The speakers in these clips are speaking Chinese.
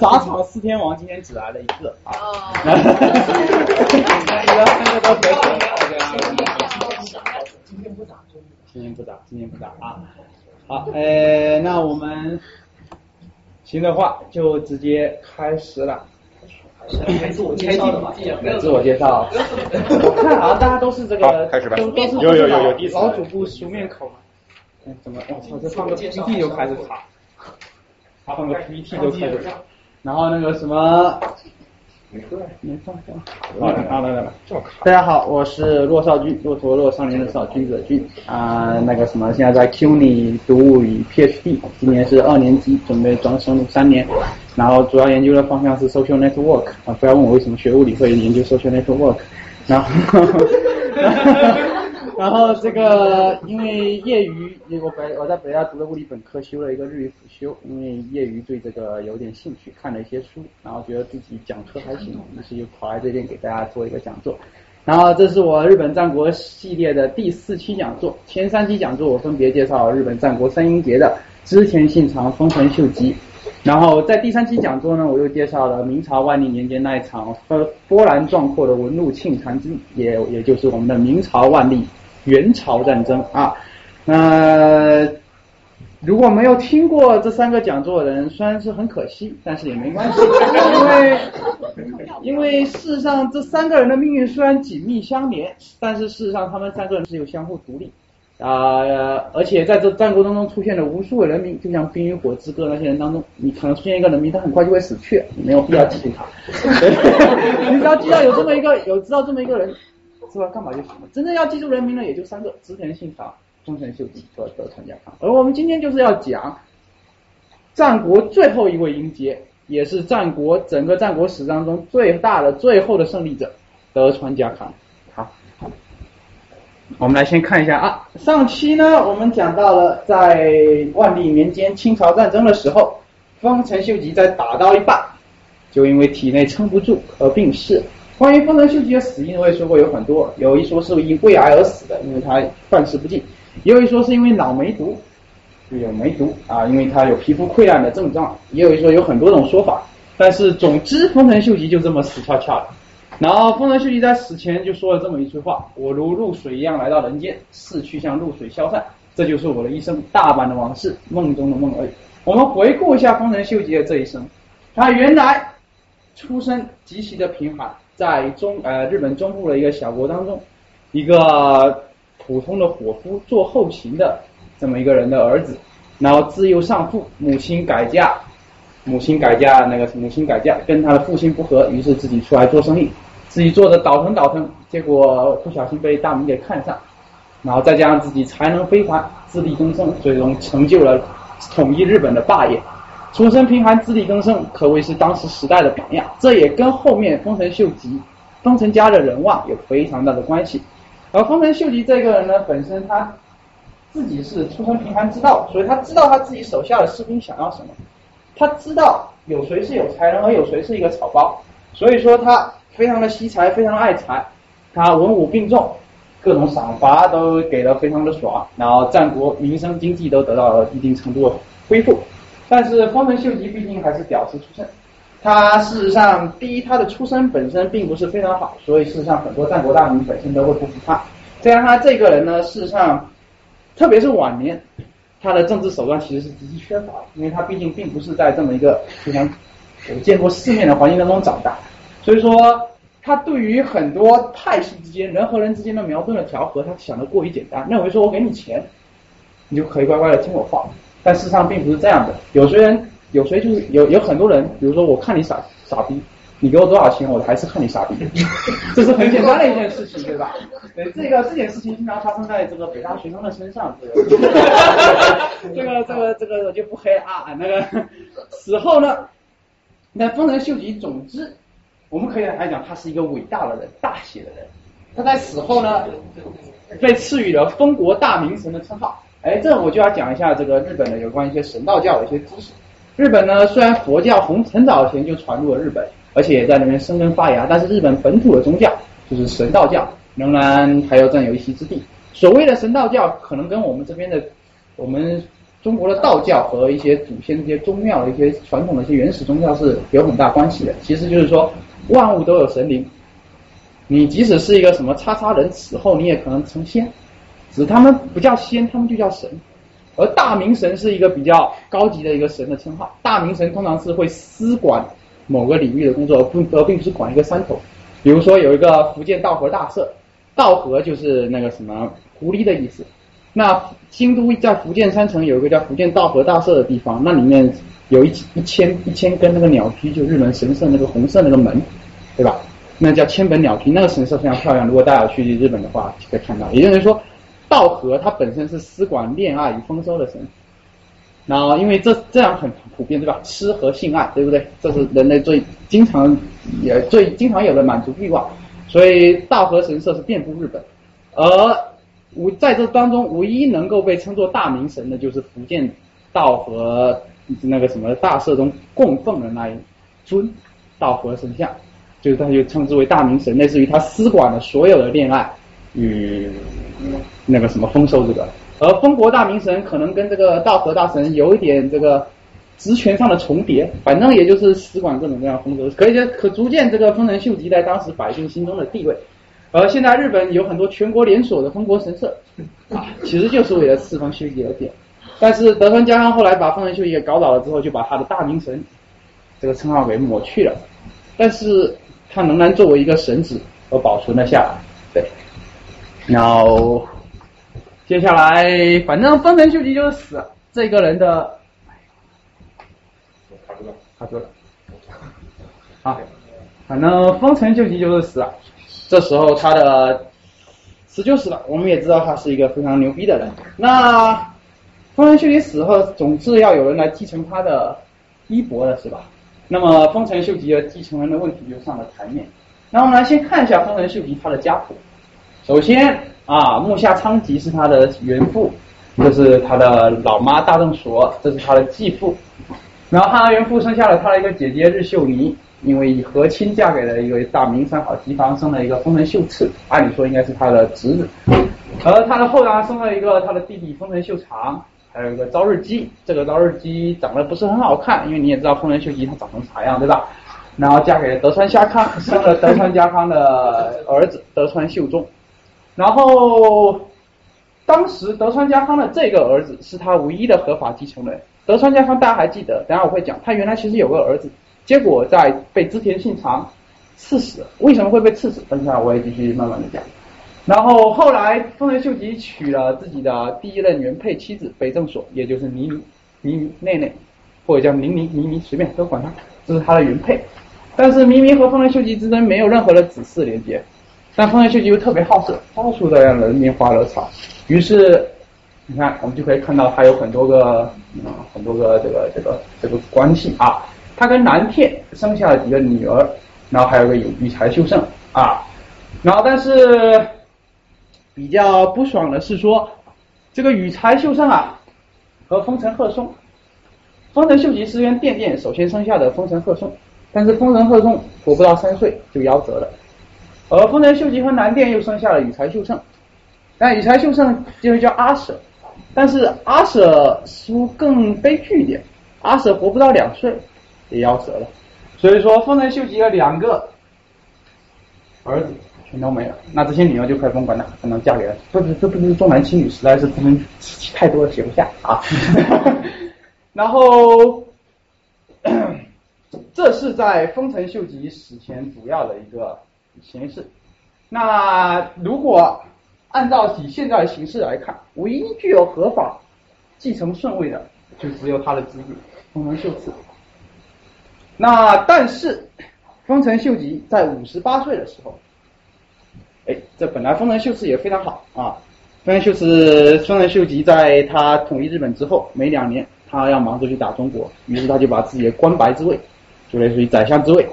杂草四天王，今天只来了一个啊。哦。三个都合格。今天不打，今天不打，今天不打啊。好，呃，那我们行的话就直接开始了。自我介绍的嘛，自我介绍。我 看好像大家都是这个，都都是有有有有老主播熟面孔。嗯，怎么？我操，这放个 PPT 就开始卡，放个 PPT 都开始。然后那个什么，没放放。好，来来来，大家好，我是骆少军，骆驼骆少年的少，君子的君啊。那个什么，现在在 CUNY 读物理 PhD，今年是二年级，准备专升三年。然后主要研究的方向是 social network 啊，不要问我为什么学物理会研究 social network。然后，然后这个因为业余，我北我在北大读的物理本科，修了一个日语辅修，因为业余对这个有点兴趣，看了一些书，然后觉得自己讲课还行，于是就跑来这边给大家做一个讲座。然后这是我日本战国系列的第四期讲座，前三期讲座我分别介绍日本战国三英杰的织田信长、丰臣秀吉。然后在第三期讲座呢，我又介绍了明朝万历年间那一场波波澜壮阔的文禄庆长之，也也就是我们的明朝万历元朝战争啊。那如果没有听过这三个讲座的人，虽然是很可惜，但是也没关系，因为因为事实上这三个人的命运虽然紧密相连，但是事实上他们三个人是有相互独立。啊，而且在这战国当中出现了无数的人民，就像《冰与火之歌》那些人当中，你可能出现一个人民，他很快就会死去，你没有必要记住他。你只要知道有这么一个，有知道这么一个人，是吧？干嘛就行了。真正要记住人名呢，也就三个：织田信长、丰臣秀吉和德川家康。而我们今天就是要讲战国最后一位英杰，也是战国整个战国史当中最大的最后的胜利者——德川家康。好我们来先看一下啊，上期呢我们讲到了在万历年间清朝战争的时候，丰臣秀吉在打到一半，就因为体内撑不住而病逝。关于丰臣秀吉的死因，我也说过有很多，有一说是因胃癌而死的，因为他饭食不进；也有一说是因为脑梅毒，有梅毒啊，因为他有皮肤溃烂的症状；也有一说有很多种说法，但是总之丰臣秀吉就这么死翘翘了。然后丰臣秀吉在死前就说了这么一句话：“我如露水一样来到人间，逝去像露水消散，这就是我的一生，大半的往事，梦中的梦而已。”我们回顾一下丰臣秀吉的这一生，他原来出身极其的贫寒，在中呃日本中部的一个小国当中，一个普通的伙夫做后勤的这么一个人的儿子，然后自幼丧父，母亲改嫁，母亲改嫁那个母亲改嫁跟他的父亲不和，于是自己出来做生意。自己做的倒腾倒腾，结果不小心被大明给看上，然后再加上自己才能非凡，自力更生，最终成就了统一日本的霸业。出身贫寒，自力更生，可谓是当时时代的榜样。这也跟后面丰臣秀吉、丰臣家的人望有非常大的关系。而丰臣秀吉这个人呢，本身他自己是出身贫寒之道，所以他知道他自己手下的士兵想要什么，他知道有谁是有才能，而有谁是一个草包，所以说他。非常的惜才，非常的爱才，他文武并重，各种赏罚都给的非常的爽，然后战国民生经济都得到了一定程度的恢复。但是丰臣秀吉毕竟还是屌丝出身，他事实上第一他的出身本身并不是非常好，所以事实上很多战国大名本身都会不服他。再加上他这个人呢，事实上特别是晚年，他的政治手段其实是极其缺乏的，因为他毕竟并不是在这么一个非常有见过世面的环境当中长大。所以说，他对于很多派系之间、人和人之间的矛盾的调和，他想的过于简单，认为说我给你钱，你就可以乖乖的听我话。但事实上并不是这样的，有些人，有谁就是有有很多人，比如说我看你傻傻逼，你给我多少钱，我还是看你傻逼，这是很简单的一件事情，对吧？对，这个这件事情经常发生在这个北大学生的身上，这个这个这个这个我就不黑啊。那个死后呢，那丰臣秀吉，总之。我们可以来讲，他是一个伟大的人，大写的人。他在死后呢，被赐予了封国大名神的称号。哎，这我就要讲一下这个日本的有关一些神道教的一些知识。日本呢，虽然佛教很很早前就传入了日本，而且也在那边生根发芽，但是日本本土的宗教就是神道教，仍然还要占有一席之地。所谓的神道教，可能跟我们这边的我们中国的道教和一些祖先一些宗庙一些传统的一些原始宗教是有很大关系的。其实就是说，万物都有神灵，你即使是一个什么叉叉人死后，你也可能成仙，只是他们不叫仙，他们就叫神。而大明神是一个比较高级的一个神的称号，大明神通常是会司管某个领域的工作，而不而并不是管一个山头。比如说有一个福建道和大社，道和就是那个什么狐狸的意思。那京都在福建山城有一个叫福建道和大社的地方，那里面有一一千一千根那个鸟居，就日本神社那个红色那个门，对吧？那叫千本鸟居，那个神社非常漂亮。如果大家有去日本的话，就可以看到。也就是说，道和它本身是司管恋爱与丰收的神。然后，因为这这样很普遍，对吧？吃和性爱，对不对？这是人类最经常也最经常有的满足欲望，所以道和神社是遍布日本。而无在这当中，唯一能够被称作大明神的，就是福建道和那个什么大社中供奉的那一尊道和神像，就是他就称之为大明神，类似于他司管的所有的恋爱与那个什么丰收这个。而丰国大明神可能跟这个道和大神有一点这个职权上的重叠，反正也就是司管各种各样丰收，可以可逐渐这个丰臣秀吉在当时百姓心中的地位。而现在日本有很多全国连锁的丰国神社啊，其实就是为了侍奉秀吉而建。但是德川家康后来把丰臣秀吉给搞倒了之后，就把他的大明神这个称号给抹去了。但是他仍然作为一个神子而保存了下来。对，然后。接下来，反正丰臣秀吉就是死这个人的，卡住了，卡住了，啊，反正丰臣秀吉就是死了。这时候他的死就死了，我们也知道他是一个非常牛逼的人。那丰臣秀吉死后，总是要有人来继承他的衣钵的是吧？那么丰臣秀吉的继承人的问题就上了台面。那我们来先看一下丰臣秀吉他的家谱，首先。啊，木下昌吉是他的原父，这是他的老妈大正所，这是他的继父。然后他原父生下了他的一个姐姐日秀尼，因为以和亲嫁给了一个大名三好吉房，生了一个丰臣秀次，按理说应该是他的侄子。而他的后来生了一个他的弟弟丰臣秀长，还有一个朝日姬。这个朝日姬长得不是很好看，因为你也知道丰臣秀吉他长成啥样，对吧？然后嫁给了德川家康，生了德川家康的儿子德川秀忠。然后，当时德川家康的这个儿子是他唯一的合法继承人。德川家康大家还记得？等下我会讲，他原来其实有个儿子，结果在被织田信长刺死。为什么会被刺死？等下我也继续慢慢的讲。然后后来丰臣秀吉娶了自己的第一任原配妻子北正所，也就是妮妮妮妮内内，或者叫妮妮妮妮，随便都管他，这是他的原配。但是明明和丰臣秀吉之间没有任何的子嗣连接。但丰臣秀吉又特别好色，到处的让人拈花惹草。于是，你看，我们就可以看到他有很多个嗯，很多个这个这个这个关系啊。他跟南片生下了几个女儿，然后还有个有羽柴秀胜啊。然后，但是比较不爽的是说，这个羽柴秀胜啊和丰臣鹤松，丰臣秀吉是跟殿殿首先生下的丰臣鹤松，但是丰臣鹤松活不到三岁就夭折了。而丰臣秀吉和南殿又生下了羽柴秀胜，但羽柴秀胜就叫阿舍，但是阿舍似乎更悲剧一点，阿舍活不到两岁也夭折了，所以说丰臣秀吉的两个儿子全都没了，那这些女儿就可以甭管了，可能嫁给了，不是这不是重男轻女，实在是不能太多了写不下啊，然后 这是在丰臣秀吉死前主要的一个。形式，那如果按照以现在的形式来看，唯一具有合法继承顺位的，就只有他的侄子丰臣秀次。那但是丰臣秀吉在五十八岁的时候，哎，这本来丰臣秀次也非常好啊。丰臣秀次，丰臣秀吉在他统一日本之后，每两年他要忙着去打中国，于是他就把自己的官白之位，就类似于宰相之位。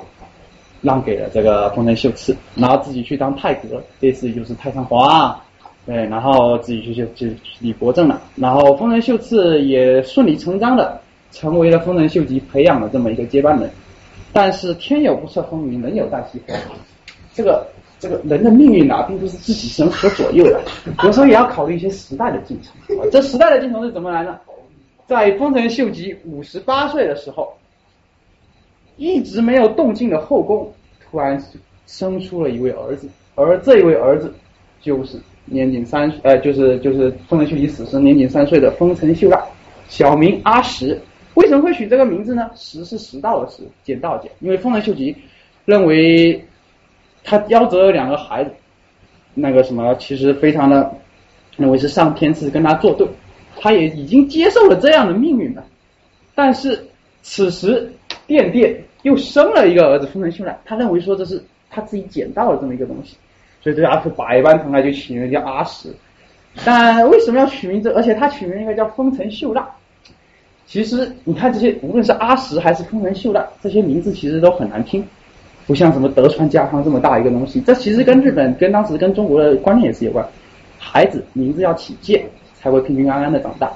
让给了这个丰臣秀次，然后自己去当太阁，这次就是太上皇，对，然后自己去就就理国政了。然后丰臣秀次也顺理成章的成为了丰臣秀吉培养的这么一个接班人。但是天有不测风云，人有旦夕祸福。这个这个人的命运啊，并不是自己能所左右的，有时候也要考虑一些时代的进程。这时代的进程是怎么来呢？在丰臣秀吉五十八岁的时候，一直没有动静的后宫突然生出了一位儿子，而这一位儿子就是年仅三呃，就是就是丰臣秀吉死时年仅三岁的丰臣秀赖，小名阿石。为什么会取这个名字呢？石是食道的石，捡到捡，因为丰臣秀吉认为他夭折了两个孩子，那个什么其实非常的认为是上天是跟他作对，他也已经接受了这样的命运了。但是此时殿殿又生了一个儿子丰臣秀赖，他认为说这是他自己捡到了这么一个东西，所以对他是百般疼爱，就起名叫阿石。但为什么要取名字？而且他取名应该叫丰臣秀赖。其实你看这些，无论是阿石还是丰臣秀赖，这些名字其实都很难听，不像什么德川家康这么大一个东西。这其实跟日本、跟当时跟中国的观念也是有关。孩子名字要起贱，才会平平安安的长大。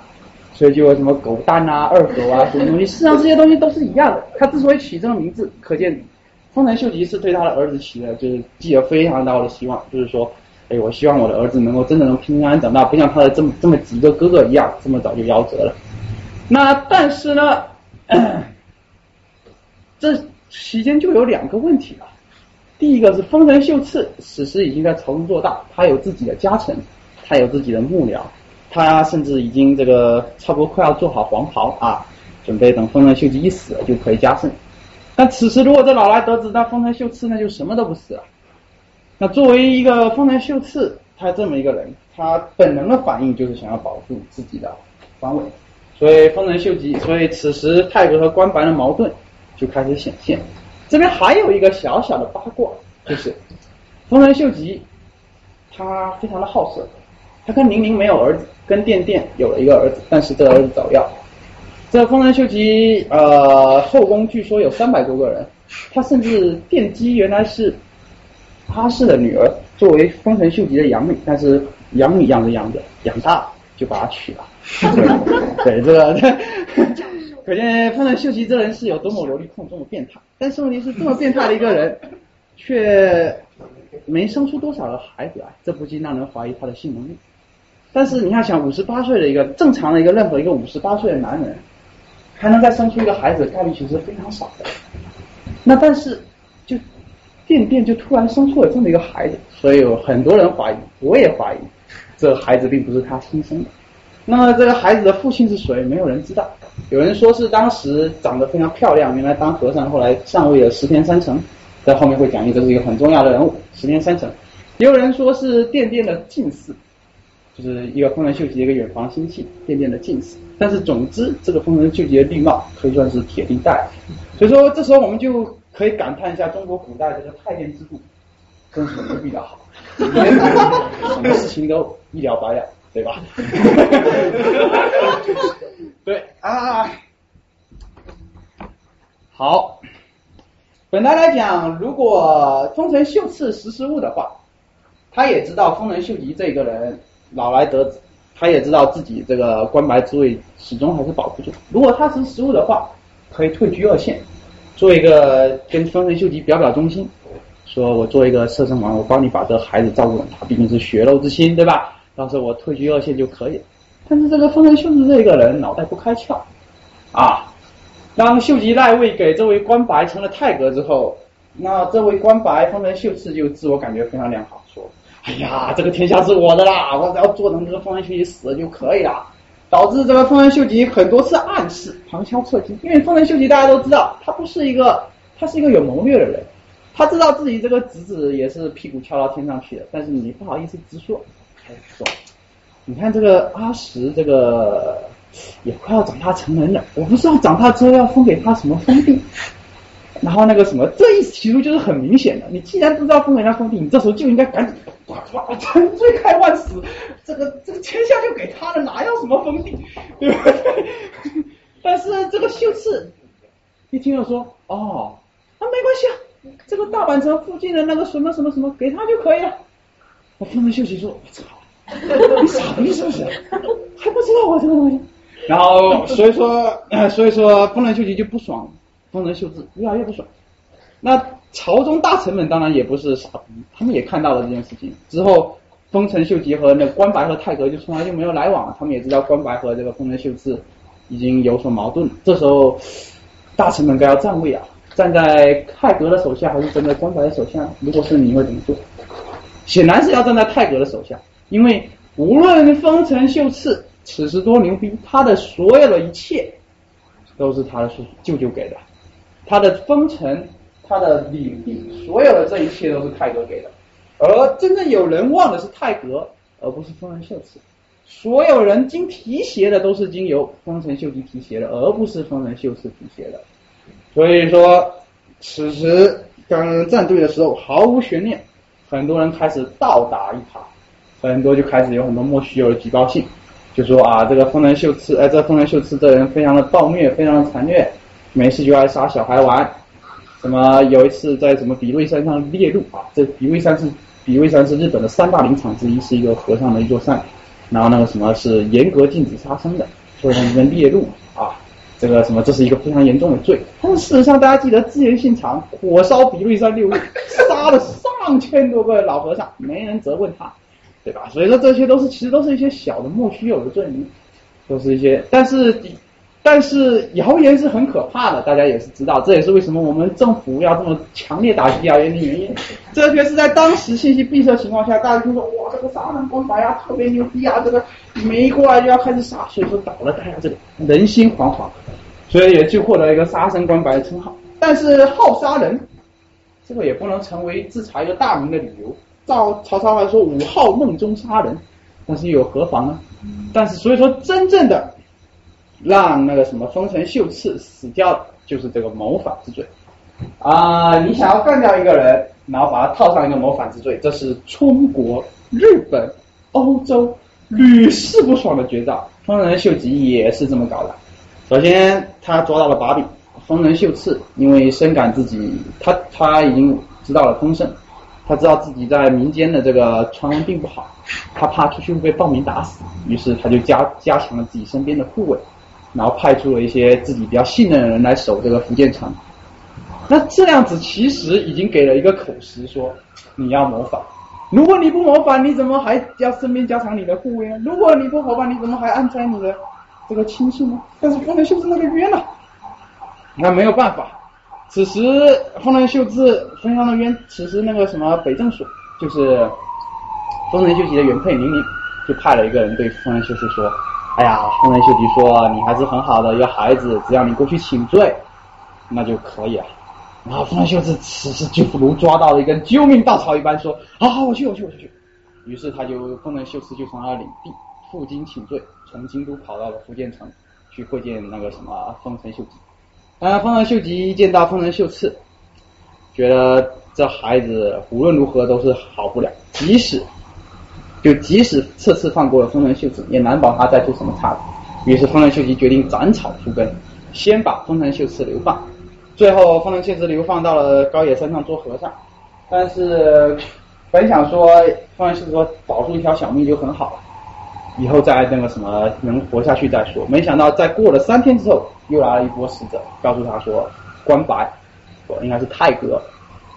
所以就有什么狗蛋啊、二狗啊什么东西，事实上这些东西都是一样的。他之所以起这个名字，可见丰臣秀吉是对他的儿子起的，就是寄了非常大的希望，就是说，哎，我希望我的儿子能够真的能平平安安长大，不像他的这么这么几个哥哥一样，这么早就夭折了。那但是呢，这期间就有两个问题了。第一个是丰臣秀次此时已经在朝中做大，他有自己的家臣，他有自己的幕僚，他甚至已经这个差不多快要做好黄袍啊，准备等丰臣秀吉一死了就可以加盛。但此时如果这老来得子，那丰臣秀次那就什么都不是了。那作为一个丰臣秀次，他这么一个人，他本能的反应就是想要保住自己的皇位。所以丰臣秀吉，所以此时太阁和关白的矛盾就开始显现。这边还有一个小小的八卦，就是丰臣秀吉他非常的好色，他跟宁宁没有儿子，跟殿殿有了一个儿子，但是这个儿子早夭。这丰臣秀吉呃后宫据说有三百多个人，他甚至奠基原来是阿氏的女儿，作为丰臣秀吉的养女，但是养女养着养着养大就把她娶了。对这个，可见丰臣秀吉这人是有多么萝莉控，多么变态。但是问题是，这么变态的一个人，却没生出多少的孩子来，这不禁让人怀疑他的性能力。但是你要想，五十八岁的一个正常的一个任何一个五十八岁的男人，还能再生出一个孩子，概率其实非常少的。那但是就电电就突然生出了这么一个孩子，所以有很多人怀疑，我也怀疑，这孩子并不是他亲生的。那么这个孩子的父亲是谁？没有人知道。有人说是当时长得非常漂亮，原来当和尚，后来上位的石田三成，在后面会讲一个是一个很重要的人物，石田三成。也有人说是电电的近侍，就是一个丰臣秀吉的一个远房亲戚，渐渐的近似。但是总之，这个丰臣秀吉的绿帽可以算是铁定戴。所以说，这时候我们就可以感叹一下中国古代这个太监制度，真是无比的好，什么事情都一了百了。对吧？对啊，好。本来来讲，如果丰臣秀次识时务的话，他也知道丰臣秀吉这个人老来得子，他也知道自己这个关白之位始终还是保不住。如果他识时务的话，可以退居二线，做一个跟丰臣秀吉表表忠心，说我做一个摄政王，我帮你把这孩子照顾他毕竟是血肉之亲，对吧？到时候我退居二线就可以，但是这个丰臣秀吉这个人脑袋不开窍啊！当秀吉赖位给这位关白成了太阁之后，那这位关白丰臣秀次就自我感觉非常良好，：“哎呀，这个天下是我的啦，我只要做成这个丰臣秀吉死了就可以了。”导致这个丰臣秀吉很多次暗示旁敲侧击，因为丰臣秀吉大家都知道，他不是一个，他是一个有谋略的人，他知道自己这个侄子也是屁股翘到天上去的，但是你不好意思直说。说，你看这个阿石，这个也快要长大成人了。我不知道长大之后要封给他什么封地。然后那个什么，这一其实就是很明显的。你既然不知道封人家封地，你这时候就应该赶紧哇哇沉醉开万死，这个 这个天下就给他了，哪要什么封地，对吧？但是这个秀次一听了说，哦，那没关系啊，这个大阪城附近的那个什么什么什么，给他就可以了。我丰臣秀吉说，我操！你傻逼是不是？还不知道我这个东西。然后所以说，所以说丰臣秀吉就不爽了，丰臣秀次越来越不爽。那朝中大臣们当然也不是傻逼，他们也看到了这件事情。之后，丰臣秀吉和那关白和太阁就从来就没有来往了。他们也知道关白和这个丰臣秀次已经有所矛盾。这时候大臣们该要站位啊，站在太阁的手下还是站在关白的手下？如果是你会怎么做？显然是要站在太阁的手下，因为无论丰臣秀次此时多牛逼，他的所有的一切都是他的叔叔舅舅给的，他的封臣、他的领地，所有的这一切都是泰格给的。而真正有人忘的是泰格，而不是丰臣秀次。所有人经提携的都是经由丰臣秀吉提携的，而不是丰臣秀次提携的。所以说，此时刚站队的时候毫无悬念。很多人开始倒打一耙，很多就开始有很多莫须有的举报信，就说啊，这个丰臣秀次，哎，这丰臣秀次这人非常的暴虐，非常的残虐，没事就爱杀小孩玩。什么有一次在什么比瑞山上猎鹿啊，这比瑞山是比瑞山是日本的三大林场之一，是一个和尚的一座山，然后那个什么是严格禁止杀生的，所以他们猎鹿啊，这个什么这是一个非常严重的罪。但是事实上大家记得自言信长火烧比瑞山六鹿，杀了。上千多个老和尚，没人责问他，对吧？所以说这些都是其实都是一些小的莫须有的罪名，都是一些，但是但是谣言是很可怕的，大家也是知道，这也是为什么我们政府要这么强烈打击谣言的原因。这却是在当时信息闭塞情况下，大家听说哇，这个杀人光白呀特别牛逼啊，这个没过来就要开始杀，所以说倒了大家这个人心惶惶，所以也就获得一个杀生光白的称号。但是好杀人。这个也不能成为自裁一个大名的理由。照曹操来说，五号梦中杀人，但是又何妨呢？但是所以说，真正的让那个什么丰臣秀次死掉，就是这个谋反之罪啊！你想要干掉一个人，然后把他套上一个谋反之罪，这是中国、日本、欧洲屡试不爽的绝招。丰臣秀吉也是这么搞的。首先，他抓到了把柄。丰臣秀次因为深感自己，他他已经知道了丰盛，他知道自己在民间的这个传闻并不好，他怕出去会被暴民打死，于是他就加加强了自己身边的护卫，然后派出了一些自己比较信任的人来守这个福建城。那这样子其实已经给了一个口实，说你要谋反，如果你不谋反，你怎么还要身边加强你的护卫呢？如果你不谋反，你怎么还安排你的这个亲信呢？但是丰臣秀次那个冤了。那没有办法，此时丰臣秀次非常的冤。此时那个什么北政所，就是丰臣秀吉的原配宁宁，就派了一个人对丰臣秀次说：“哎呀，丰臣秀吉说你还是很好的一个孩子，只要你过去请罪，那就可以了。”然后丰臣秀次此时就如抓到了一根救命稻草一般，说：“好好，我去，我去，我去。”于是他就丰臣秀次就从他的领地负荆请罪，从京都跑到了福建城去会见那个什么丰臣秀吉。啊，丰臣秀吉一见到丰臣秀次，觉得这孩子无论如何都是好不了，即使就即使这次放过了丰臣秀次，也难保他再出什么岔子。于是丰臣秀吉决定斩草除根，先把丰臣秀次流放。最后，丰臣秀次流放到了高野山上做和尚。但是本想说，丰臣秀次说保住一条小命就很好了。以后再那个什么能活下去再说。没想到在过了三天之后，又来了一波使者，告诉他说关白，我应该是太阁，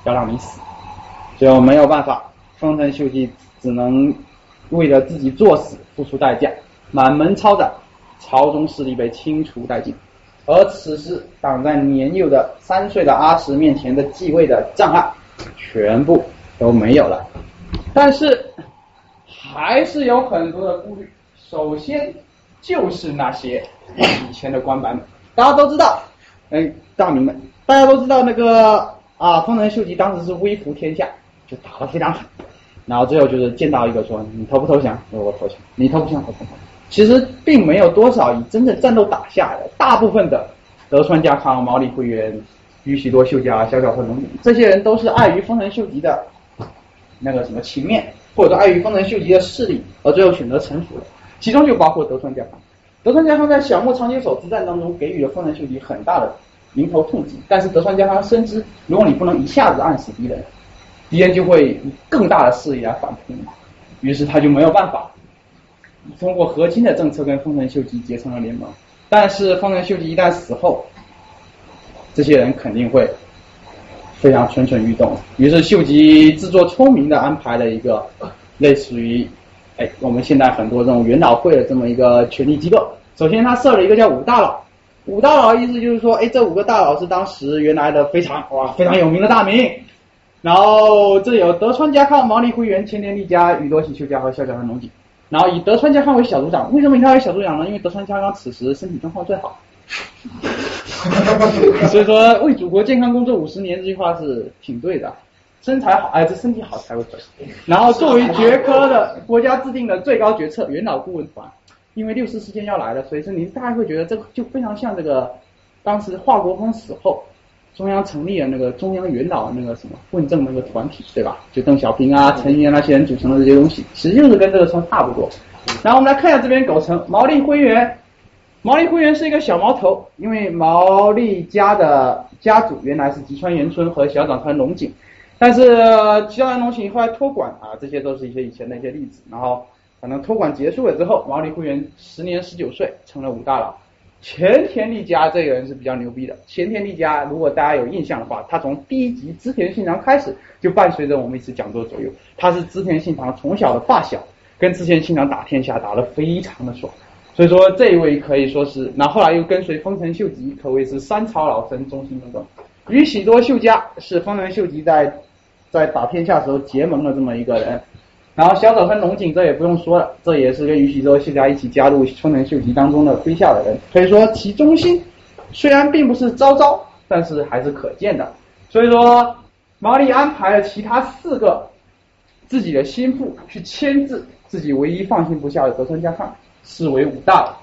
要让你死。最后没有办法，丰臣秀吉只能为了自己作死付出代价，满门抄斩，朝中势力被清除殆尽。而此时挡在年幼的三岁的阿石面前的继位的障碍，全部都没有了。但是。还是有很多的顾虑。首先就是那些以前的官版们，大家都知道，哎，大明们，大家都知道那个啊，丰臣秀吉当时是威服天下，就打得非常狠。然后最后就是见到一个说，你投不投降？我投降。你投不投降？我投降。其实并没有多少以真正战斗打下的，大部分的德川家康、毛利辉元、宇喜多秀家、小小和龙这些人都是碍于丰臣秀吉的那个什么情面。或者碍于丰臣秀吉的势力，而最后选择臣服的，其中就包括德川家康。德川家康在小牧长久手之战当中给予了丰臣秀吉很大的迎头痛击，但是德川家康深知，如果你不能一下子暗死敌人，敌人就会以更大的势力来反扑你，于是他就没有办法通过和亲的政策跟丰臣秀吉结成了联盟。但是丰臣秀吉一旦死后，这些人肯定会。非常蠢蠢欲动，于是秀吉自作聪明的安排了一个类似于，哎，我们现在很多这种元老会的这么一个权力机构，首先他设了一个叫五大佬，五大佬意思就是说，哎，这五个大佬是当时原来的非常哇非常有名的大名。然后这有德川家康、毛利辉元、千田利家、宇多喜秀家和小角川龙井。然后以德川家康为小组长，为什么以他为小组长呢？因为德川家康此时身体状况最好。所以说为祖国健康工作五十年这句话是挺对的。身材好，哎，这身体好才会准。然后作为学科的国家制定的最高决策元老顾问团，因为六四事件要来了，所以说您大家会觉得这就非常像这个当时华国锋死后，中央成立了那个中央元老那个什么问政那个团体，对吧？就邓小平啊、陈云那些人组成的这些东西，其实就是跟这个村差不多。然后我们来看一下这边构成，毛利辉元，毛利辉元是一个小毛头，因为毛利家的家主原来是吉川元春和小早川龙井。但是吉川龙井后来托管啊，这些都是一些以前的一些例子。然后可能托管结束了之后，毛利辉元时年十九岁，成了武大佬。前田利家这个人是比较牛逼的。前田利家，如果大家有印象的话，他从第一集织田信长开始就伴随着我们一次讲座左右。他是织田信长从小的发小，跟织田信长打天下打得非常的爽。所以说这一位可以说是，那后来又跟随丰臣秀吉，可谓是三朝老臣，忠心耿耿。与喜多秀家是丰臣秀吉在。在打天下时候结盟的这么一个人，然后小早川龙井这也不用说了，这也是跟宇喜多秀家一起加入丰臣秀吉当中的麾下的人，可以说其中心虽然并不是昭昭，但是还是可见的。所以说毛利安排了其他四个自己的心腹去牵制自己唯一放心不下的德川家康，视为五大佬。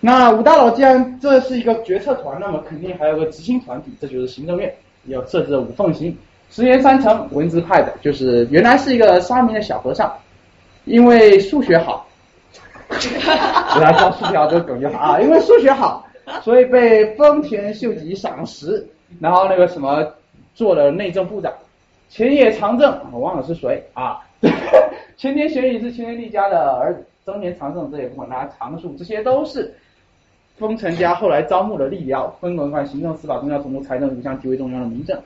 那五大佬既然这是一个决策团，那么肯定还有个执行团体，这就是行政院要设置五奉行。石原三成文字派的，就是原来是一个沙弥的小和尚，因为数学好，原来教数学好这个梗就好啊，因为数学好，所以被丰田秀吉赏识，然后那个什么做了内政部长。前野长政我忘了是谁啊，前田玄宇是前田利家的儿子，增田长政这也不管他长树，这些都是丰臣家后来招募的力僚，分文官、行政、司法、中央总督、财政五项极为重要的民政。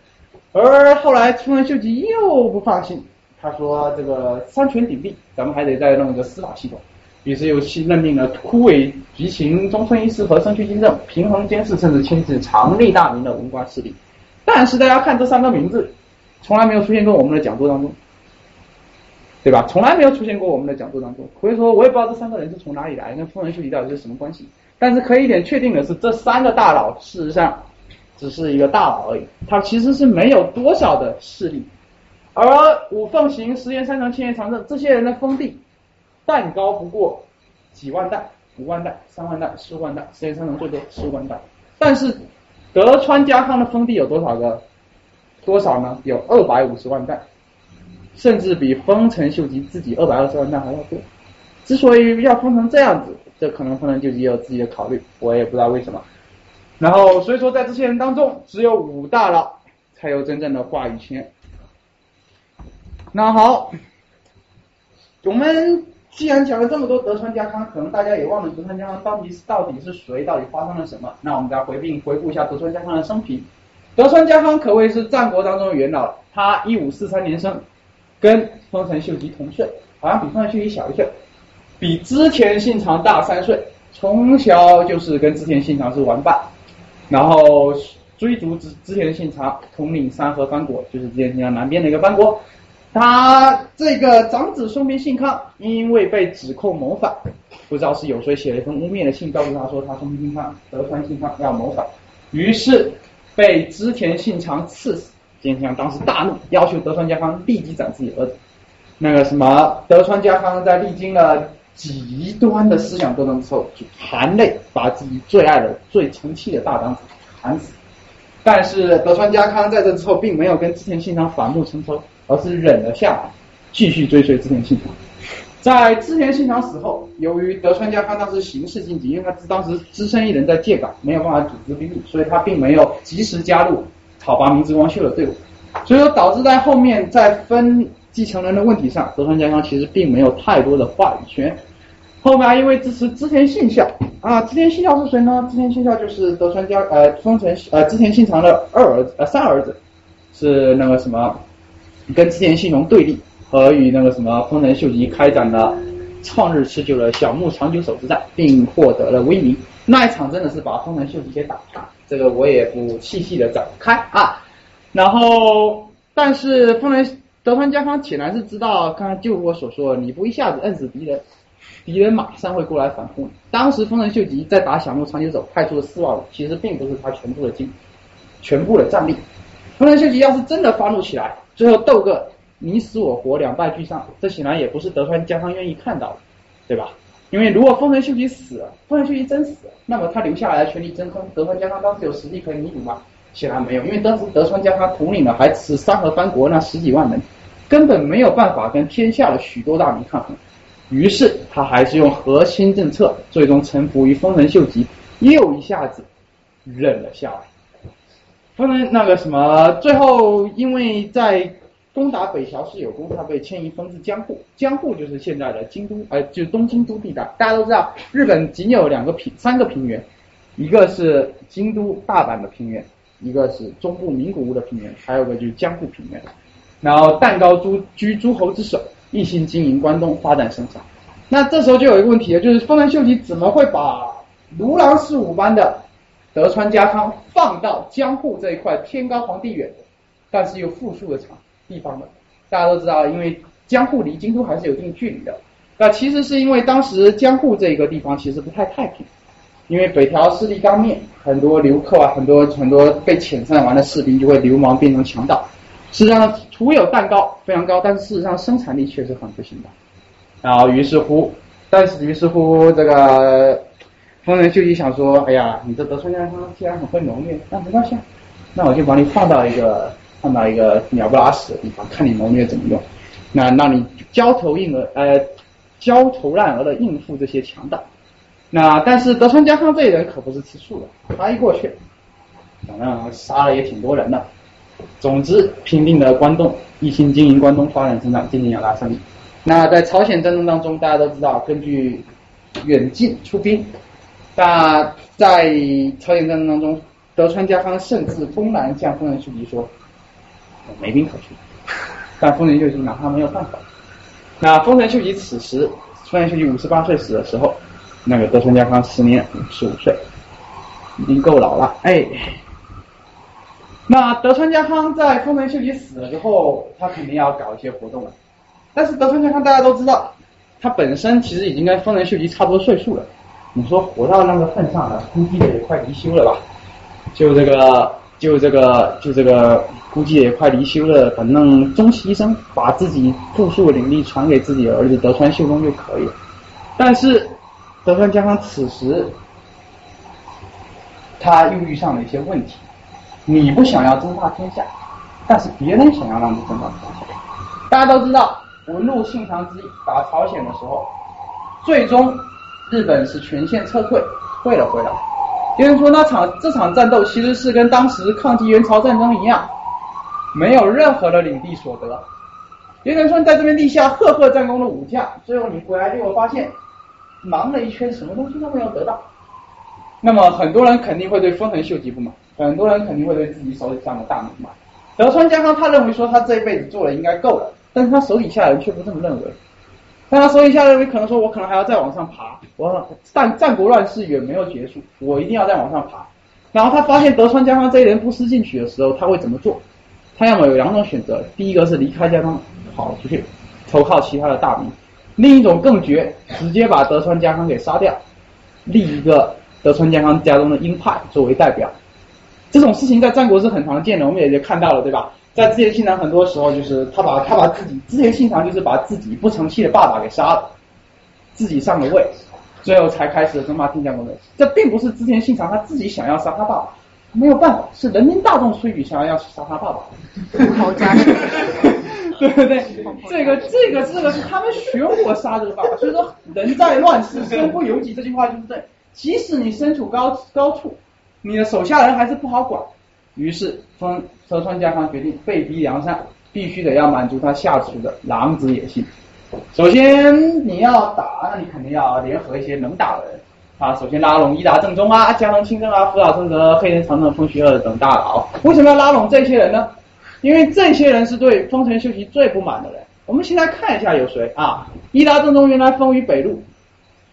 而后来丰臣秀吉又不放心，他说这个三权鼎立，咱们还得再弄一个司法系统，于是又去任命了枯尾吉晴、中村一师和生区金政，平衡监视，甚至牵制长利大名的文官势力。但是大家看这三个名字，从来没有出现过我们的讲座当中，对吧？从来没有出现过我们的讲座当中，所以说我也不知道这三个人是从哪里来，跟丰臣秀吉到底是什么关系。但是可以一点确定的是，这三个大佬事实上。只是一个大佬而已，他其实是没有多少的势力，而五奉行、石原三成、千叶长政这些人的封地，蛋糕不过几万担、五万担、三万担、十万担，石原三成最多十万担。但是德川家康的封地有多少个？多少呢？有二百五十万担，甚至比丰臣秀吉自己二百二十万担还要多。之所以要封成这样子，这可能丰臣秀吉有自己的考虑，我也不知道为什么。然后，所以说，在这些人当中，只有五大佬才有真正的话语权。那好，我们既然讲了这么多德川家康，可能大家也忘了德川家康到底是到底是谁，到底发生了什么？那我们再回并回顾一下德川家康的生平。德川家康可谓是战国当中的元老，他一五四三年生，跟丰臣秀吉同岁，好像比丰臣秀吉小一岁，比织田信长大三岁，从小就是跟织田信长是玩伴。然后追逐织织田信长，统领三河藩国，就是织田信长南边的一个藩国。他这个长子松平信康，因为被指控谋反，不知道是有谁写了一封污蔑的信，告诉他说他松平信康、德川信康要谋反，于是被织田信长刺死。织田信长当时大怒，要求德川家康立即斩自己儿子。那个什么，德川家康在历经了。极端的思想斗争之后，就含泪把自己最爱的、最成器的大长子砍死。但是德川家康在这之后，并没有跟织田信长反目成仇，而是忍了下来，继续追随织田信长。在织田信长死后，由于德川家康当时形势紧急，因为他当时只身一人在借港，没有办法组织兵力，所以他并没有及时加入讨伐明智光秀的队伍，所以说导致在后面在分。继承人的问题上，德川家康其实并没有太多的话语权。后面因为支持织田信孝啊，织田信孝是谁呢？织田信孝就是德川家呃丰臣呃织田信长的二儿子呃三儿子，是那个什么跟织田信雄对立，和与那个什么丰臣秀吉开展了旷日持久的小牧长久手之战，并获得了威名。那一场真的是把丰臣秀吉给打趴，这个我也不细细的展开啊。然后，但是丰臣德川家康显然是知道，刚才就如我所说，你不一下子摁死敌人，敌人马上会过来反扑。当时丰臣秀吉在打小牧长久手派出的四万五，其实并不是他全部的精，全部的战力。丰臣秀吉要是真的发怒起来，最后斗个你死我活，两败俱伤，这显然也不是德川家康愿意看到的，对吧？因为如果丰臣秀吉死了，丰臣秀吉真死了，那么他留下来的权力真空，德川家康当时有实力可以弥补吗？显然没有，因为当时德川家他统领的还只是三河藩国那十几万人，根本没有办法跟天下的许多大名抗衡。于是他还是用核心政策，最终臣服于丰臣秀吉，又一下子忍了下来。丰臣那个什么，最后因为在攻打北条氏有功，他被迁移封至江户，江户就是现在的京都，呃，就东京都地带。大家都知道，日本仅有两个平，三个平原，一个是京都大阪的平原。一个是中部名古屋的平原，还有个就是江户平原。然后蛋糕诸居诸侯之首，一心经营关东，发展生产。那这时候就有一个问题了，就是丰臣秀吉怎么会把如狼似虎般的德川家康放到江户这一块天高皇帝远，但是又富庶的场地方呢？大家都知道，因为江户离京都还是有一定距离的。那其实是因为当时江户这一个地方其实不太太平。因为北条势力刚灭，很多流寇啊，很多很多被遣散完的士兵就会流氓变成强盗。事实上，徒有蛋糕非常高，但是事实上生产力确实很不行的。然后于是乎，但是于是乎，这个丰臣秀吉想说，哎呀，你这德川家康既然很会谋略，那没关系，那我就把你放到一个放到一个鸟不拉屎的地方，看你谋略怎么用。那让你焦头硬额呃焦头烂额的应付这些强盗。那但是德川家康这人可不是吃素的，他一过去，反正杀了也挺多人的。总之，平定了关东，一心经营关东，发展成长，渐渐要大胜利。那在朝鲜战争当中，大家都知道，根据远近出兵，那在朝鲜战争当中，德川家康甚至公然向丰臣秀吉说：“我没兵可出。”但丰臣秀吉拿他没有办法。那丰臣秀吉此时，丰臣秀吉五十八岁死的时候。那个德川家康时年五十五岁，已经够老了。哎，那德川家康在丰臣秀吉死了之后，他肯定要搞一些活动了。但是德川家康大家都知道，他本身其实已经跟丰臣秀吉差不多岁数了。你说活到那个份上了，估计也快离休了吧？就这个，就这个，就这个，估计也快离休了。反正终其一生，把自己富庶的领地传给自己儿子德川秀忠就可以了。但是。德川家康此时，他又遇上了一些问题。你不想要争霸天下，但是别人想要让你争霸天下。大家都知道，文禄信长之役打朝鲜的时候，最终日本是全线撤退，退了回来。有人说那场这场战斗其实是跟当时抗击元朝战争一样，没有任何的领地所得。有人说在这边立下赫赫战功的武将，最后你回来结果发现。忙了一圈，什么东西都没有得到。那么很多人肯定会对丰臣秀吉不满，很多人肯定会对自己手底下的大名不满。德川家康他认为说他这一辈子做了应该够了，但是他手底下人却不这么认为。但他手底下认为可能说我可能还要再往上爬，我战战国乱世远没有结束，我一定要再往上爬。然后他发现德川家康这一人不思进取的时候，他会怎么做？他要么有两种选择，第一个是离开家康跑出去，投靠其他的大名。另一种更绝，直接把德川家康给杀掉，立一个德川家康家中的鹰派作为代表。这种事情在战国是很常见的，我们也就看到了，对吧？在织田信长很多时候就是他把他把自己织田信长就是把自己不成器的爸爸给杀了，自己上了位，最后才开始争霸天下功能。这并不是织田信长他自己想要杀他爸爸，没有办法，是人民大众推举想要要杀他爸爸。好家 对不对？这个这个这个是他们学我杀这个爸爸，所以说人在乱世身不由己这句话就是对。即使你身处高高处，你的手下人还是不好管。于是丰德川家康决定被逼梁山，必须得要满足他下属的狼子野心。首先你要打，那你肯定要联合一些能打的人啊。首先拉拢伊达正宗啊、加藤清正啊、福岛正则、黑田长政、丰须二等大佬。为什么要拉拢这些人呢？因为这些人是对丰臣秀吉最不满的人，我们先来看一下有谁啊？伊达政宗原来封于北路，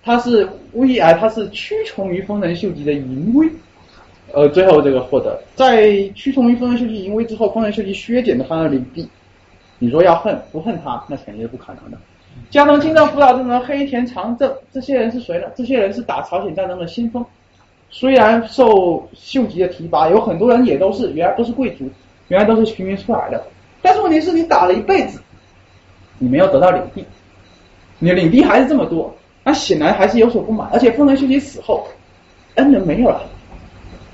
他是威啊，他是屈从于丰臣秀吉的淫威，呃，最后这个获得，在屈从于丰臣秀吉淫威之后，丰臣秀吉削减了他的领地。你说要恨不恨他，那肯定是不可能的。加藤清正、福岛正则、黑田长政这些人是谁呢？这些人是打朝鲜战争的先锋。虽然受秀吉的提拔，有很多人也都是原来不是贵族，原来都是平民出来的。但是问题是你打了一辈子，你没有得到领地，你的领地还是这么多，那显然还是有所不满。而且丰臣秀吉死后，恩人没有了。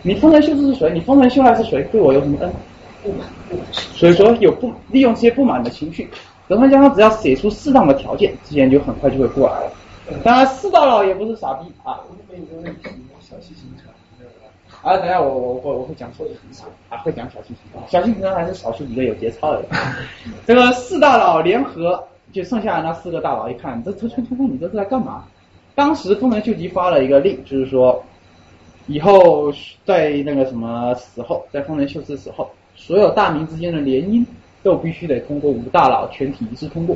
你丰臣秀吉是谁？你丰臣秀赖是谁？对我有什么恩？不满，不满。所以说有不利用这些不满的情绪，德川家康只要写出适当的条件，自然就很快就会过来了。当然四大佬也不是傻逼啊。我问一个问题，小气行程，啊，等下我我我我会讲错的很少啊，会讲小气行程，小气行程还是少数几个有节操的人。这个四大佬联合，就剩下的那四个大佬一看，这这这这你这是在干嘛？当时丰臣秀吉发了一个令，就是说以后在那个什么死后，在丰臣秀次死后，所有大明之间的联姻都必须得通过五大佬全体一致通过。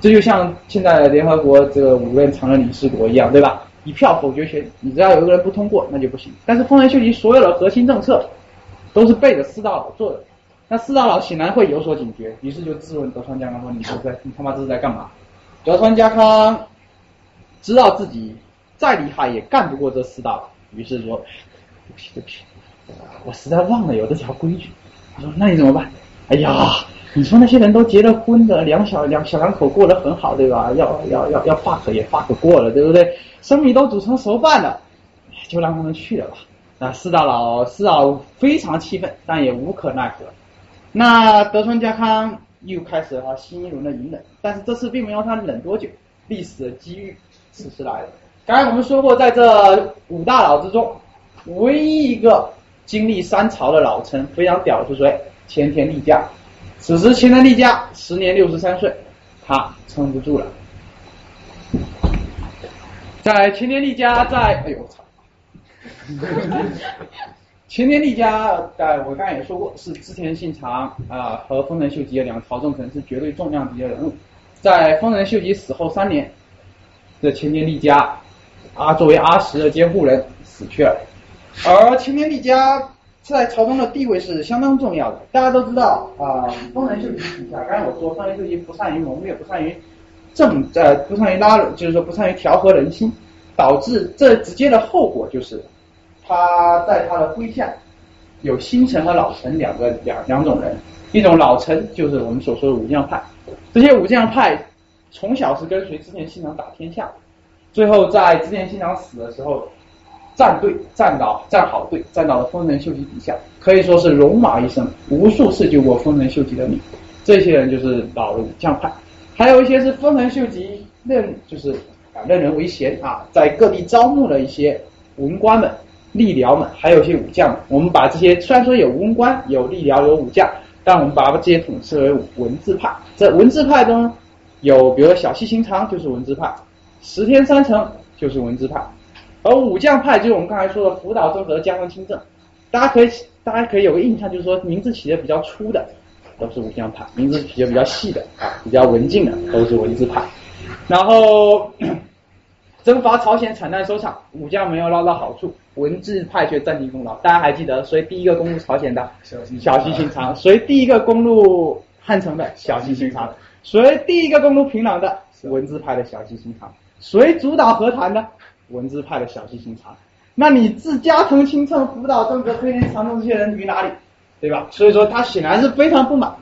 这就像现在联合国这个五任常任理事国一样，对吧？一票否决权，你只要有一个人不通过，那就不行。但是丰臣秀吉所有的核心政策都是背着四大佬做的，那四大佬显然会有所警觉，于是就质问德川家康说：“你这是在你他妈这是在干嘛？”德川家康知道自己再厉害也干不过这四大佬，于是说：“对不起，对不起，我实在忘了有这条规矩。”他说：“那你怎么办？”哎呀。你说那些人都结了婚的，两小两小两口过得很好，对吧？要要要要 fuck 也 fuck 过了，对不对？生米都煮成熟饭了，就让他们去了吧。那四大佬四大佬非常气愤，但也无可奈何。那德川家康又开始了新一轮的隐忍，但是这次并没有他忍多久，历史的机遇此时来了。刚才我们说过，在这五大佬之中，唯一一个经历三朝的老臣非常屌是谁？前田利家。此时前田利家时年六十三岁，他撑不住了。在前田利家在，哎呦我操！前田利家，在我刚才也说过，是织田信长啊和丰臣秀吉两个朝政臣是绝对重量级的人物。在丰臣秀吉死后三年，这前田利家啊作为阿石的监护人死去了，而前田利家。在朝中的地位是相当重要的。大家都知道啊，丰臣秀吉底下，刚才我说丰臣秀吉不善于谋略，不善于政呃，不善于拉，就是说不善于调和人心，导致这直接的后果就是他在他的麾下有新臣和老臣两个两两种人，一种老臣就是我们所说的武将派，这些武将派从小是跟随织田信长打天下，最后在织田信长死的时候。站队站到站好队，站到了丰臣秀吉底下，可以说是戎马一生，无数次救过丰臣秀吉的命。这些人就是老武将派，还有一些是丰臣秀吉任就是啊任人唯贤啊，在各地招募了一些文官们、吏僚们，还有一些武将们。我们把这些虽然说有文官、有吏僚、有武将，但我们把这些统称为文字派。在文字派中有，比如说小西行长就是文字派，石田三成就是文字派。而武将派就是我们刚才说的福岛正和加藤清正，大家可以大家可以有个印象，就是说名字起的比较粗的都是武将派，名字起的比较细的啊比较文静的都是文字派。然后征伐朝鲜惨淡收场，武将没有捞到好处，文字派却占尽功劳。大家还记得谁第一个攻入朝鲜的？小西行长。谁第一个攻入汉城的？小西行长。谁第一个攻入平壤的？文字派的小西行长。谁主导和谈的？文字派的小西行长，那你自加藤清正、福岛正则、黑田长政这些人于哪里？对吧？所以说他显然是非常不满。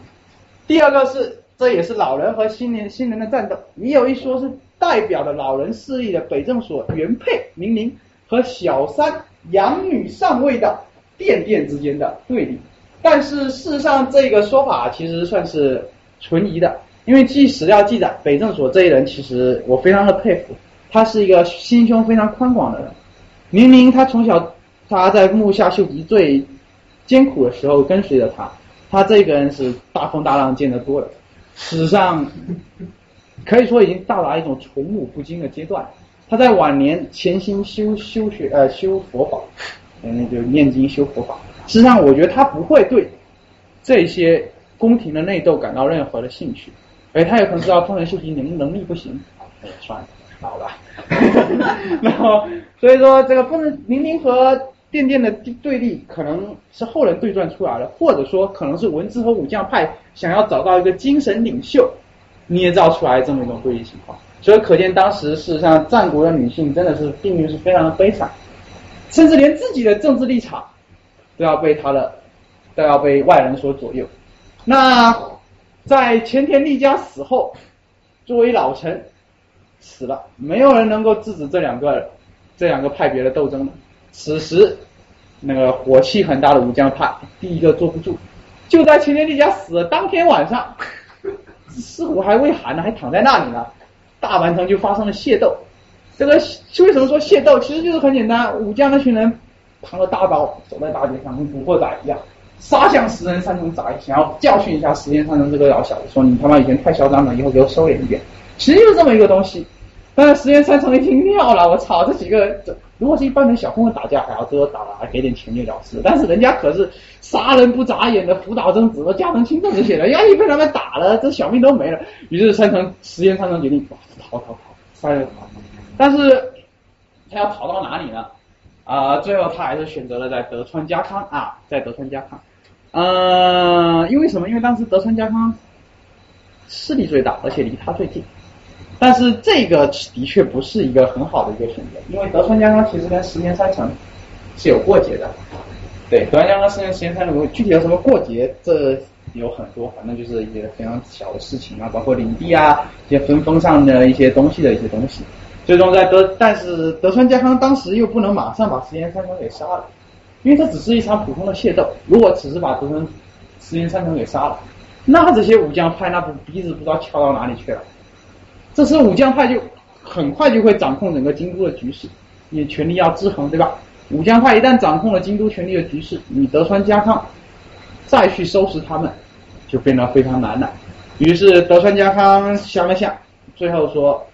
第二个是，这也是老人和新人新人的战斗。你有一说是代表的老人势力的北政所原配明明和小三养女上位的殿殿之间的对立。但是事实上，这个说法其实算是存疑的，因为据史料记载，北政所这一人其实我非常的佩服。他是一个心胸非常宽广的人，明明他从小他在木下秀吉最艰苦的时候跟随着他，他这个人是大风大浪见得多了，史上可以说已经到达一种宠辱不惊的阶段。他在晚年潜心修修学呃修佛法，嗯就念经修佛法。实际上，我觉得他不会对这些宫廷的内斗感到任何的兴趣。哎，他有可能知道丰臣秀吉能能力不行，哎，算了，老了。然后所以说这个不能明明和电电的对立可能是后人对撰出来的，或者说可能是文字和武将派想要找到一个精神领袖捏造出来这么一种对立情况。所以可见当时事实上战国的女性真的是命运是非常的悲惨，甚至连自己的政治立场都要被他的都要被外人所左右。那在前田利家死后，作为。老臣死了，没有人能够制止这两个这两个派别的斗争了。此时，那个火气很大的武将派第一个坐不住，就在秦天帝家死的当天晚上，尸骨还未寒呢，还躺在那里呢。大阪城就发生了械斗。这个为什么说械斗？其实就是很简单，武将那群人扛着大刀走在大街上，跟古惑仔一样，杀向石人三成宅，想要教训一下石人三成这个老小子，说你他妈以前太嚣张了，以后给我收敛一点。其实就是这么一个东西。但是石人三成一听尿了，我操，这几个这如果是一般人小混混打架，还要最后打了，还给点钱就了事。但是人家可是杀人不眨眼的辅岛贞子和加藤清正这些人，万一被他们打了，这小命都没了。于是三成石人三成决定。逃逃逃，杀人逃！但是他要逃到哪里呢？啊，最后他还是选择了在德川家康啊，在德川家康。嗯，因为什么？因为当时德川家康势力最大，而且离他最近。但是这个的确不是一个很好的一个选择，因为德川家康其实跟石田三成是有过节的。对，德川家康、石田石田三成具体有什么过节？这有很多，反正就是一些非常小的事情啊，包括领地啊，一些分封上的一些东西的一些东西。最终在德，但是德川家康当时又不能马上把石田三成给杀了，因为这只是一场普通的械斗。如果只是把德川石田三成给杀了，那这些武将派那不鼻子不知道翘到哪里去了。这时武将派就很快就会掌控整个京都的局势，你权力要制衡，对吧？武将派一旦掌控了京都权力的局势，你德川家康再去收拾他们。就变得非常难了。于是德川家康想了想，最后说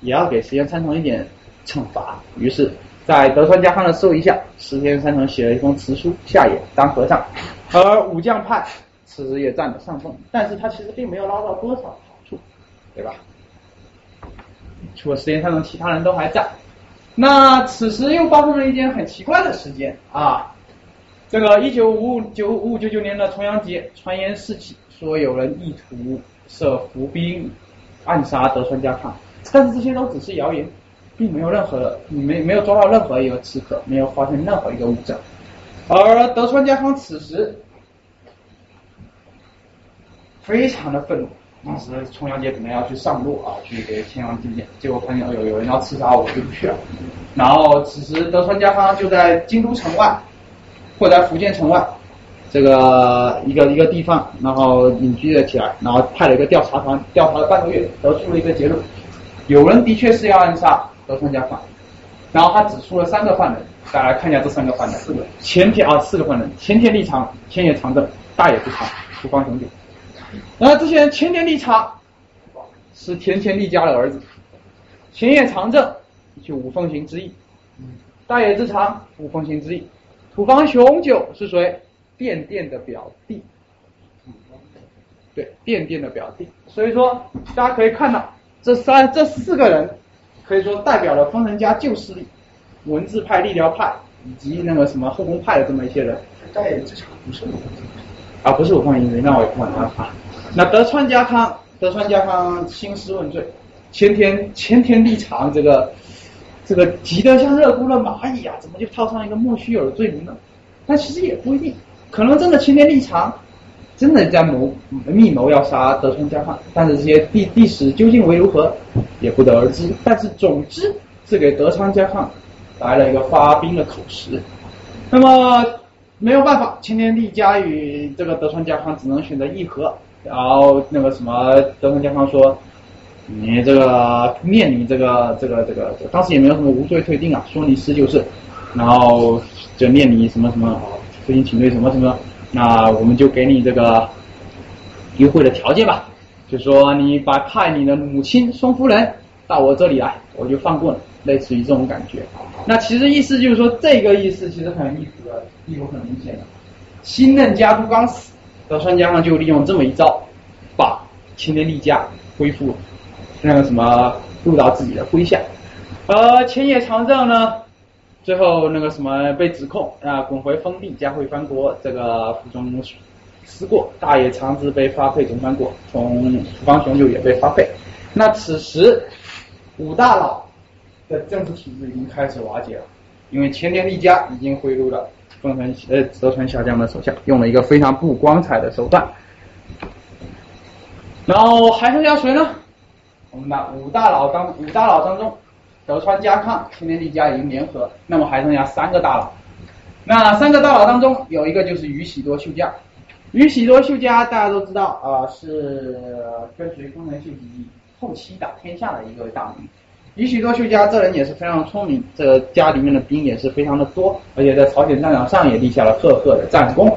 也要给石田三成一点惩罚。于是，在德川家康的授意下，石田三成写了一封辞书下野当和尚。而武将派此时也占了上风，但是他其实并没有捞到多少好处，对吧？除了石田三成，其他人都还在。那此时又发生了一件很奇怪的事件啊。这个一九五五九五五九九年的重阳节，传言四起，说有人意图设伏兵暗杀德川家康，但是这些都只是谣言，并没有任何的，没没有抓到任何一个刺客，没有发现任何一个物证。而德川家康此时非常的愤怒，当时重阳节本来要去上路啊，去给天王祭奠，结果发现有有人要刺杀我，就不去了。然后此时德川家康就在京都城外。或在福建城外这个一个一个地方，然后隐居了起来，然后派了一个调查团调查了半个月，得出了一个结论：有人的确是要暗杀德川家康。然后他指出了三个犯人，大家来看一下这三个犯人：四个前田啊，四个犯人，前田利长、千野长政、大野不长，土方兄弟。然后这些人，前田利长是田千利家的儿子，千叶长政就五奉行之一，大野之长五奉行之一。土方雄九是谁？电电的表弟，对，电电的表弟。所以说，大家可以看到，这三这四个人，可以说代表了丰臣家旧势力，文字派、力疗派以及那个什么后宫派的这么一些人。大野之长不是啊，不是武方营那我也看了啊。那德川家康，德川家康兴师问罪，前田前田立长这个。这个急得像热锅的蚂蚁啊，怎么就套上一个莫须有的罪名呢？但其实也不一定，可能真的前田利长真的在谋密谋要杀德川家康，但是这些历历史究竟为如何，也不得而知。但是总之是给德川家康来了一个发兵的口实。那么没有办法，前田利家与这个德川家康只能选择议和，然后那个什么德川家康说。你这个面临这个这个这个，当时也没有什么无罪推定啊，说你是就是，然后就念你什么什么，负荆请罪什么什么，那我们就给你这个优惠的条件吧，就说你把派你的母亲松夫人到我这里来，我就放过你，类似于这种感觉。那其实意思就是说，这个意思其实很有意思的，意图很明显的。新任家督刚死，德川家康就利用这么一招，把。青年利家恢复那个什么入到自己的麾下。而千叶长政呢，最后那个什么被指控啊滚回封地，加会藩国这个府中思过，大野长治被发配总藩国，从福冈雄就也被发配。那此时五大佬的政治体制已经开始瓦解了，因为千年利家已经贿赂了丰臣呃德川下将的手下，用了一个非常不光彩的手段。然后还剩下谁呢？我们的五大佬当五大佬当中，德川家康、千年利家已经联合，那么还剩下三个大佬。那三个大佬当中，有一个就是宇喜多秀家。宇喜多秀家大家都知道啊、是跟随丰臣秀吉后期打天下的一个大名。宇喜多秀家这人也是非常聪明，这家里面的兵也是非常的多，而且在朝鲜战场上也立下了赫赫的战功。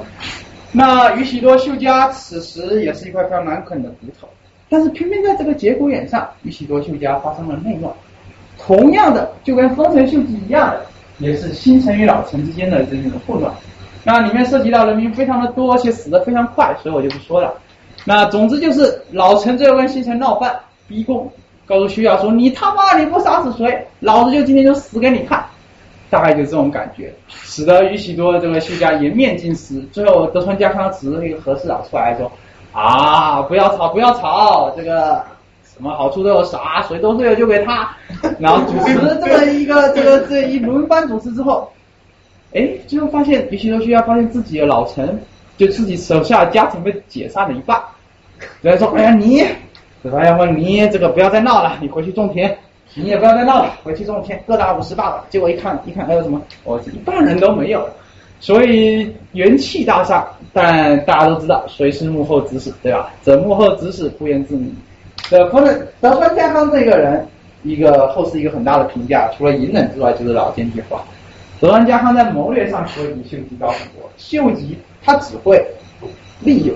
那宇喜多秀家此时也是一块非常难啃的骨头，但是偏偏在这个节骨眼上，宇喜多秀家发生了内乱。同样的，就跟丰臣秀吉一样的，也是新臣与老臣之间的这种混乱。那里面涉及到人民非常的多，而且死的非常快，所以我就不说了。那总之就是老臣最后跟新臣闹翻，逼宫，告诉徐雅说：“你他妈你不杀死谁，老子就今天就死给你看。”大概就这种感觉，使得宇喜多这个秀家颜面尽失。最后德川家康指着一个和事佬出来说：“啊，不要吵，不要吵，这个什么好处都有啥，谁都是有就给他。”然后主持这么一个这个这一轮番主持之后，哎，最后发现宇喜多秀家发现自己的老臣，就自己手下的家臣被解散了一半。人家说：“哎呀，你，德川家说你这个不要再闹了，你回去种田。”你也不要再闹了，回去种田，各打五十罢了。结果一看，一看还有什么？哦，一半人都没有，所以元气大伤。但大家都知道谁是幕后指使，对吧？这幕后指使不言自明。这可能德川家康这个人，一个后世一个很大的评价，除了隐忍之外，就是老奸巨猾。德川家康在谋略上可比秀吉高很多。秀吉他只会利用，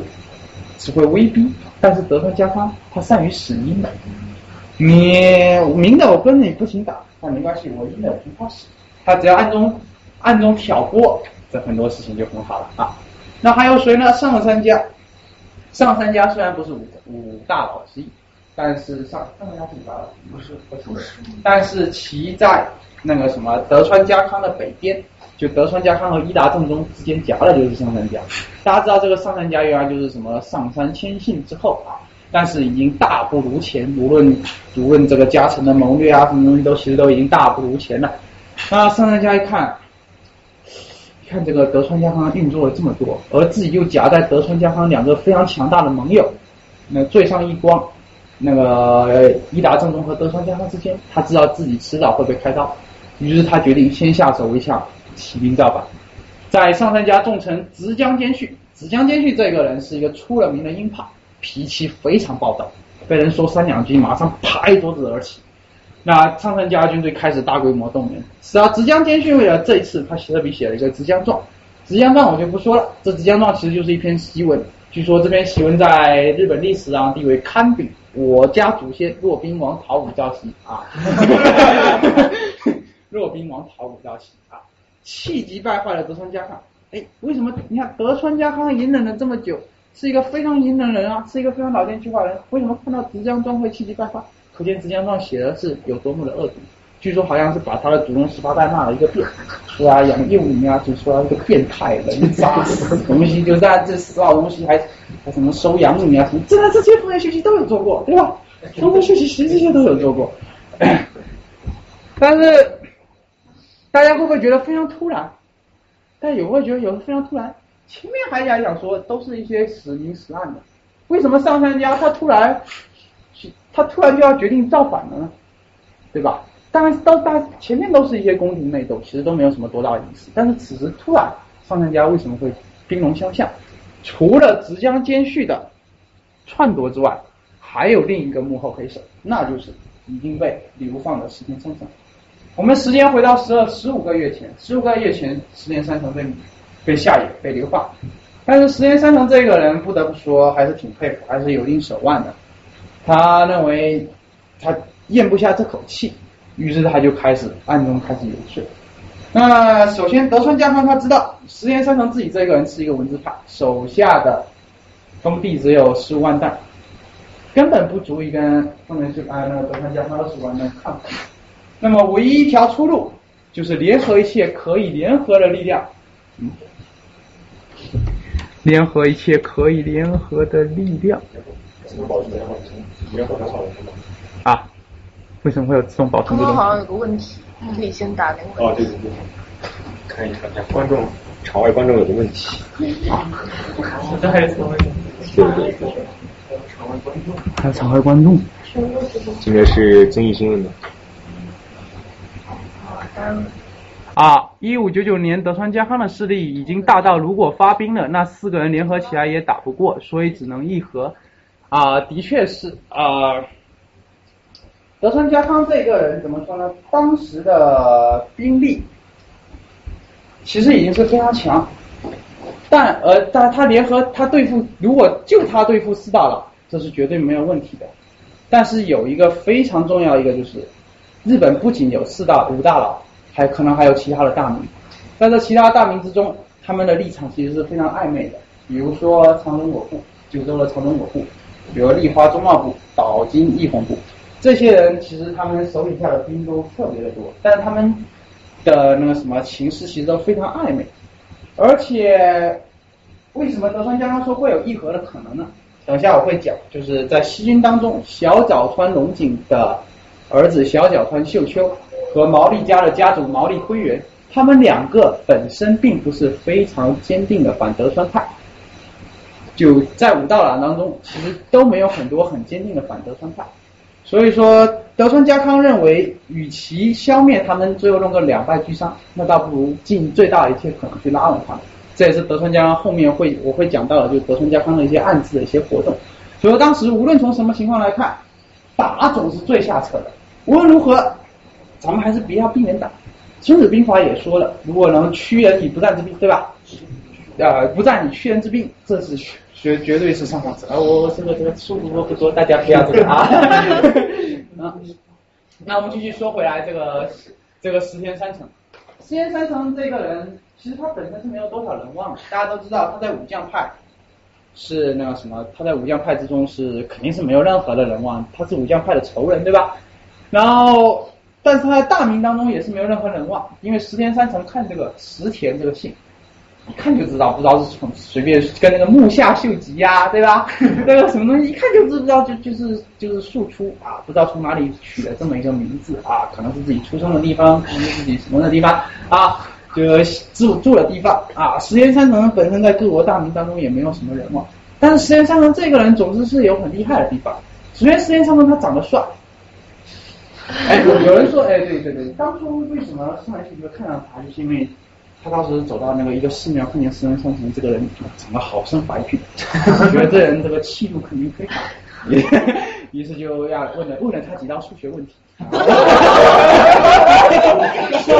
只会威逼，但是德川家康他善于使阴的。你明的我跟你不行打，但没关系，我阴的我凭他使。他只要暗中暗中挑拨，这很多事情就很好了啊。那还有谁呢？上三家，上三家虽然不是五五大佬之一，但是上上三家是五大佬，不是不是，但是其在那个什么德川家康的北边，就德川家康和伊达政宗之间夹的就是上杉家。大家知道这个上杉家原来就是什么上杉谦信之后啊。但是已经大不如前，无论无论这个家臣的谋略啊，什么东西都其实都已经大不如前了。那上杉家一看，看这个德川家康运作了这么多，而自己又夹在德川家康两个非常强大的盟友，那最上一光，那个伊达政宗和德川家康之间，他知道自己迟早会被开刀，于是他决定先下手为强，起兵造反。在上杉家重臣直江兼续，直江兼续这个人是一个出了名的鹰派。脾气非常暴躁，被人说三两句，马上拍桌子而起。那上杉家军队开始大规模动员。是啊，直江兼续为了这一次，他写了笔写了一个《直江传》。《直江传》我就不说了，这《直江传》其实就是一篇檄文。据说这篇檄文在日本历史上地位堪比我家祖先骆宾王讨武曌檄啊。骆宾王讨武曌檄啊，气急败坏了德川家康。哎，为什么？你看德川家康隐忍了这么久。是一个非常隐忍人啊，是一个非常老奸巨猾的人。为什么看到直江庄会气急败坏？可见直江庄写的是有多么的恶毒。据说好像是把他的祖宗十八代骂了一个遍，说他养幼女啊，就说他一个变态人渣东西，就在这死老东西还还什么收养女啊什么，真的这些丰臣秀吉都有做过，对吧？丰臣秀吉其实这些都有做过。但是大家会不会觉得非常突然？大家有会觉得有的非常突然？前面还想想说都是一些死明死暗的，为什么上三家他突然，他突然就要决定造反了呢？对吧？当然到大前面都是一些宫廷内斗，其实都没有什么多大的意思。但是此时突然上三家为什么会兵戎相向？除了直江兼续的篡夺之外，还有另一个幕后黑手，那就是已经被流放的石田三成。我们时间回到十二十五个月前，十五个月前石田三成被。被下野，被流放，但是石田三成这个人不得不说还是挺佩服，还是有一定手腕的。他认为他咽不下这口气，于是他就开始暗中开始游说。那首先德川家康他知道石田三成自己这个人是一个文字派，手下的封地只有十五万担，根本不足以跟丰臣秀啊那个德川家康二十万人抗衡。那么唯一一条出路就是联合一切可以联合的力量，嗯，联合一切可以联合的力量。啊？为什么会有自动保存？刚刚好像有个问题，可以先打那个。哦，对对对，看一看一下观众，场外观众有个问题。这还有什么问题？对对对，还有场外观众。这个是争议新闻的。啊，一五九九年德川家康的势力已经大到，如果发兵了，那四个人联合起来也打不过，所以只能议和。啊，的确是啊。德川家康这个人怎么说呢？当时的兵力其实已经是非常强，但呃，但他联合他对付，如果就他对付四大佬，这是绝对没有问题的。但是有一个非常重要一个就是，日本不仅有四大五大佬，还可能还有其他的大名，在这其他大名之中，他们的立场其实是非常暧昧的。比如说长宗我部，九州的长宗我部，比如立花中茂部、岛津义弘部。这些人其实他们手底下的兵都特别的多，但是他们的那个什么情势其实都非常暧昧，而且为什么德川家康说会有议和的可能呢？等下我会讲，就是在西军当中，小角川龙井的儿子小角川秀秋和毛利家的家主毛利辉元，他们两个本身并不是非常坚定的反德川派，就在武道郎当中，其实都没有很多很坚定的反德川派。所以说，德川家康认为，与其消灭他们，最后弄个两败俱伤，那倒不如尽最大的一切可能去拉拢他们。这也是德川家康后面会我会讲到的，就是德川家康的一些暗自的一些活动。所以当时无论从什么情况来看，打总是最下策的。无论如何，咱们还是不要避免打。孙子兵法也说了，如果能屈人以不战之兵，对吧？啊，不战以屈人之兵，这是。绝绝对是上上策啊！我这个这个书读的不多，大家不要这个啊。啊，那我们继续说回来，这个这个石田三成，石田三成这个人，其实他本身是没有多少人望的。大家都知道他在武将派是那个什么，他在武将派之中是肯定是没有任何的人望，他是武将派的仇人，对吧？然后，但是他在大名当中也是没有任何人望，因为石田三成看这个石田这个姓。一看就知道，不知道是从随便跟那个木下秀吉呀，对吧？那个什么东西，一看就知道，就就是就是庶出啊，不知道从哪里取的这么一个名字啊，可能是自己出生的地方，可能是自己什么的地方啊，就住住的地方啊。石田三成本身在各国大名当中也没有什么人望，但是石田三成这个人总之是有很厉害的地方。首先，石田三成他长得帅。哎，有人说，哎，对对对，当初为什么上来就看到他，就是因为。他当时走到那个一个寺庙，看见石人三成这个人长得好生白俊，觉得这人这个气度肯定非常，于是就要问了问了他几道数学问题。说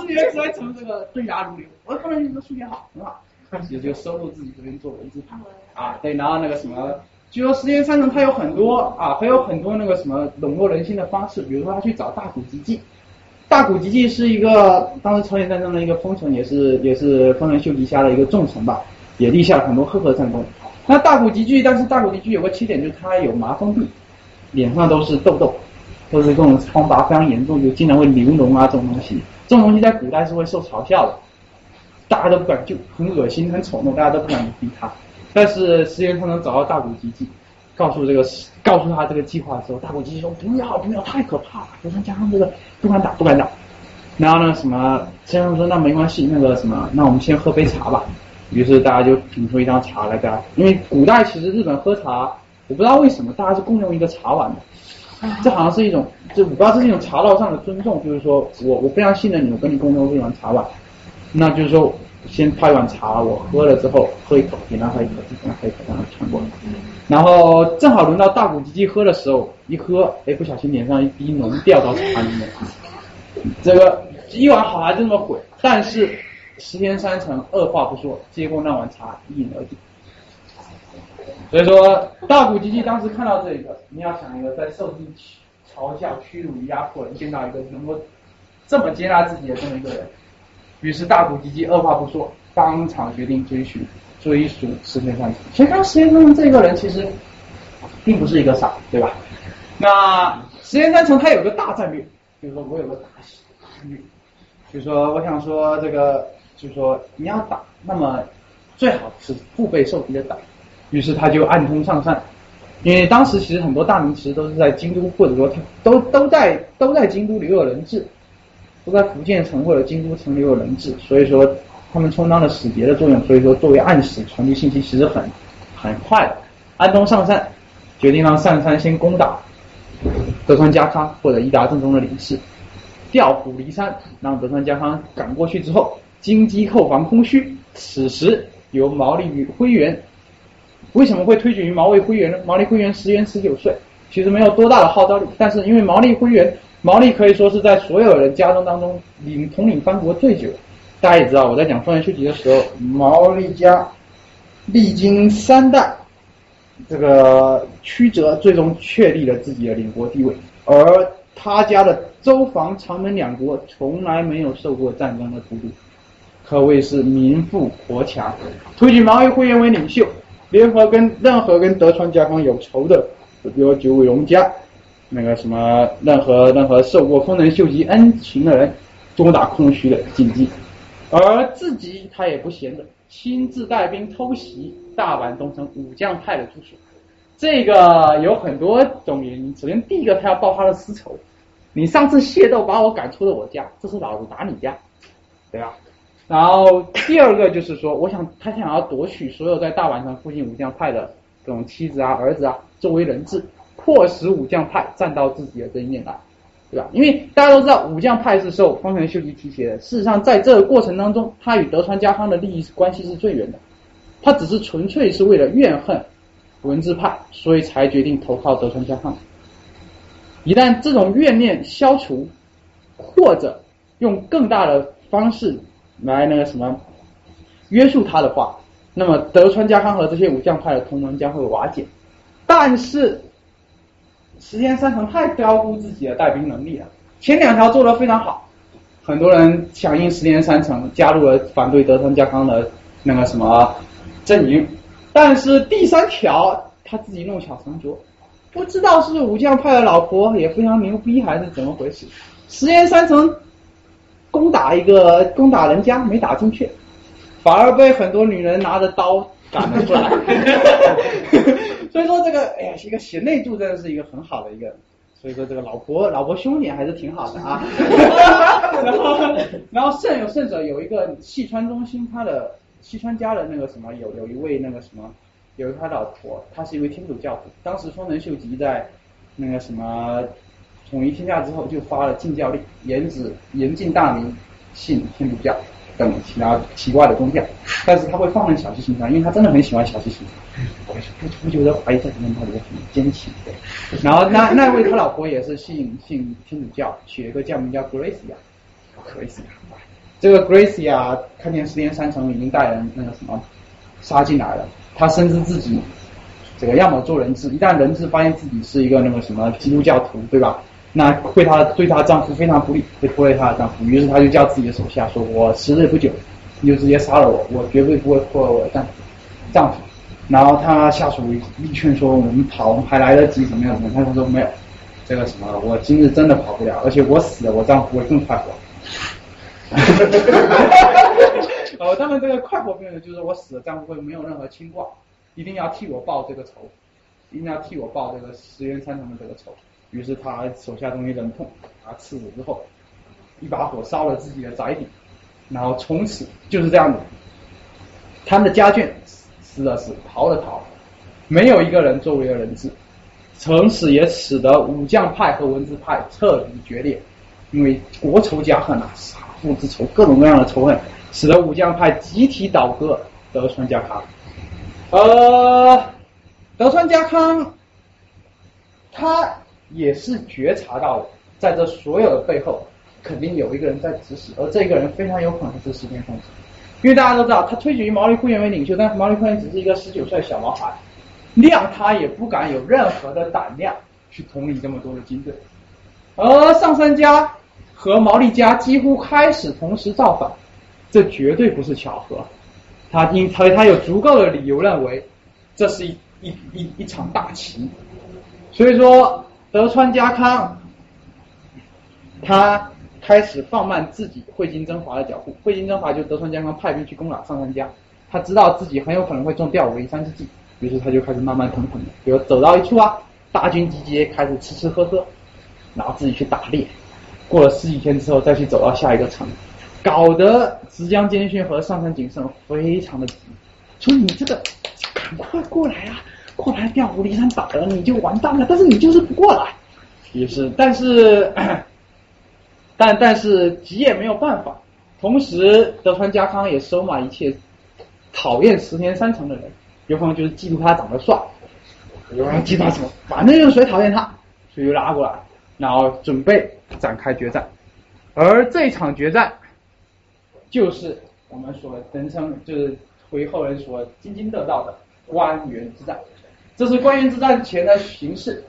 十年才成这个对答如流，我看到你这个数学好很好，也就收录自己这边做文字版啊。对，然后那个什么，据说石田三成他有很多啊，还有很多那个什么笼络人心的方式，比如说他去找大谷吉继。大谷吉继是一个当时朝鲜战争的一个封臣，也是也是丰臣秀吉下的一个重臣吧，也立下了很多赫赫战功。那大谷吉继，但是大谷吉继有个缺点，就是他有麻风病，脸上都是痘痘，都是这种疮疤非常严重，就经常会流脓啊这种东西。这种东西在古代是会受嘲笑的，大家都不敢救，很恶心很丑陋，大家都不敢逼他。但是实际上他能找到大谷吉继。告诉这个，告诉他这个计划的时候，大谷吉说不要不要，太可怕了。德川家康这个不敢打不敢打。然后呢，什么先生说那没关系，那个什么，那我们先喝杯茶吧。于是大家就品出一张茶来，大家因为古代其实日本喝茶，我不知道为什么大家是共用一个茶碗的。这好像是一种，就我不知道这是一种茶道上的尊重，就是说我我非常信任你，我跟你共用一碗茶碗。那就是说，先泡一碗茶，我喝了之后喝一口，你让他一口，你让他一口，让他传过来。然后正好轮到大古吉吉喝的时候，一喝，哎，不小心脸上一滴脓掉到茶里面，这个一碗好茶就这么毁，但是石田三成二话不说，接过那碗茶一饮而尽。所以说大古吉吉当时看到这个，你要想一个在受尽嘲笑、屈辱压迫，见到一个能够这么接纳自己的这么一个人，于是大谷吉吉二话不说，当场决定追寻。追属石田三成，其实石田三成这个人其实并不是一个傻，对吧？那石田三成他有个大战略，就是说我有个大战略，就是说我想说这个，就是说你要打，那么最好是腹背受敌的打。于是他就暗通上善，因为当时其实很多大名其实都是在京都，或者说他都都在都在京都留有人质，都在福建城或者京都城留有人质，所以说他们充当了使节的作用。所以说作为暗使传递信息其实很很快的。安东上善决定让上山先攻打德川家康或者伊达政宗的领事，调虎离山，让德川家康赶过去之后，金鸡后方空虚。此时由毛利与辉元。为什么会推举于毛利辉元呢？毛利辉元时元十九岁，其实没有多大的号召力，但是因为毛利辉元，毛利可以说是在所有人家中当中领统领藩国最久。大家也知道，我在讲丰臣秀吉的时候，毛利家历经三代这个曲折，最终确立了自己的领国地位。而他家的周防长门两国从来没有受过战争的荼毒，可谓是民富国强。推举毛利辉元为领袖。联合跟任何跟德川家康有仇的，比如九尾龙家，那个什么任何任何受过丰臣秀吉恩情的人，攻打空虚的禁忌，而自己他也不闲着，亲自带兵偷袭大阪东城武将派的住所。这个有很多种原因，首先第一个他要报他的私仇，你上次械斗把我赶出了我家，这次老子打你家，对吧？然后第二个就是说，我想他想要夺取所有在大阪城附近武将派的这种妻子啊、儿子啊作为人质，迫使武将派站到自己的这一面来，对吧？因为大家都知道武将派是受丰臣秀吉提携的，事实上在这个过程当中，他与德川家康的利益关系是最远的，他只是纯粹是为了怨恨文字派，所以才决定投靠德川家康。一旦这种怨念消除，或者用更大的方式。来那个什么约束他的话，那么德川家康和这些武将派的同盟将会瓦解。但是石田三成太高估自己的带兵能力了，前两条做得非常好，很多人响应石田三成，加入了反对德川家康的那个什么阵营。但是第三条他自己弄巧成拙，不知道是武将派的老婆也非常牛逼还是怎么回事，石田三成。攻打一个攻打人家没打进去，反而被很多女人拿着刀赶得出来。所以说这个哎呀，一个贤内助真的是一个很好的一个。所以说这个老婆老婆凶点还是挺好的啊。然后然后胜有胜者有一个细川中心，他的细川家的那个什么有有一位那个什么有一他老婆，他是一位天主教徒。当时丰臣秀吉在那个什么。统一天下之后，就发了禁教令，严止严禁大明信天主教等其他奇怪的宗教。但是他会放任小西行传，因为他真的很喜欢小提琴。我不不觉得怀疑这里面到底有什么奸情。然后那那位他老婆也是信信天主教，取了一个教名叫 Gracia，Gracia。这个 Gracia 看见石田三成已经带人那个什么杀进来了，他深知自己这个要么做人质，一旦人质发现自己是一个那个什么基督教徒，对吧？那会她对她丈夫非常不利，会拖累她的丈夫。于是她就叫自己的手下说：“我时日不久，你就直接杀了我，我绝对不会拖累我的丈夫。”丈夫。然后她下属力劝说：“我们跑还来得及，怎么样？”怎么样？他说：“没有，这个什么，我今日真的跑不了，而且我死了，我丈夫会更快活。”哈哈哈哦，他们这个快活病人就是我死了，丈夫会没有任何牵挂，一定要替我报这个仇，一定要替我报这个石原三成的这个仇。于是他手下东西忍痛他刺死之后，一把火烧了自己的宅邸，然后从此就是这样子，他们的家眷死了死，逃了逃，没有一个人作为了人质，从此也使得武将派和文字派彻底决裂，因为国仇家恨啊，杀父之仇，各种各样的仇恨，使得武将派集体倒戈，德川家康，呃，德川家康，他。也是觉察到了，在这所有的背后，肯定有一个人在指使，而这个人非常有可能是石田丰子，因为大家都知道，他推举毛利辉元为领袖，但是毛利辉元只是一个十九岁的小毛孩，谅他也不敢有任何的胆量去统领这么多的军队，而上杉家和毛利家几乎开始同时造反，这绝对不是巧合，他因他他有足够的理由认为，这是一一一一场大棋。所以说德川家康他开始放慢自己汇金征伐的脚步。汇金征伐就德川家康派兵去攻打上杉家，他知道自己很有可能会中调虎离山之计，于是他就开始慢慢腾腾的，比如走到一处啊，大军集结，开始吃吃喝喝，然后自己去打猎。过了十几天之后，再去走到下一个城，搞得直江兼训和上杉景胜非常的急，说你这个赶快过来啊！过来调虎离山打了你就完蛋了，但是你就是不过来。于是，但是，但但是急也没有办法。同时，德川家康也收买一切讨厌石田三成的人，有可能就是嫉妒他长得帅，有人嫉妒他什么，反正就是谁讨厌他，所以就拉过来，然后准备展开决战。而这场决战，就是我们所人称，就是为后人所津津乐道的关原之战。这是关原之战前的形势。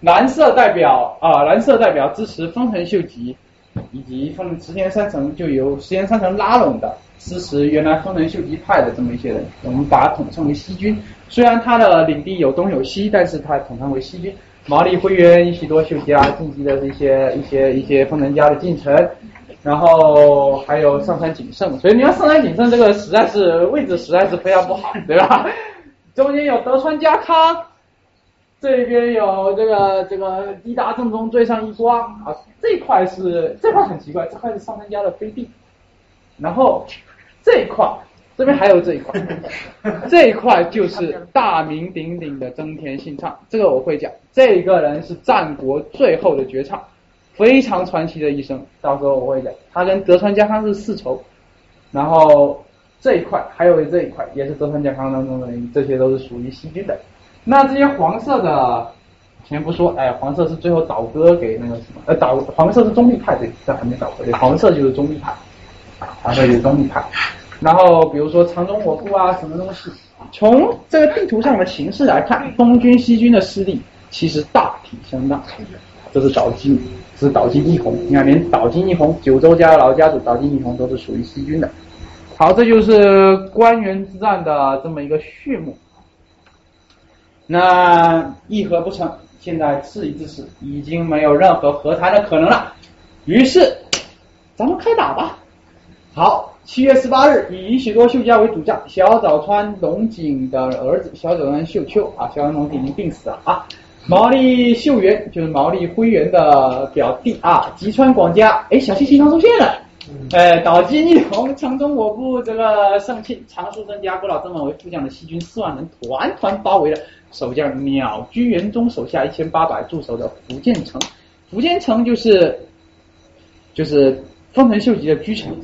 蓝色代表啊，蓝色代表支持丰臣秀吉，以及丰石田三成就由石田三成拉拢的支持原来丰臣秀吉派的这么一些人，我们把它统称为西军。虽然他的领地有东有西，但是他统称为西军。毛利辉元、许多秀吉啊，晋级的这些一些一些丰臣家的进程，然后还有上杉景胜。所以你看上杉景胜这个实在是位置实在是非常不好，对吧？中间有德川家康。这边有这个这个伊达正宗追上一光啊，这块是这块很奇怪，这块是上杉家的飞地，然后这一块这边还有这一块，这一 块就是大名鼎鼎的增田信畅，这个我会讲，这个人是战国最后的绝唱，非常传奇的一生，到时候我会讲，他跟德川家康是世仇，然后这一块还有这一块也是德川健康当中的，这些都是属于细菌的。那这些黄色的，先不说，哎，黄色是最后倒戈给那个什么，呃，倒黄色是中立派，对，这还没倒戈，对，黄色就是中立派，黄色就是中立派。然后比如说长中我部啊，什么东西，从这个地图上的形式来看，东军西军的势力其实大体相当。这是岛津，这是岛津义弘，你看连岛津义弘九州家老家主岛津义弘都是属于西军的。好，这就是关原之战的这么一个序幕。那议和不成，现在事已至此，已经没有任何和谈的可能了。于是，咱们开打吧。好，七月十八日，以许多秀家为主将，小早川龙井的儿子小早川秀秋啊，小早川龙井已经病死了啊。毛利秀元就是毛利辉元的表弟啊，吉川广家，哎，小西西刚出现了。哎，岛津义弘、城中我部这个盛庆、长树增加、国老正门为副将的西军四万人，团团包围了。守将鸟居元忠手下一千八百驻守的福建城，福建城就是就是丰臣秀吉的居城。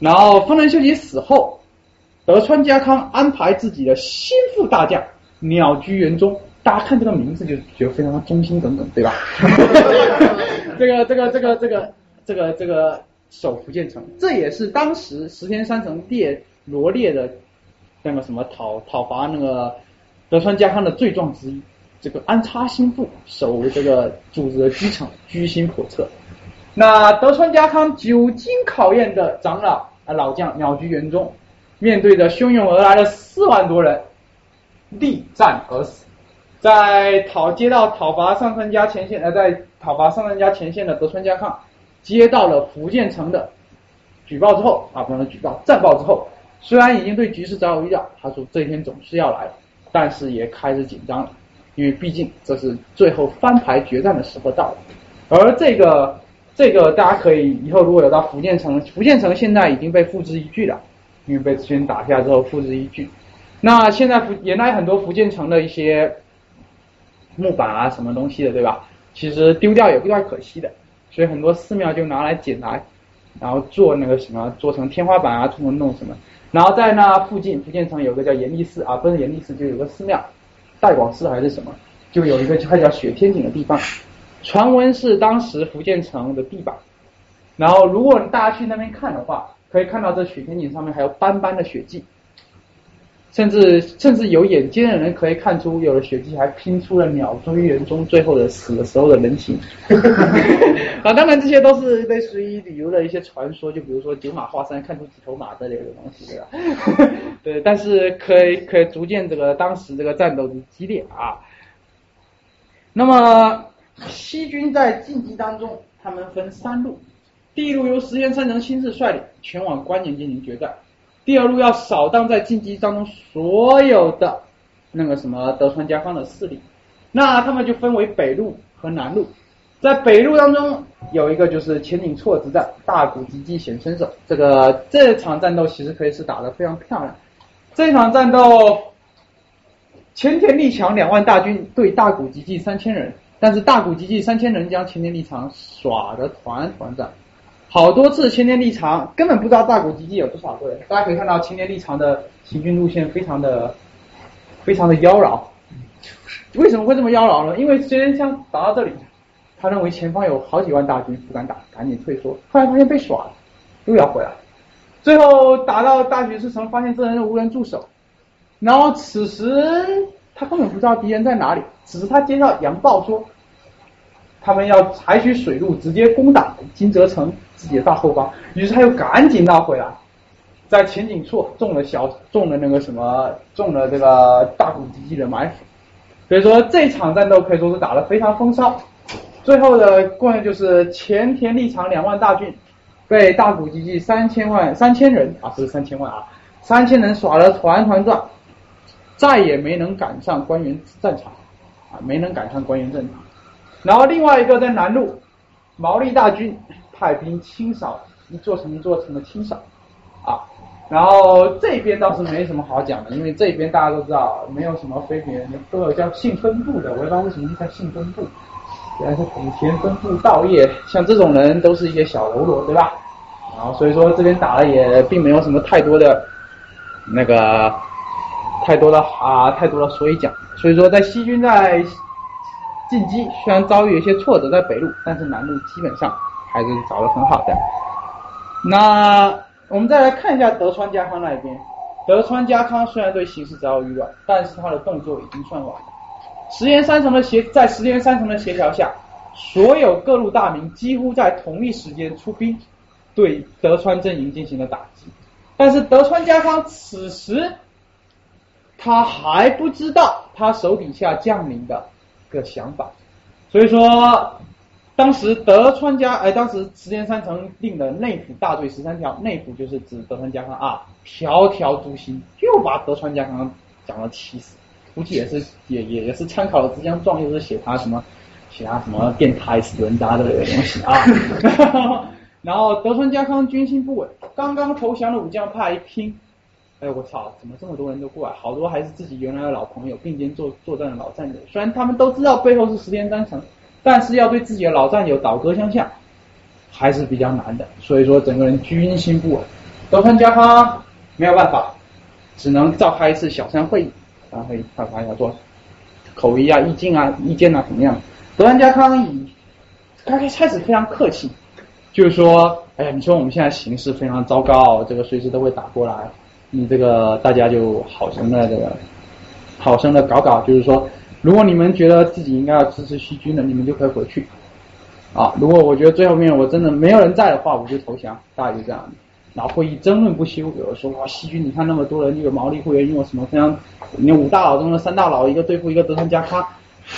然后丰臣秀吉死后，德川家康安排自己的心腹大将鸟居元忠，大家看这个名字就觉得非常的忠心耿耿，对吧？这个这个这个这个这个这个守福建城，这也是当时石田三成列罗列的那个什么讨讨伐那个。德川家康的罪状之一，这个安插心腹守这个组织的居城，居心叵测。那德川家康久经考验的长老啊老将鸟居元忠，面对着汹涌而来的四万多人，力战而死。在讨接到讨伐上杉家前线，呃，在讨伐上杉家前线的德川家康，接到了福建城的举报之后啊，不能举报战报之后，虽然已经对局势早有预料，他说这一天总是要来。但是也开始紧张了，因为毕竟这是最后翻牌决战的时候到了。而这个这个大家可以以后如果有到福建城，福建城现在已经被付之一炬了，因为被资军打下之后付之一炬。那现在福原来很多福建城的一些木板啊什么东西的，对吧？其实丢掉也不太可惜的，所以很多寺庙就拿来捡来，然后做那个什么，做成天花板啊，做成弄什么。然后在那附近，福建城有个叫严立寺啊，不是严立寺，就有个寺庙，代广寺还是什么，就有一个它叫雪天井的地方，传闻是当时福建城的地板。然后如果大家去那边看的话，可以看到这雪天井上面还有斑斑的血迹。甚至甚至有眼尖的人可以看出，有的血迹还拼出了鸟居元忠最后的死的时候的人形。啊，当然这些都是类似于旅游的一些传说，就比如说九马画山看出几头马之类的东西，对吧？对，但是可以可以逐渐这个当时这个战斗的激烈啊。那么西军在晋级当中，他们分三路，第一路由石田三成亲自率领前往关前进行决战，第二路要扫荡在晋级当中所有的那个什么德川家康的势力，那他们就分为北路和南路。在北路当中有一个就是前景错之战，大谷吉继显身手。这个这场战斗其实可以是打得非常漂亮。这场战斗，前田利强两万大军对大谷吉继三千人，但是大谷吉继三千人将前田利强耍得团团转，好多次千年立场根本不知道大谷吉继有多少个人。大家可以看到千年立场的行军路线非常的非常的妖娆。为什么会这么妖娆呢？因为虽然枪打到这里。他认为前方有好几万大军，不敢打，赶紧退缩。后来发现被耍了，又要回来。最后打到大学士城，发现这人无人驻守。然后此时他根本不知道敌人在哪里，只是他接到洋报说，他们要采取水路直接攻打金泽城自己的大后方。于是他又赶紧绕回来，在前景处中了小中了那个什么中了这个大谷吉吉的埋伏。所以说这场战斗可以说是打得非常风骚。最后的过程就是前田利长两万大军被大谷吉继三千万三千人啊，不是三千万啊，三千人耍得团团转，再也没能赶上关原战场啊，没能赶上关原战场。然后另外一个在南路，毛利大军派兵清扫一座城一座城的清扫啊，然后这边倒是没什么好讲的，因为这边大家都知道没有什么非别人都有叫信分部的，我也不知道为什么叫信分部。原来是古田分部道业，像这种人都是一些小喽啰，对吧？然后所以说这边打了也并没有什么太多的那个太多的啊太多的所以讲，所以说在西军在进击虽然遭遇一些挫折在北路，但是南路基本上还是找的很好的。那我们再来看一下德川家康那一边，德川家康虽然对形势早有预料，但是他的动作已经算晚。石岩三城的协在石岩三城的协调下，所有各路大名几乎在同一时间出兵，对德川阵营进行了打击。但是德川家康此时他还不知道他手底下将领的个想法，所以说当时德川家哎，当时石田三城定的内府大队十三条，内府就是指德川家康啊，条条诛心，又把德川家康讲了气死。估计也是也也也是参考了《之江壮》，又是写他什么写他什么变态死人渣之类的东西啊。然后德川家康军心不稳，刚刚投降的武将派一拼，哎我操，怎么这么多人都过来？好多还是自己原来的老朋友，并肩作作战的老战友。虽然他们都知道背后是石田三成，但是要对自己的老战友倒戈相向，还是比较难的。所以说整个人军心不稳，德川家康没有办法，只能召开一次小三会议。然后会他他要做口译啊、意境啊、意见啊怎么样？德川家康以刚开始非常客气，就是说，哎呀，你说我们现在形势非常糟糕，这个随时都会打过来，你这个大家就好生的这个好生的搞搞，就是说，如果你们觉得自己应该要支持西军的，你们就可以回去啊。如果我觉得最后面我真的没有人在的话，我就投降，大概就这样。然后会议争论不休，有的说哇，西军你看那么多人，有毛利会员，用什么非常，你五大佬中的三大佬，一个对付一个德川家康，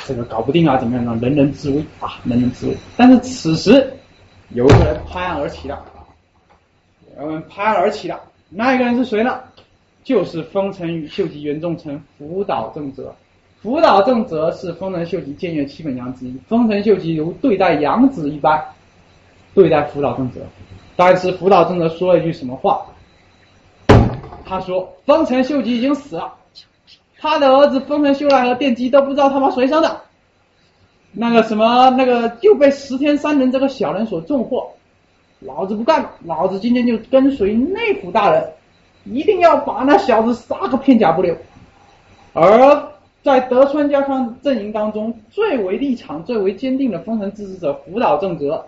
这个搞不定啊，怎么样呢？人人自危啊，人人自危。但是此时有一个人拍案而起了，有人拍案而起了，那一个人是谁呢？就是丰臣秀吉原重臣福岛正则。福岛正则是丰臣秀吉建业七本娘之一，丰臣秀吉如对待养子一般对待福岛正则。但是福岛正则说了一句什么话？他说：“丰臣秀吉已经死了，他的儿子丰臣秀赖和电击都不知道他妈谁生的。那个什么，那个就被石田三人这个小人所重获。老子不干了，老子今天就跟随内府大人，一定要把那小子杀个片甲不留。”而在德川家康阵营当中，最为立场最为坚定的丰臣支持者福岛正则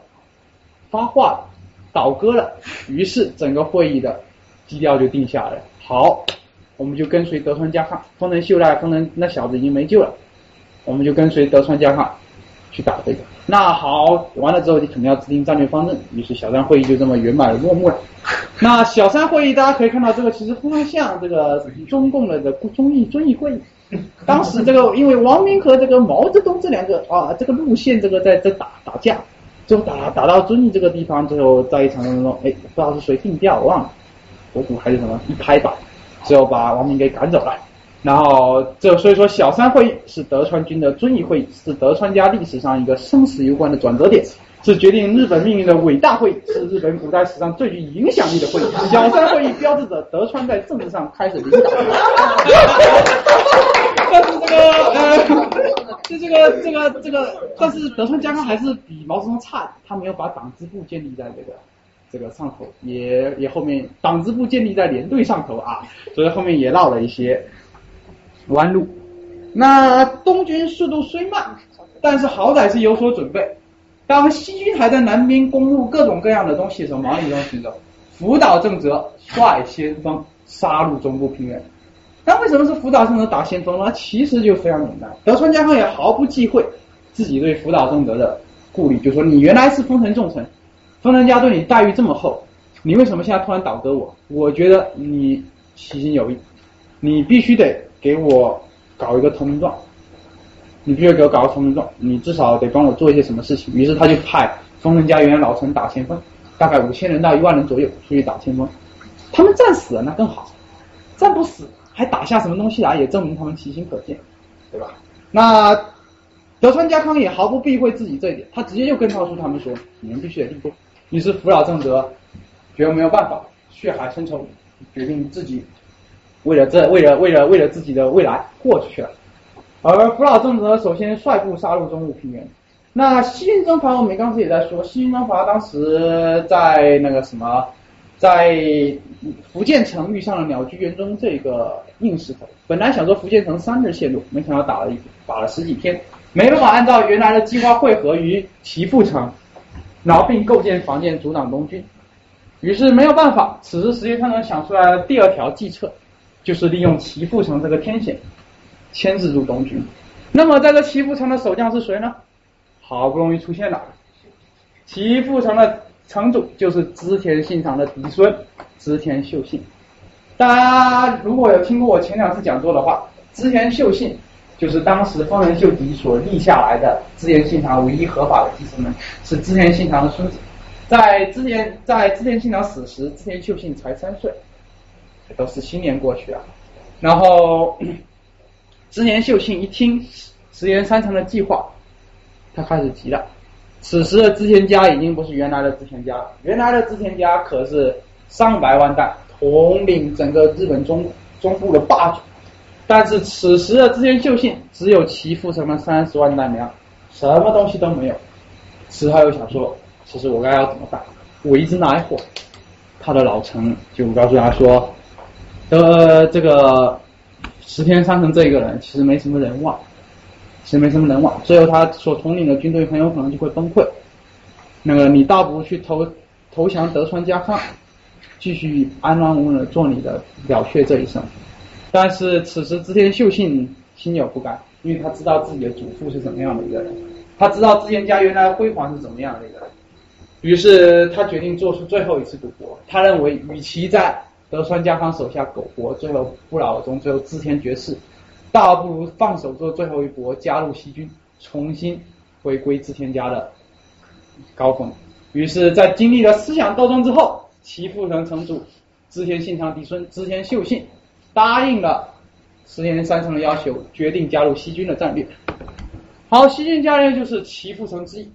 发话。倒戈了，于是整个会议的基调就定下来。好，我们就跟随德川家康，丰臣秀赖，丰臣那小子已经没救了，我们就跟随德川家康去打这个。那好，完了之后你肯定要制定战略方针，于是小三会议就这么圆满的落幕了。那小三会议大家可以看到，这个其实非常像这个中共的这个遵义遵义会议。当时这个因为王明和这个毛泽东这两个啊这个路线这个在在打打架，最后打打到遵义这个地方，最后在一场当中，哎，不知道是谁定调，我忘了，国鼓还是什么，一拍板，最后把王明给赶走了。然后这所以说小三会议是德川军的遵义会议，是德川家历史上一个生死攸关的转折点。是决定日本命运的伟大会议，是日本古代史上最具影响力的会议。小三会议标志着德川在政治上开始领导。但是这个呃，就这个这个这个，但是德川家康还是比毛泽东差，他没有把党支部建立在这个这个上头，也也后面党支部建立在连队上头啊，所以后面也闹了一些弯路。那东军速度虽慢，但是好歹是有所准备。当西军还在南边攻入各种各样的东西的时候，毛利东行走，福岛正则率先锋杀入中部平原。那为什么是福岛正则打先锋呢？其实就非常简单，德川家康也毫不忌讳自己对福岛正则的顾虑，就说你原来是丰臣重臣，丰臣家对你待遇这么厚，你为什么现在突然倒戈我？我觉得你其心有意，你必须得给我搞一个投名状。你必须给我搞个投名状，你至少得帮我做一些什么事情。于是他就派丰臣家原来老臣打前锋，大概五千人到一万人左右出去打前锋。他们战死了那更好，战不死还打下什么东西来，也证明他们其心可鉴，对吧？那德川家康也毫不避讳自己这一点，他直接就跟告诉他们说：你们必须得立功。于是福岛正则觉得没有办法，血海深仇，决定自己为了这为了为了为了自己的未来豁出去了。而福岛正则首先率部杀入中部平原。那西军征伐，我们刚才也在说，西军征伐当时在那个什么，在福建城遇上了鸟居元忠这个硬石头。本来想说福建城三日线路，没想到打了一打了十几天，没办法按照原来的计划汇合于齐阜城，然后并构建防线阻挡东军。于是没有办法，此时石田三成想出来的第二条计策，就是利用岐阜城这个天险。牵制住东军，那么在这岐阜城的守将是谁呢？好不容易出现了，岐阜城的城主就是织田信长的嫡孙织田秀信。大家如果有听过我前两次讲座的话，织田秀信就是当时丰臣秀吉所立下来的织田信长唯一合法的继承人，是织田信长的孙子。在织田在织田信长死时，织田秀信才三岁，都是新年过去啊，然后。织田秀信一听石田三成的计划，他开始急了。此时的织田家已经不是原来的织田家了，原来的织田家可是上百万代统领整个日本中中部的霸主。但是此时的织田秀信只有其父什么三十万担粮，什么东西都没有。此后又想说，其实我该要怎么办？我一直拿货。他的老臣就告诉他说，呃，这个。石田三成这一个人其实没什么人望，其实没什么人望，最后他所统领的军队很有可能就会崩溃。那个你倒不如去投投降德川家康，继续安安稳稳的做你的了却这一生。但是此时织田秀信心有不甘，因为他知道自己的祖父是怎么样的一个人，他知道织田家原来辉煌是怎么样的一个人，于是他决定做出最后一次赌博。他认为与其在德川家康手下苟活，最后不老终，最后织田绝世，倒不如放手做最后一搏，加入西军，重新回归织田家的高峰。于是，在经历了思想斗争之后，岐阜城城主织田信长嫡孙织田秀信答应了石田三成的要求，决定加入西军的战略。好，西军战略就是齐富城之一。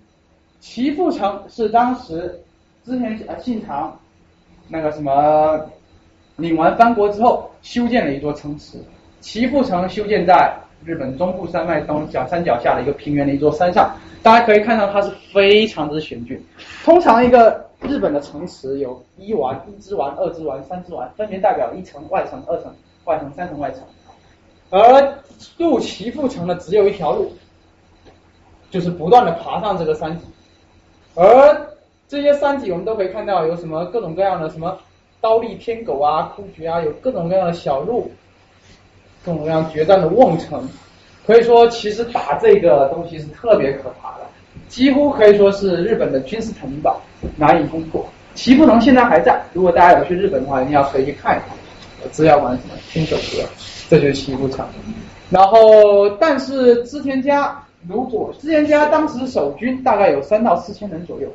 齐富城是当时织田信长那个什么。领完藩国之后，修建了一座城池。岐阜城修建在日本中部山脉东角山脚下的一个平原的一座山上，大家可以看到它是非常之险峻。通常一个日本的城池有一丸、一之丸、二之丸、三之丸，分别代表一层外层、二层外层、三层外层。而入岐阜城的只有一条路，就是不断的爬上这个山脊。而这些山脊我们都可以看到有什么各种各样的什么。刀立天狗啊，枯菊啊，有各种各样的小路，各种各样决战的瓮城，可以说其实打这个东西是特别可怕的，几乎可以说是日本的军事城堡，难以攻破。岐阜城现在还在，如果大家有去日本的话，一定要可以去看一看。资料馆什么听首歌，这就是岐阜城。然后，但是织田家如果织田家当时守军大概有三到四千人左右，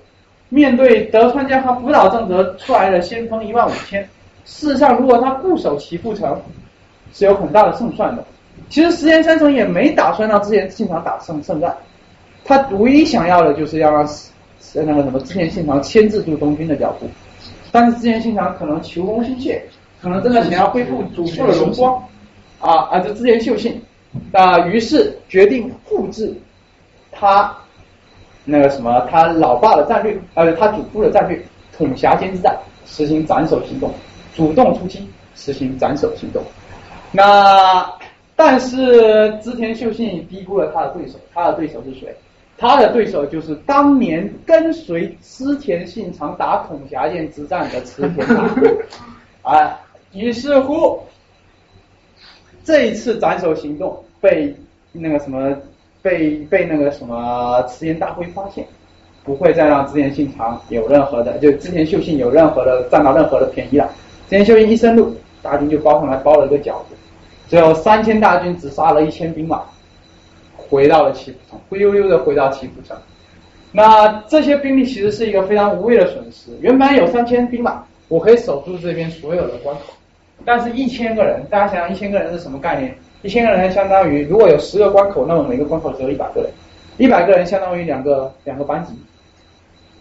面对德川家和福岛正则出来的先锋一万五千，事实上如果他固守岐阜城，是有很大的胜算的。其实石田三成也没打算让织田信长打胜胜战，他唯一想要的就是要让那个什么织田信长牵制住东军的脚步，但是织田信长可能求功心切。可能真的想要恢复祖父的荣光啊啊！这织田秀信啊，于是决定复制他那个什么他老爸的战略，呃，他祖父的战略，统辖间之战，实行斩首行动，主动出击，实行斩首行动。那但是织田秀信低估了他的对手，他的对手是谁？他的对手就是当年跟随织田信长打统辖间之战的池田大 啊。于是乎，这一次斩首行动被那个什么被被那个什么池田大辉发现，不会再让织田信长有任何的就织田秀信有任何的占到任何的便宜了。织田秀信一生路，大军就包上来包了一个饺子，最后三千大军只杀了一千兵马，回到了岐阜城，灰溜溜的回到岐阜城。那这些兵力其实是一个非常无谓的损失，原本有三千兵马，我可以守住这边所有的关口。但是，一千个人，大家想想，一千个人是什么概念？一千个人相当于，如果有十个关口，那么每个关口只有一百个人，一百个人相当于两个两个班级，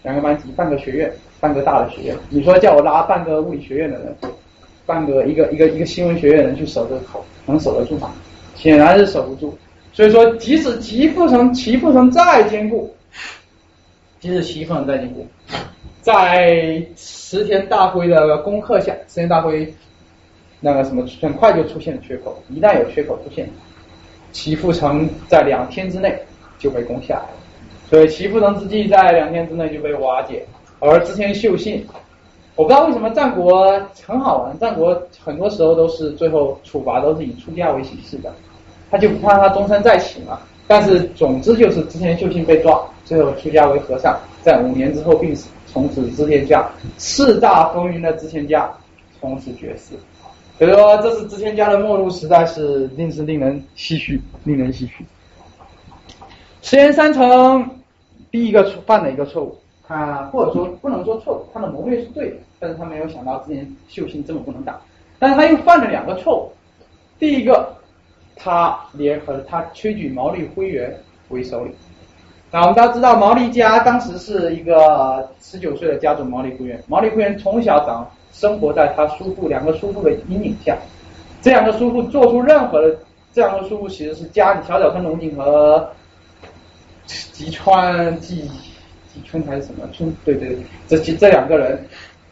两个班级，半个学院，半个大的学院。你说叫我拉半个物理学院的人，半个一个一个一个新闻学院的人去守这个口，能守得住吗？显然是守不住。所以说，即使齐富城，齐富城再坚固，即使岐阜城再坚固，在石田大辉的攻克下，石田大辉。那个什么，很快就出现了缺口。一旦有缺口出现，岐阜城在两天之内就被攻下来了。所以岐阜城之计在两天之内就被瓦解。而之前秀信，我不知道为什么战国很好玩，战国很多时候都是最后处罚都是以出家为形式的，他就不怕他东山再起嘛。但是总之就是之前秀信被抓，最后出家为和尚，在五年之后病死，从此织田家四大风云的织田家从此绝世。所以说，这是织田家的末路，实在是令是令人唏嘘，令人唏嘘。石田三成第一个犯了一个错误，他或者说不能说错误，他的谋略是对的，但是他没有想到织田秀信这么不能打，但是他又犯了两个错误。第一个，他联合他推举毛利辉元为首领。那我们大家知道，毛利家当时是一个十九岁的家主毛利辉元，毛利辉元从小长。生活在他叔父两个叔父的阴影下，这两个叔父做出任何的，这两个叔父其实是家里小小川龙井和吉川吉吉川还是什么村？对对，这这两个人，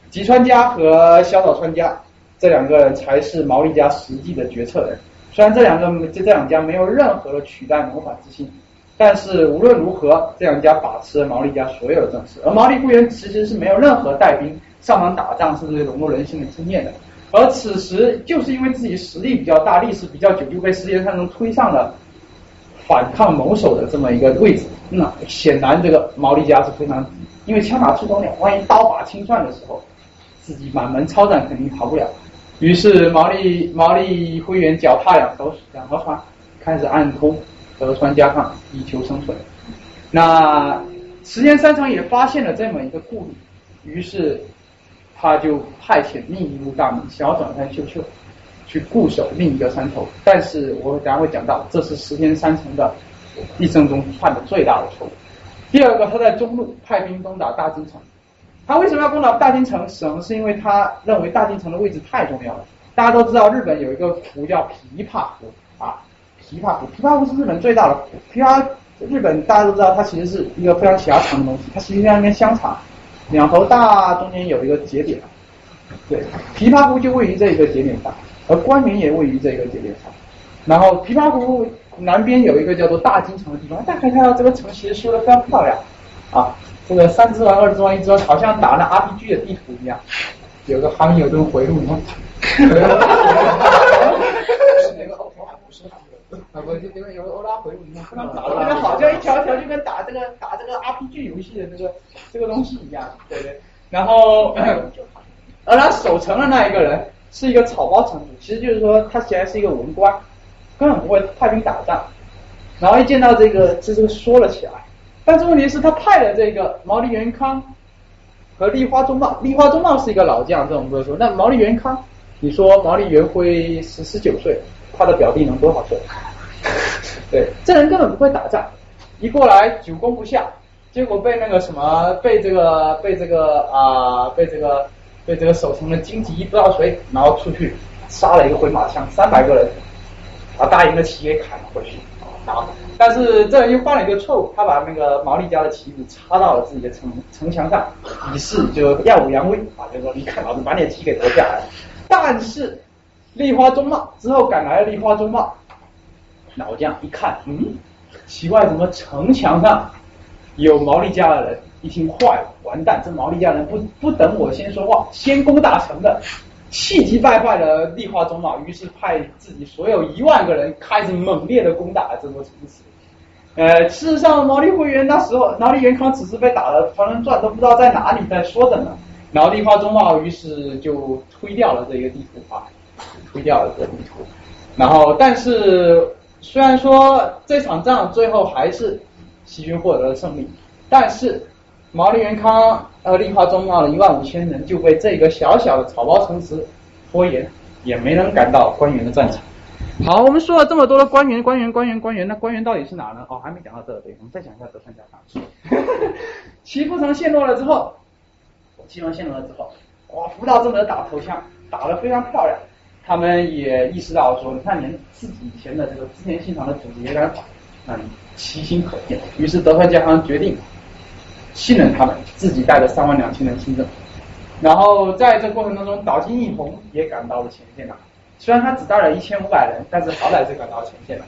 吉川家和小岛川家这两个人才是毛利家实际的决策人。虽然这两个这这两家没有任何的取代谋反之心，但是无论如何，这两家把持了毛利家所有的政事，而毛利贵元其实是没有任何带兵。上场打仗是融入人心的经验的，而此时就是因为自己实力比较大、历史比较久，就被石田三成推上了反抗谋首的这么一个位置。那显然，这个毛利家是非常，因为枪打出头鸟，万一刀把清算的时候，自己满门抄斩肯定逃不了。于是毛利毛利辉元脚踏两条两条船，开始暗通德川家康，以求生存。那时间三长也发现了这么一个顾虑，于是。他就派遣另一路大名小转山秀秀去固守另一个山头，但是我等下会讲到，这是石田三成的一生中犯的最大的错误。第二个，他在中路派兵攻打大金城，他为什么要攻打大金城？实是因为他认为大金城的位置太重要了。大家都知道，日本有一个湖叫琵琶湖啊，琵琶湖，琵琶湖是日本最大的湖。琵琶日本大家都知道，它其实是一个非常狭长的东西，它实际上跟香肠。两头大，中间有一个节点，对，琵琶湖就位于这一个节点上，而关原也位于这一个节点上。然后琵琶湖南边有一个叫做大金城的地方，大家可以看到这个城其实修的非常漂亮啊，这个三支丸、二支丸、一支丸，好像打了 RPG 的地图一样，有个航有盾回路，你看。啊不，就因为有欧拉回路，你看打的那个好像一条条就跟打这个打这个 RPG 游戏的这个这个东西一样，对不对？然后，而他守城的那一个人是一个草包城主，其实就是说他其实是一个文官，根本不会派兵打仗。然后一见到这个，这这个说了起来。但是问题是，他派了这个毛利元康和立花忠茂，立花忠茂是一个老将，这我们不会说。那毛利元康，你说毛利元辉十十九岁，他的表弟能多少岁？对，这人根本不会打仗，一过来久攻不下，结果被那个什么，被这个被这个啊，被这个被这个守城的荆棘不知道谁，然后出去杀了一个回马枪，三百个人，把大营的旗给砍了回去。啊！但是这人又犯了一个错误，他把那个毛利家的旗子插到了自己的城城墙上，以示就耀武扬威啊，就说你看老子把你的旗给夺下来了。但是立花忠茂之后赶来了，立花忠茂老将一看，嗯，奇怪，怎么城墙上有毛利家的人？一听坏了，完蛋，这毛利家人不不等我先说话，先攻大城的。气急败坏的立花忠茂，于是派自己所有一万个人开始猛烈的攻打这座城池。呃，事实上，毛利辉元那时候，毛利元康此时被打的团团转，都不知道在哪里在说着呢。然后立花忠茂于是就推掉了这个地图啊，推掉了这个地图。然后，但是虽然说这场仗最后还是西军获得了胜利，但是。毛利元康呃，立花忠茂的一万五千人就被这个小小的草包城池拖延，也没能赶到官员的战场。好，我们说了这么多的官员，官员，官员，官员，那官员到底是哪呢？哦，还没讲到这，对，我们再讲一下德川家康。齐富城陷落了之后，齐城陷落了之后，哇，福岛正德打投降，打得非常漂亮。他们也意识到说，你看连自己以前的这个织田信长的主子也敢打，嗯，其心可见。于是德川家康决定。信任他们，自己带着三万两千人亲征，然后在这过程当中，岛津义弘也赶到了前线了。虽然他只带了一千五百人，但是好歹是赶到前线了。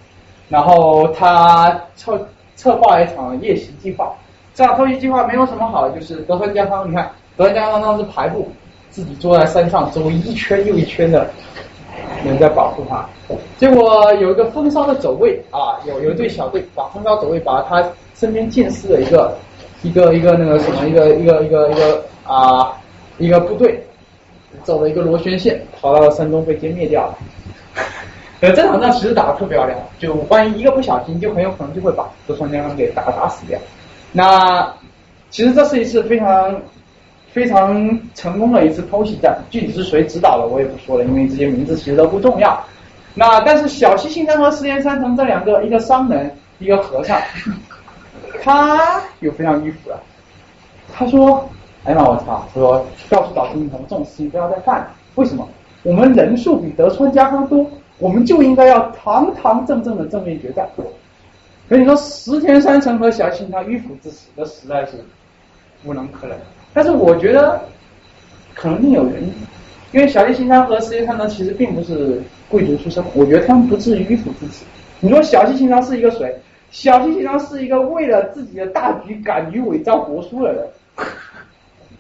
然后他策策划了一场夜袭计划。这场偷袭计划没有什么好，就是德川家康，你看德川家康当时排布，自己坐在山上，周围一圈又一圈的人在保护他。结果有一个风骚的走位啊，有有一队小队把风骚走位把他身边剑士的一个。一个一个那个什么一个一个一个一个啊一个部队走了一个螺旋线，跑到了山中被歼灭掉了。呃，这场仗其实打的特别漂亮，就万一一个不小心，就很有可能就会把德川家康给打打死掉。那其实这是一次非常非常成功的一次偷袭战，具体是谁指导的我也不说了，因为这些名字其实都不重要。那但是小西信长和石田三成这两个，一个商人，一个和尚。他又非常迂腐了，他说：“哎呀，我操！他说告诉岛津义弘，这种事情不要再干了。为什么？我们人数比德川家康多，我们就应该要堂堂正正的正面决战。所以你说石田三成和小信他迂腐之死，那实在是无能可忍。但是我觉得可能另有原因，因为小西行长和石田三成其实并不是贵族出身，我觉得他们不至于迂腐至此。你说小西行长是一个谁？”小西行长是一个为了自己的大局敢于伪造国书的人，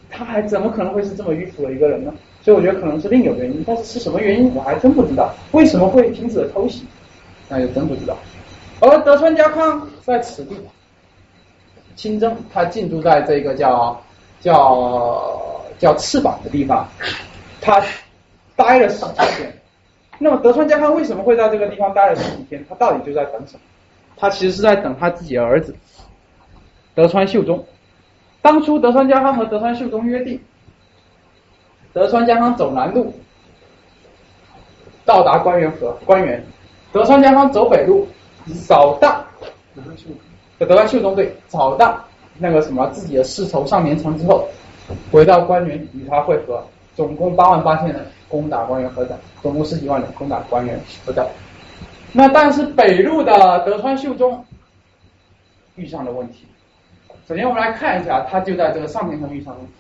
他还怎么可能会是这么迂腐的一个人呢？所以我觉得可能是另有原因，但是是什么原因我还真不知道。为什么会停止了偷袭？那就真不知道。而德川家康在此地亲征，他进驻在这个叫叫叫翅膀的地方，他待了十几天。那么德川家康为什么会在这个地方待了十几天？他到底就在等什么？他其实是在等他自己的儿子德川秀忠。当初德川家康和德川秀忠约定，德川家康走南路到达关原河，关原；德川家康走北路扫荡德川秀忠队扫荡那个什么自己的世仇上年城之后，回到关原与他会合，总共八万八千人攻打关原合战，总共十几万人攻打关原合战。那但是北路的德川秀忠遇上了问题。首先我们来看一下，他就在这个上田城遇上问题。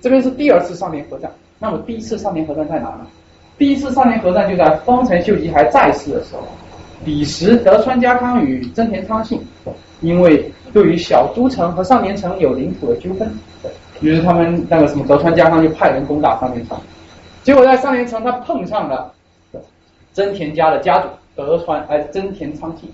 这边是第二次上田合战，那么第一次上田合战在哪呢？第一次上田合战就在丰臣秀吉还在世的时候。彼时德川家康与真田昌信因为对于小都城和上田城有领土的纠纷，于是他们那个什么德川家康就派人攻打上田城。结果在上田城他碰上了真田家的家主。德川哎，真田昌信，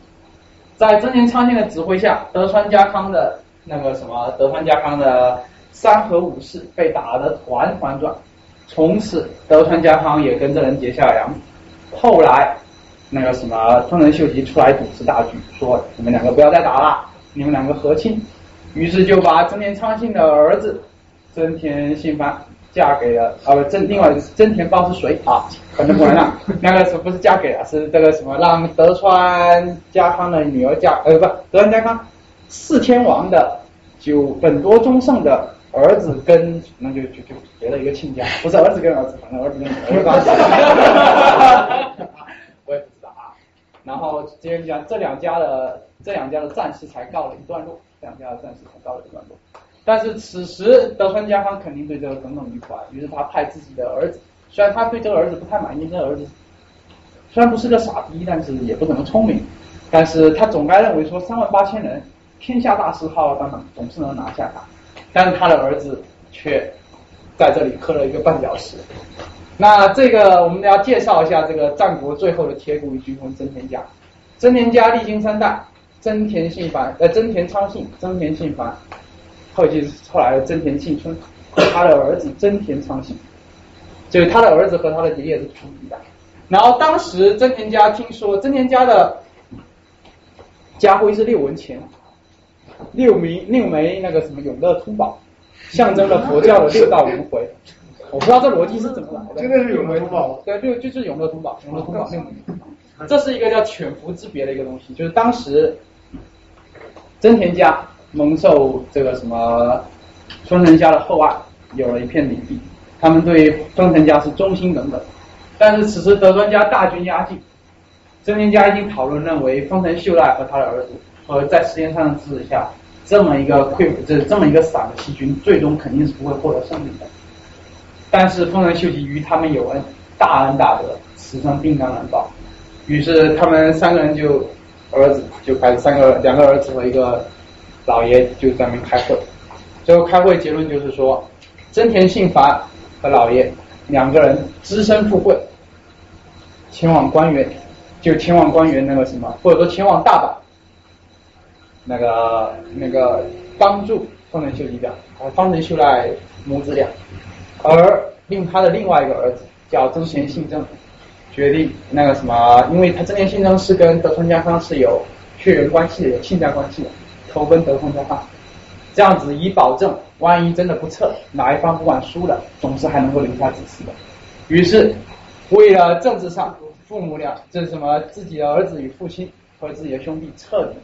在真田昌信的指挥下，德川家康的那个什么，德川家康的三河武士被打得团团转，从此德川家康也跟这人结下了梁。后来那个什么丰臣秀吉出来主持大局，说你们两个不要再打了，你们两个和亲，于是就把真田昌信的儿子真田信繁嫁给了啊不真另外一个是真田豹是谁啊？反正不能了 那个是不是嫁给了是这个什么让德川家康的女儿嫁呃不德川家康四天王的就本多忠胜的儿子跟那就就就结了一个亲家，不是儿子跟儿子，反正儿子跟儿子关系。然后接着讲这两家的这两家的战事才告了一段落，这两家的战事才告了一段落。但是此时德川家康肯定对这个耿耿于怀，于是他派自己的儿子，虽然他对这个儿子不太满意，这个儿子虽然不是个傻逼，但是也不怎么聪明，但是他总该认为说三万八千人，天下大事浩浩荡荡，总是能拿下他。但是他的儿子却在这里磕了一个绊脚石。那这个我们要介绍一下这个战国最后的铁骨军魂真田家。真田家历经三代，真田信繁呃真田昌信、真田信繁，后继后来的真田庆春，他的儿子真田昌信，就是他的儿子和他的爷爷是同一代。然后当时真田家听说真田家的家徽是六文钱，六枚六枚那个什么永乐通宝，象征了佛教的六道轮回。我不知道这逻辑是怎么来的。真的是永乐通宝？对，就就是永乐通宝，永乐通宝那个。这是一个叫犬伏之别的一个东西，就是当时真田家蒙受这个什么丰臣家的厚爱，有了一片领地，他们对丰臣家是忠心耿耿。但是此时德川家大军压境，真田家已经讨论认为丰臣秀赖和他的儿子和在时间上的支持下，这么一个溃这这么一个散的西军，最终肯定是不会获得胜利的。但是丰臣秀吉与他们有恩，大恩大德，此生定当难报。于是他们三个人就儿子就开始三个两个儿子和一个老爷就在那开会，最后开会结论就是说，真田信繁和老爷两个人只身赴会，前往关原，就前往关原那个什么，或者说前往大阪，那个那个帮助丰臣秀吉的，和丰臣秀赖母子俩，而令他的另外一个儿子叫真田信正。决定那个什么，因为他真田信正是跟德川家康是有血缘关系的，有亲家关系的，投奔德川家康，这样子以保证万一真的不撤，哪一方不管输了，总是还能够留下子嗣的。于是为了政治上，父母俩这什么自己的儿子与父亲和自己的兄弟彻底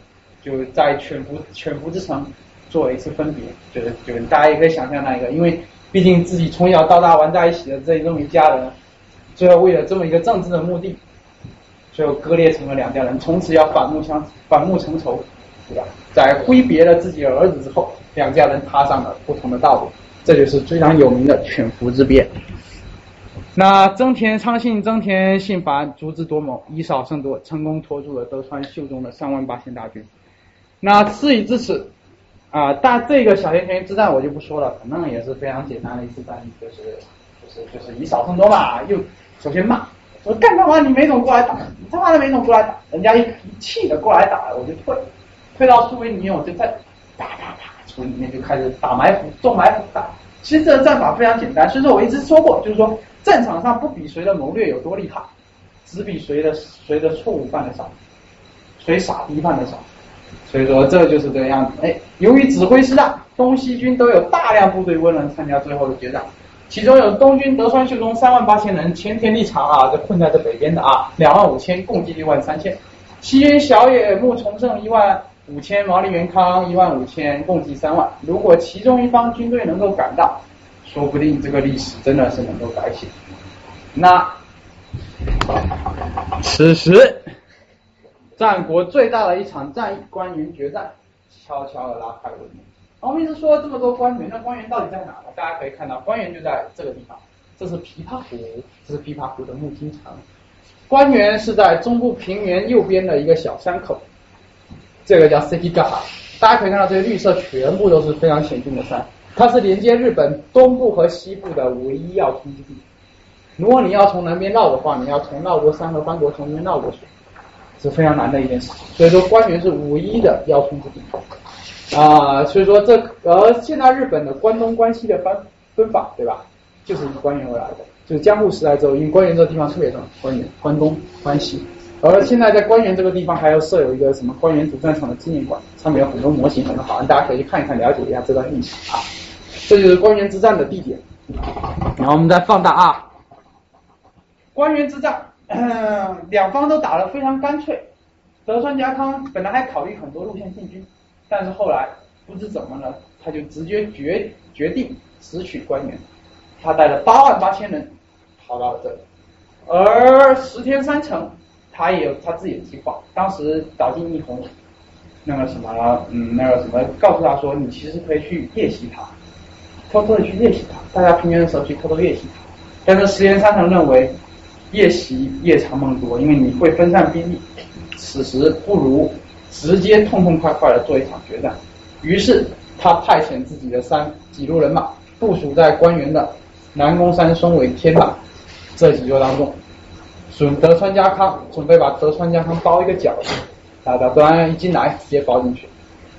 就在犬伏犬伏之城做了一次分别，就是就是大家也可以想象那一个，因为毕竟自己从小到大玩在一起的这这么一家人。最后为了这么一个政治的目的，最后割裂成了两家人，从此要反目相反目成仇，对吧？在挥别了自己的儿子之后，两家人踏上了不同的道路，这就是非常有名的犬伏之变。那增田昌信、增田信繁足智多谋，以少胜多，成功拖住了德川秀忠的三万八千大军。那事已至此，啊，但这个小田原之战我就不说了，反正也是非常简单的一次战役，就是就是就是以少胜多吧，又。首先骂，说干他妈你没种过来打，你他妈的没种过来打，人家一一气的过来打，我就退，退到苏维里面我就再打打打，从里面就开始打埋伏，中埋伏打。其实这个战法非常简单，所以说我一直说过，就是说战场上不比谁的谋略有多厉害，只比谁的谁的错误犯的少，谁傻逼犯的少。所以说这就是这个样子。哎，由于指挥失当，东西军都有大量部队未能参加最后的决战。其中有东军德川秀忠三万八千人，前田利长啊，这困在这北边的啊，两万五千，共计六万三千。西军小野木重胜一万五千，毛利元康一万五千，共计三万。如果其中一方军队能够赶到，说不定这个历史真的是能够改写。那此时，战国最大的一场战役——关原决战，悄悄的拉开了帷幕。我们一直说了这么多官员，那官员到底在哪呢？大家可以看到，官员就在这个地方，这是琵琶湖，这是琵琶湖的木津城。官员是在中部平原右边的一个小山口，这个叫 City g a。大家可以看到，这些绿色全部都是非常险峻的山，它是连接日本东部和西部的唯一要冲之地。如果你要从南边绕的话，你要从绕过山和班国从那边绕过去，是非常难的一件事。所以说，官员是唯一的要冲之地。啊，所以说这而现在日本的关东关西的分分法，对吧？就是以关原为来的，就是江户时代之后，因为关原这个地方特别重要，关原、关东、关西。而现在在关原这个地方还要设有一个什么关原主战场的纪念馆，上面有很多模型，很好，大家可以去看一看，了解一下这段历史啊。这就是关原之战的地点。然后我们再放大啊，关原之战，两方都打得非常干脆。德川家康本来还考虑很多路线进军，但是后来不知怎么了，他就直接决决定直取关原。他带了八万八千人跑到了这里，而十天三成。他也有他自己的计划。当时岛津义弘那个什么，嗯，那个什么，告诉他说，你其实可以去夜袭他，偷偷的去夜袭他。大家平原的时候去偷偷夜袭他。但是石原三成认为夜袭夜长梦多，因为你会分散兵力。此时不如直接痛痛快快的做一场决战。于是他派遣自己的三几路人马部署在关原的南宫山、松尾、天马这几座当中。准德川家康准备把德川家康包一个饺子，啊，德川一进来直接包进去。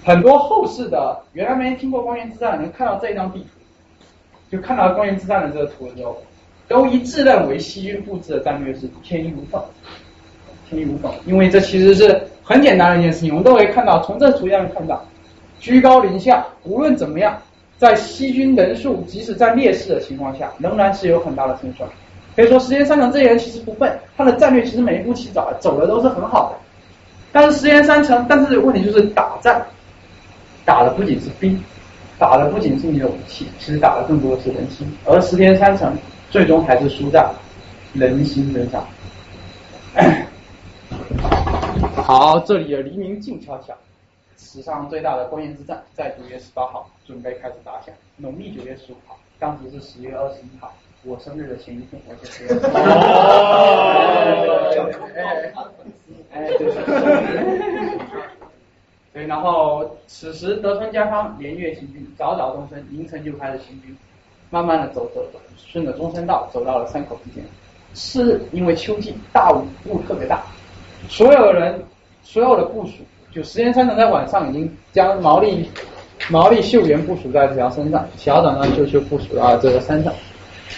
很多后世的原来没听过光原之战能看到这张地图，就看到光原之战的这个图的时候，都一致认为西军布置的战略是天衣无缝，天衣无缝。因为这其实是很简单的一件事情，我们都可以看到，从这图上看到，居高临下，无论怎么样，在西军人数即使在劣势的情况下，仍然是有很大的胜算。可以说，时间三成这些人其实不笨，他的战略其实每一步棋走走的都是很好的。但是时间三成，但是问题就是打仗，打的不仅是兵，打的不仅是你的武器，其实打的更多的是人心。而时间三成最终还是输在人心身上。好，这里的黎明静悄悄，史上最大的关原之战在九月十八号准备开始打响，农历九月十五号，当时是十月二十一号。我生日的前一天，我就是。哦。哎，对对对。然后此时德川家康连夜行军，早早动身，凌晨就开始行军，慢慢的走走走，顺着中山道走到了山口之间。是因为秋季大雾雾特别大，所有的人所有的部署，就时间三成在晚上已经将毛利毛利秀元部署在这条身上，小岛呢就就部署到这个山上。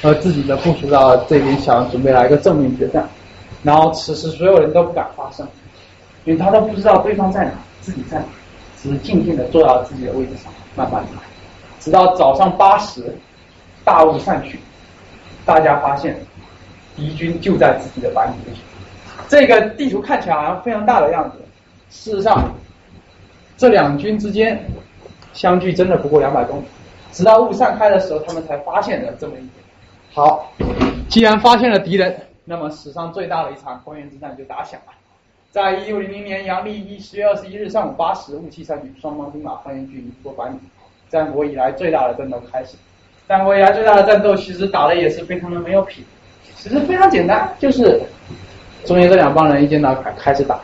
和自己的部署到这边，想准备来一个正面决战，然后此时所有人都不敢发声，因为他都不知道对方在哪，自己在哪，只是静静的坐到自己的位置上，慢慢的，直到早上八时，大雾散去，大家发现敌军就在自己的板底上。这个地图看起来好像非常大的样子，事实上，这两军之间相距真的不过两百公里，直到雾散开的时候，他们才发现了这么一点。好，既然发现了敌人，那么史上最大的一场关原之战就打响了。在一六零零年阳历一十月二十一日上午八时，雾气散去，双方兵马方圆距离不过百米，战国以来最大的战斗开始。战国以来最大的战斗，其实打的也是非常的没有品，其实非常简单，就是中间这两帮人一见到开开始打，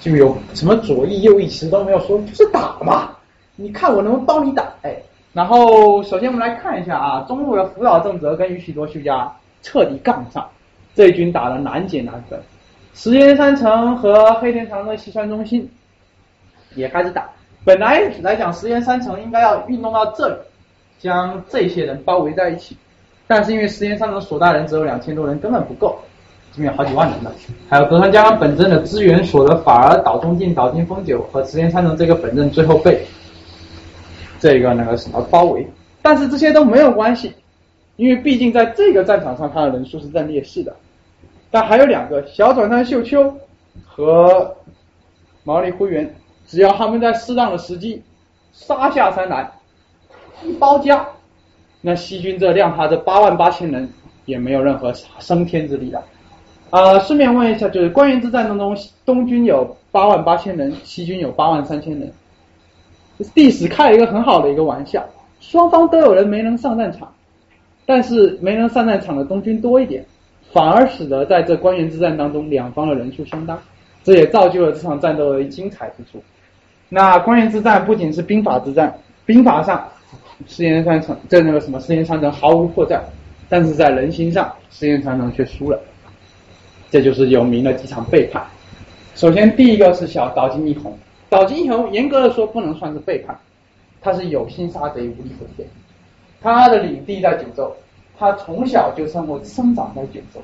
就有什么左翼右翼其实都没有说，就是打嘛，你看我能不能帮你打，哎。然后，首先我们来看一下啊，中路的福岛正则跟宇喜多秀家彻底杠上，这一军打的难解难分。石岩三城和黑田长的西川中心也开始打。本来来讲，石岩三城应该要运动到这里，将这些人包围在一起，但是因为石岩三成所带人只有两千多人，根本不够，这边有好几万人呢。还有德川家康本镇的资源所得，反而岛中进、岛津丰久和石岩三成这个本镇最后被。这个那个什么包围，但是这些都没有关系，因为毕竟在这个战场上，他的人数是占劣势的。但还有两个小转山秀秋和毛利辉元，只要他们在适当的时机杀下山来一包夹，那西军这量他这八万八千人也没有任何升天之力了。啊，顺便问一下，就是关原之战当中，东军有八万八千人，西军有八万三千人。历史开了一个很好的一个玩笑，双方都有人没能上战场，但是没能上战场的东军多一点，反而使得在这关原之战当中两方的人数相当，这也造就了这场战斗的精彩之处。那关原之战不仅是兵法之战，兵法上石岩三成这那个什么石岩三成毫无破绽，但是在人心上石岩三成却输了，这就是有名的几场背叛。首先第一个是小岛津义弘。岛津义弘严格的说不能算是背叛，他是有心杀贼，无力回天。他的领地在九州，他从小就生活生长在九州，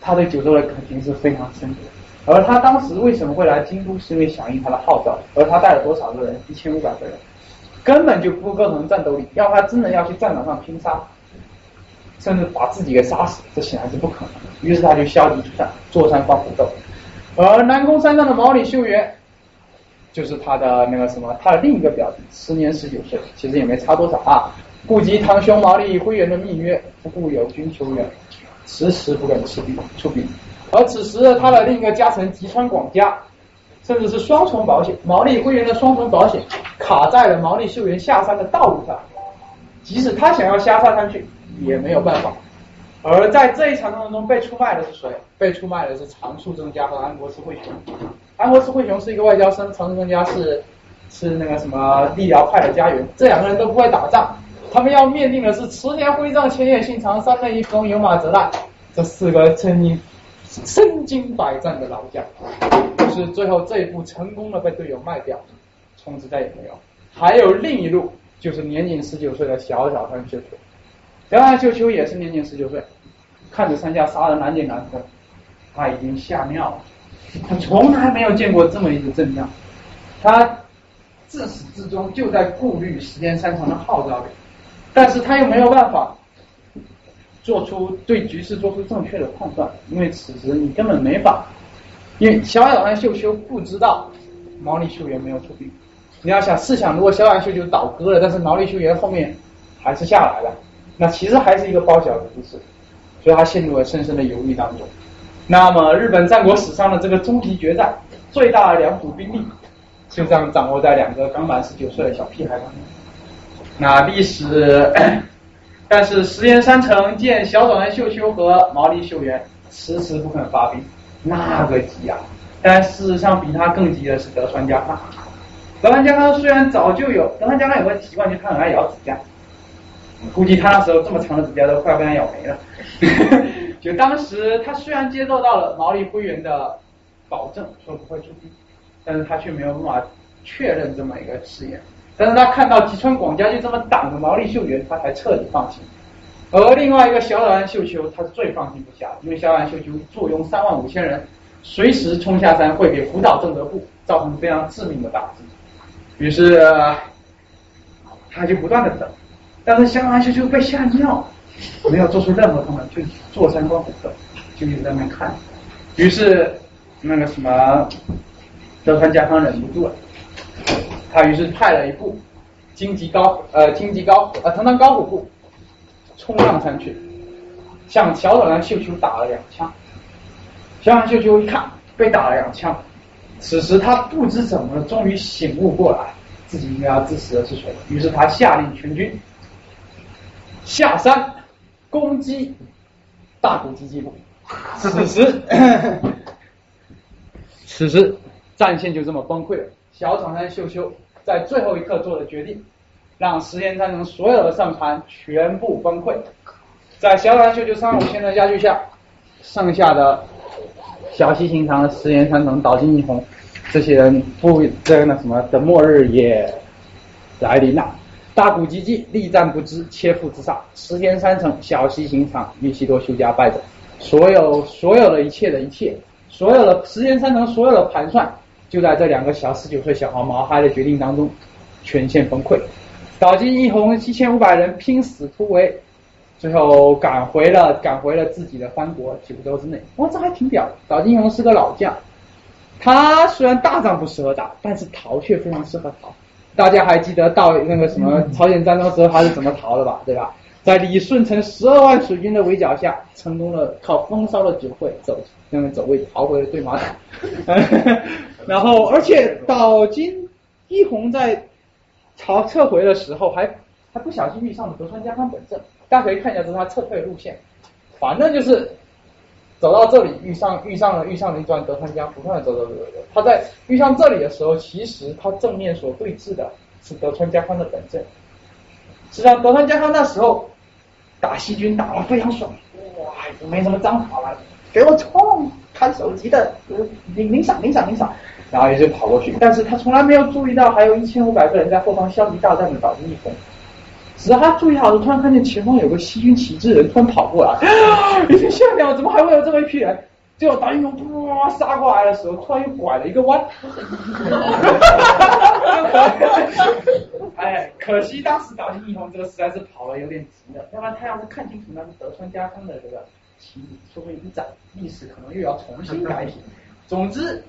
他对九州的感情是非常深的。而他当时为什么会来京都，是因为响应他的号召。而他带了多少个人？一千五百个人，根本就不构成战斗力。要他真的要去战场上拼杀，甚至把自己给杀死，这显然是不可能的。于是他就消极出战，坐山观虎斗。而南宫山上的毛利秀元，就是他的那个什么，他的另一个表弟，时年十九岁，其实也没差多少啊。顾及堂兄毛利辉元的密约，不顾友军求援，迟迟不肯出兵。出兵。而此时他的另一个家臣吉川广家，甚至是双重保险，毛利辉元的双重保险卡在了毛利秀元下山的道路上，即使他想要下山上去，也没有办法。而在这一场当中被出卖的是谁？被出卖的是长树正家和安国寺惠雄。安国寺惠雄是一个外交生，长树正家是是那个什么立辽派的家园。这两个人都不会打仗，他们要面对的是池田辉藏、千叶信长、三内一丰、有马泽赖这四个曾经身经百战的老将。就是最后这一步成功的被队友卖掉，从此再也没有。还有另一路，就是年仅十九岁的小小山秀秋。小山秀秋也是年仅十九岁，看着山下杀的难解难分，他已经吓尿了。他从来没有见过这么一个阵仗，他自始至终就在顾虑时间山长的号召力，但是他又没有办法做出对局势做出正确的判断，因为此时你根本没法，因为小小山秀秋不知道毛利秀元没有出兵。你要想试想，如果小小秀就倒戈了，但是毛利秀元后面还是下来了。那其实还是一个包饺子故事，所以他陷入了深深的犹豫当中。那么日本战国史上的这个终极决战，最大的两股兵力就这样掌握在两个刚满十九岁的小屁孩当中。那历史，但是石岩山城见小短秀秋和毛利秀元迟迟不肯发兵，那个急啊！但事实上比他更急的是德川家康。德川家康虽然早就有，德川家康有个习惯，就是他很爱咬指甲。估计他那时候这么长的指甲都快被他咬没了。就当时他虽然接受到了毛利辉元的保证，说不会出兵，但是他却没有办法确认这么一个誓言。但是他看到吉川广家就这么挡着毛利秀元，他才彻底放弃。而另外一个小岛安秀秋，他是最放心不下的，因为小岛安秀秋坐拥三万五千人，随时冲下山会给福岛正德部造成非常致命的打击。于是他就不断的等。但是小安秀秋被吓尿，没有做出任何动作，就坐山观虎斗，就一直在那看。于是那个什么德川家康忍不住了，他于是派了一部荆棘高呃荆棘高呃藤堂高虎部冲上山去，向小岛兰秀秋打了两枪。小安秀秋一看被打了两枪，此时他不知怎么终于醒悟过来，自己应该要支持的是谁。于是他下令全军。下山攻击大谷吉吉部，此时 此时战线就这么崩溃了。小长山秀秋在最后一刻做了决定，让石岩山城所有的上船全部崩溃。在小长山秀秋三五千的加剧下，剩下的小西行长、石岩山城、岛津义弘这些人不这那什么的末日也来临了。大谷吉吉力战不支，切腹自杀。石田三成、小西行长、玉西多修家败走。所有所有的一切的一切，所有的石田三成所有的盘算，就在这两个小十九岁小孩毛孩的决定当中全线崩溃。岛津义弘七千五百人拼死突围，最后赶回了赶回了自己的藩国九州之内。哇，这还挺屌！岛津义弘是个老将，他虽然大仗不适合打，但是逃却非常适合逃。大家还记得到那个什么朝鲜战争时候他是怎么逃的吧？对吧？在李舜臣十二万水军的围剿下，成功的靠风骚的酒会走，那个走位逃回了对马岛。然后，而且岛津义弘在朝撤回的时候，还还不小心遇上了德川家康本阵。大家可以看一下，这是他撤退路线。反正就是。走到这里，遇上遇上了遇上了一段德川家，不断的走走走走走。他在遇上这里的时候，其实他正面所对峙的是德川家康的本阵。实际上，德川家康那时候打细菌打了非常爽，哇，没什么章法了，给我冲！看手机的，领领赏领赏领赏，然后也就跑过去，但是他从来没有注意到还有一千五百个人在后方消极大战的岛津义弘。直到他注意好就，突然看见前方有个细菌旗帜人突然跑过来，已经吓尿，怎么还会有这么一批人？结果达英雄哇杀过来的时候，突然又拐了一个弯。哎，可惜当时达英雄这个实在是跑了有点急了，要不然他要是看清楚那是德川家康的这个旗帜，说不定一斩历史可能又要重新改写。总之。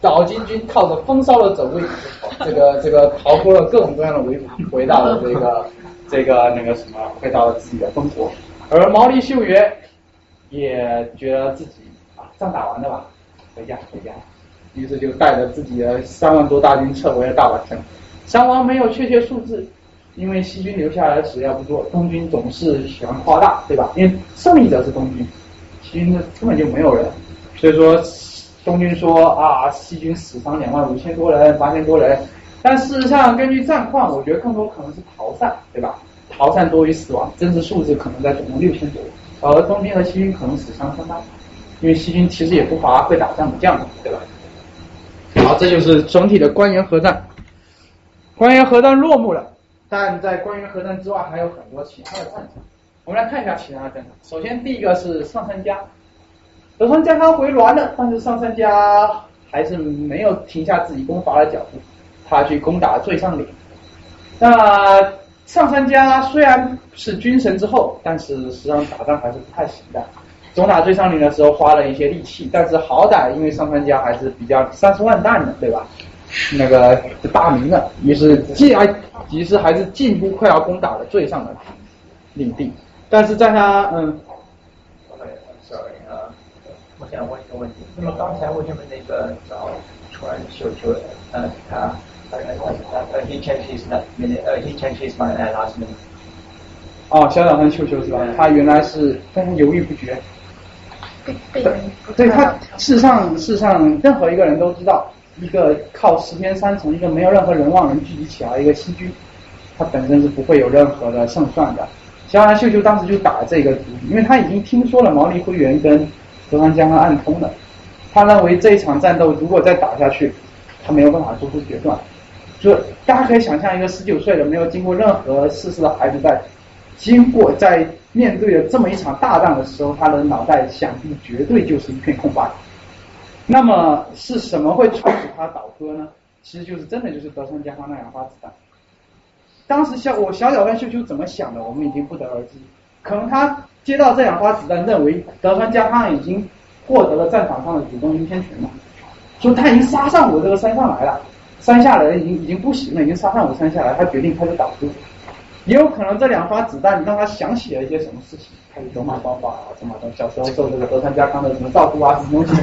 岛津军靠着风骚的走位，这个这个逃脱了各种各样的围捕，回到了这个这个那个什么，回到了自己的封国。而毛利秀元也觉得自己啊仗打完了吧，回家回家，于是就带着自己的三万多大军撤回了大宛城。伤亡没有确切数字，因为西军留下来的史料不多，东军总是喜欢夸大，对吧？因为胜利者是东军，西军的根本就没有人，所以说。东军说啊，西军死伤两万五千多人，八千多人。但事实上，根据战况，我觉得更多可能是逃散，对吧？逃散多于死亡，真实数字可能在总共六千多。而东军和西军可能死伤相当，因为西军其实也不乏会打仗的将领，对吧？好，这就是整体的官员核战。官员核战落幕了，但在官员核战之外还有很多其他的战场。我们来看一下其他的战场。首先，第一个是上杉家。德川家康回銮了，但是上杉家还是没有停下自己攻伐的脚步，他去攻打最上领。那上杉家虽然是军神之后，但是实际上打仗还是不太行的。总打最上岭的时候花了一些力气，但是好歹因为上杉家还是比较三十万弹的，对吧？那个大名的，于是既然其实还是进步快要攻打了最上的领地，但是在他嗯。我想问一个问题，那么刚才为什么那个找川秀秀，呃，他，he changed his minute，呃，he changed his mind at last minute。哦，小岛川秀秀是吧？他原来是非常犹豫不决。对他，事实上，事实上，任何一个人都知道，一个靠十天三从，一个没有任何人望人聚集起来一个西军，他本身是不会有任何的胜算的。小岛川秀秀当时就打这个主意，因为他已经听说了毛利辉元跟。德川家康暗通的，他认为这一场战斗如果再打下去，他没有办法做出决断。就大家可以想象，一个十九岁的没有经过任何世事的孩子，在经过在面对了这么一场大战的时候，他的脑袋想必绝对就是一片空白。那么是什么会促使他倒戈呢？其实就是真的就是德川家康那两发子弹。当时小我小小跟秀秀怎么想的，我们已经不得而知。可能他。接到这两发子弹，认为德川家康已经获得了战场上的主动优先权了，说他已经杀上我这个山上来了，山下的人已经已经不行了，已经杀上我山下来，他决定开始倒戈。也有可能这两发子弹让他想起了一些什么事情，开始走马观花啊，走马观小时候受这个德川家康的什么照顾啊，什么东西，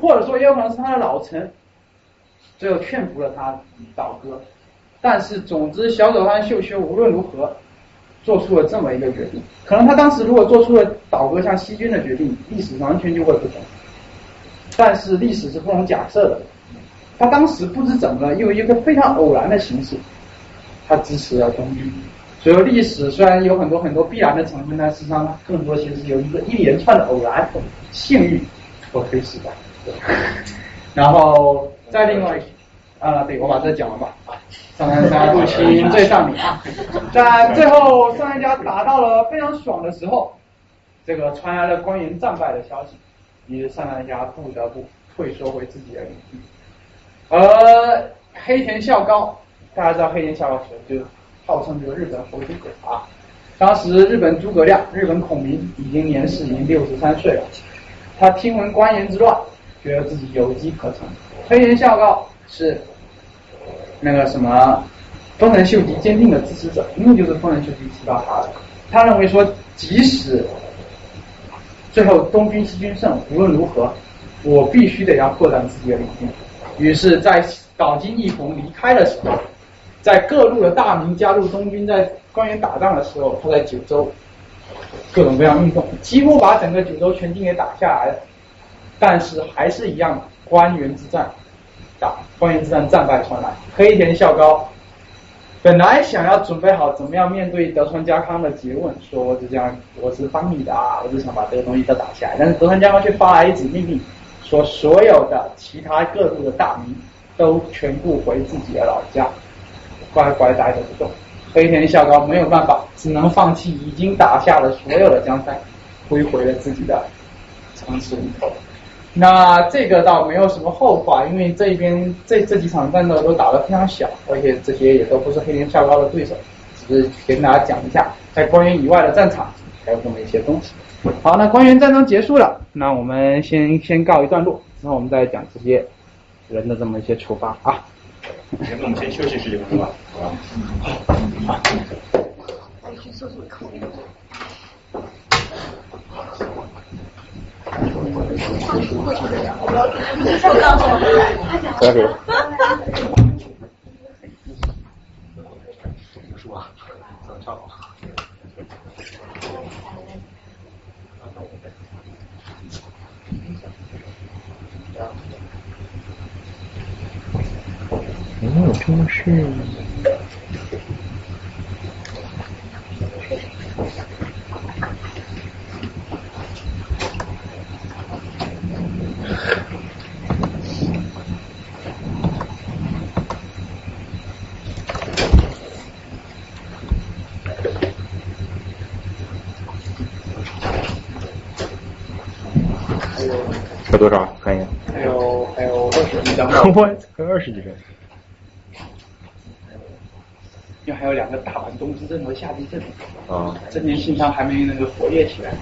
或者说也有可能是他的老臣，最后劝服了他倒戈。但是总之，小佐川秀秀无论如何。做出了这么一个决定，可能他当时如果做出了倒戈向西军的决定，历史完全就会不同。但是历史是不容假设的，他当时不知怎么了，用一个非常偶然的形式，他支持了东军。所以说历史虽然有很多很多必然的成分，但实际上更多其实是由一个一连串的偶然、幸运所推使的。然后再另外。啊，对，我把这讲完吧。啊，上杉家入侵最上面啊，在最后上杉家达到了非常爽的时候，这个传来了关原战败的消息，于是上杉家不得不退缩回自己的领地。而黑田孝高，大家知道黑田孝高谁？就号称这个日本猴诸葛啊。当时日本诸葛亮、日本孔明已经年事已经六十三岁了，他听闻关原之乱，觉得自己有机可乘。黑田孝高。是那个什么丰臣秀吉坚定的支持者，因为就是丰臣秀吉提拔他的。他认为说，即使最后东军西军胜，无论如何，我必须得要扩展自己的领地。于是，在岛津义弘离开的时候，在各路的大名加入东军，在关原打仗的时候，他在九州各种各样运动，几乎把整个九州全境给打下来了。但是还是一样，关原之战。打关原之战战败传来，黑田孝高本来想要准备好怎么样面对德川家康的诘问，说我是这样，我是帮你的啊，我就想把这个东西都打下来。但是德川家康却发来一纸命令，说所有的其他各路的大名都全部回自己的老家，乖乖待着不动。黑田孝高没有办法，只能放弃已经打下了所有的江山，归回了自己的城池里头。那这个倒没有什么后话，因为这边这这几场战斗都打得非常小，而且这些也都不是黑田孝高的对手，只是跟大家讲一下，在关原以外的战场还有这么一些东西。好，那关原战争结束了，那我们先先告一段落，之后我们再讲这些人的这么一些处罚啊。那我们先休息十几分钟吧，好吧？好我去厕所口。不要给。是吧？怎么唱？没有正事。还多少？看一下。还有还有二十几张 我才二十几张。因为还有两个打完东之阵和夏地阵，啊，这边信箱还没那个活跃起来。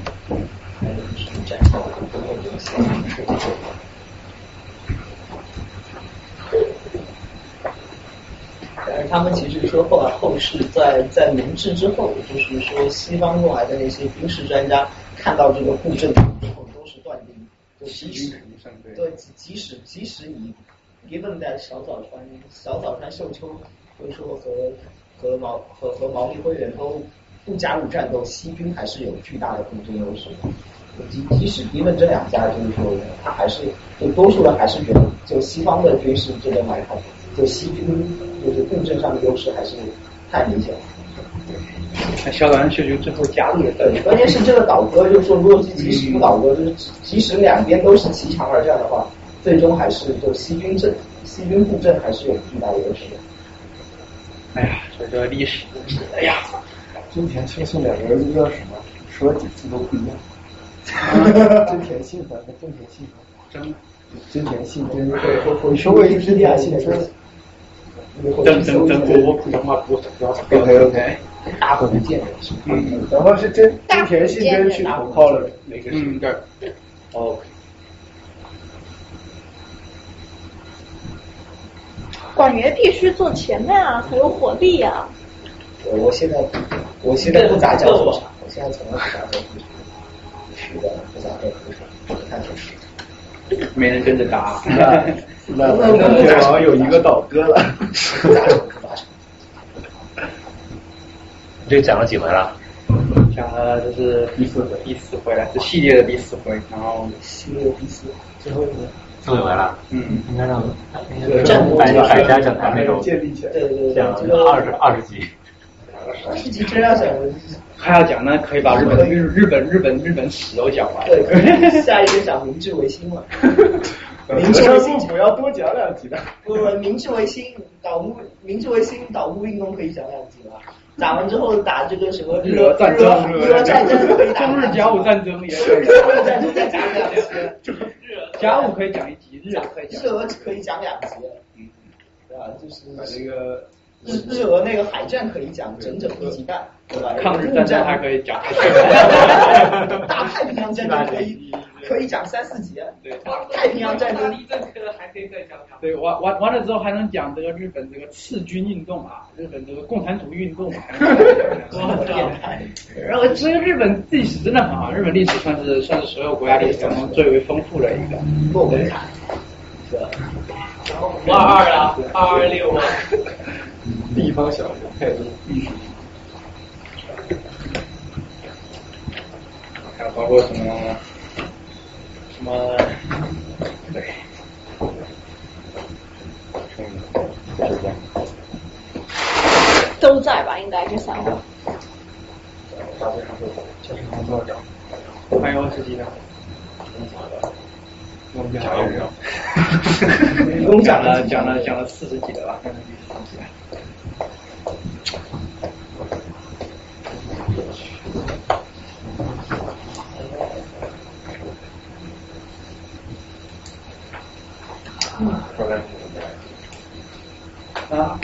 但是他们其实说后来后世在在明治之后，就是说西方过来的那些军事专家看到这个布阵之后，都是断定，就即使对即即使即使以 given that 小早川小早川秀秋，就说和和毛和和毛利辉元都不加入战斗，西军还是有巨大的空军优势的。即即使 given 这两家，就是说他还是就多数人还是觉得，就西方的军事这边来看，就西军就是共振上的优势还是太明显了。那小岛秀就最后加入了对，关键是这个倒戈，就是说，如果即使不倒戈，就是即即使两边都是齐强而战的话，最终还是就西军阵西军布阵还是有巨大的优势的。哎呀，这个历史，哎呀，真田庆信两个儿子叫什么？说几次都不一样。真田信和真田信和真真田信真你说过一真田信真。真真真，我我普通话不标准 OK OK，大福建，嗯，然后是真真田信真去投靠了。那个嗯对，OK，管员必须坐前面啊，才有火力啊。我我现在我现在不咋叫做啥，我现在从来不咋叫做啥，是的，不咋叫做啥，不太合适。没人跟着打。那那天王有一个倒戈了。不咋整，不咋整。这讲了几回了？讲了这是第四回，第四回了，这系列的第四回，然后系列第四，最后一个。最后一回了。嗯，应该让战国百百家讲坛那种建立起来。对对对，讲这个二十二十集。二十集真要讲，还要讲呢，可以把日本日日本日本日本史都讲完。对，下一个讲明治维新嘛。明治维新不要多讲两集的。不不，明治维新倒幕，明治维新倒幕运动可以讲两集了。打完之后打这个什么日俄战争，日俄战争可以打中日甲午战争也可以，甲午战争再讲两集，甲午可以讲一集，日俄可以讲。日俄可以讲两集，嗯，对吧？就是把这个日日俄那个海战可以讲整整一集半，对吧？抗日战争还可以讲。大太平洋战争可以 可以讲三四节，对，太平洋战争政科还可以再讲讲。对，完完完了之后还能讲这个日本这个赤军运动啊，日本这个共产主义运动啊，然后这个日本历史真的很好，日本历史算是算是所有国家历史当中最为丰富的一个。诺本坎，是吧？五二二啊，二二六啊。地方小人太多。还有包括什么什么，对，这样。都在吧？应该这三个。大致上都就是工作者。还有自己的。我们讲一讲。一共讲了讲了讲了四十几个吧，刚才第四集。啊，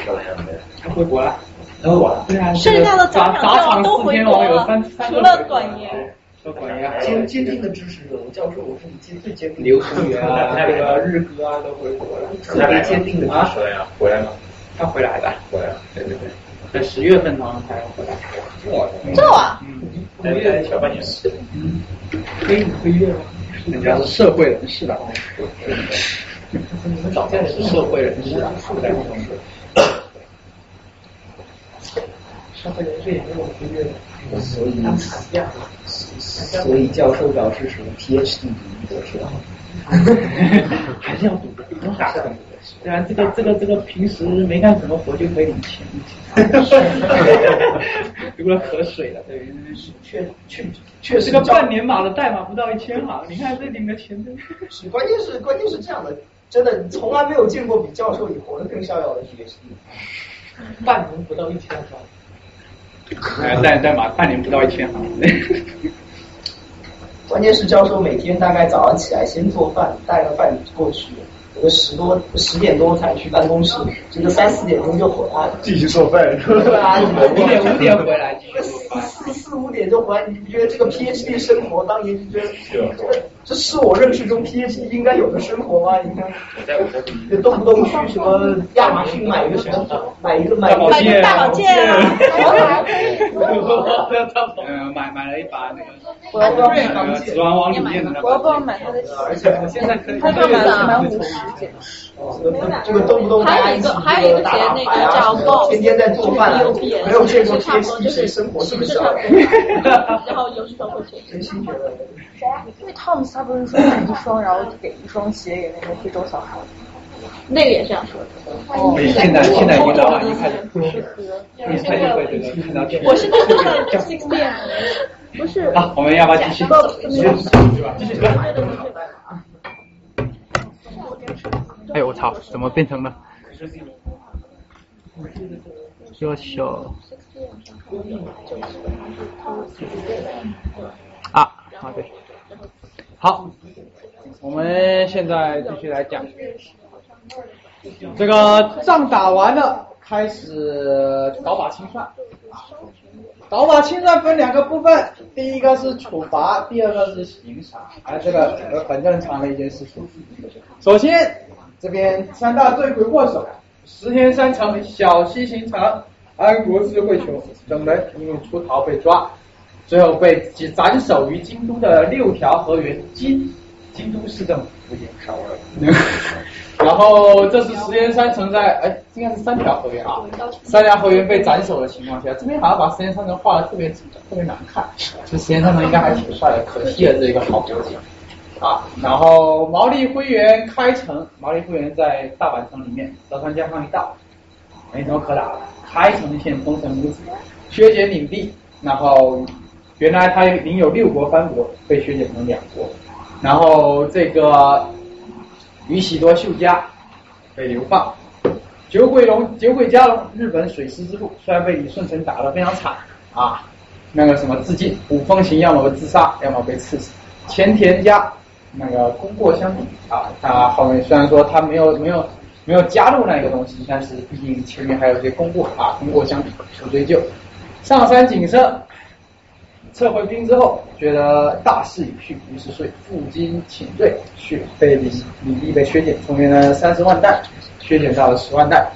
他回国了。回国了。对啊。剩下的砸砸场都回国了，除了短言。说短言。坚坚定的支持者，教授，我是你坚最坚定。刘书元啊，那个日哥啊，都回国了。特别坚定的支持呀，回来了。他回来的。回来了。对对对。在十月份好像才回来。哇。这啊。嗯。十月小半年。嗯。黑五个月吗？人家是社会人士的。你们早见是社会人士啊，社会人士。社会人士也没有五个所以所以教授表示什么 PhD 读博士啊？还是要读的，还是要读的。对啊，这个这个这个平时没干什么活就可以领钱，读了可水了，对，确确确实个半年码的代码不到一千行，你看这领的钱真是。关键是关键是这样的。真的从来没有见过比教授里活得更逍遥的 PhD，半年不到一千行。哎，代代码半年不到一千行。关键是教授每天大概早上起来先做饭，带个饭过去。有个十多十点多才去办公室，这个三四点钟就回来了。继续做饭。对啊，五点五点回来继续做饭。四四五点就回来，你不觉得这个 PhD 生活当研究生，这这是我认识中 PhD 应该有的生活吗？你看，就动不动去什么亚马逊买一个什么，买一个买一个大宝剑啊，嗯，买买了一把那个。我要不要买那个《指环王》里面的？我要不要买他的？而且我现在可以。买五十。这个动不动还有一个还有一个节那个叫 Boss，天天在做饭，没有见过 PhD 谁生活这么少。然后有时候会真心觉得。因为汤姆斯他不是说买一双，然后给一双鞋给那个非洲小孩。那个也这样说的。哦，现在现在已经老板一开始，一开始会这个看到。我是那个 sixteen，不是。好，我们要不要继续？继续？继续。哎呦我操！怎么变成了？优秀。啊，好对。好，我们现在继续来讲。这个仗打完了，开始搞把清算。搞把清算分两个部分，第一个是处罚，第二个是刑罚。哎，这个很正常的一件事情。首先。这边三大罪魁祸首，石田三成、小西行长、安国智慧球等人因为出逃被抓，最后被斩首于京都的六条河原京京都市政府。然后这是石田三成在哎，应该是三条河原啊，三条河原被斩首的情况下，这边好像把石田三成画的特别特别难看，其实石田三成应该还挺帅的，可惜了这一个好国景。啊，然后毛利辉元开城，毛利辉元在大阪城里面，德川家康一到，没什么可打的，开城县丰臣武子削减领地，然后原来他领有六国藩国，被削减成两国，然后这个宇喜多秀家被流放，酒鬼龙酒鬼加龙日本水师之路，虽然被李舜臣打得非常惨啊，那个什么自尽，五风行要么自杀，要么被刺死，前田家。那个功过相比啊，他后面虽然说他没有没有没有加入那个东西，但是毕竟前面还有些功过啊，功过相比不追究。上山景胜撤回兵之后，觉得大势已去，于是遂负荆请罪，去被领领地被削减，从原来的三十万担削减到了十万担。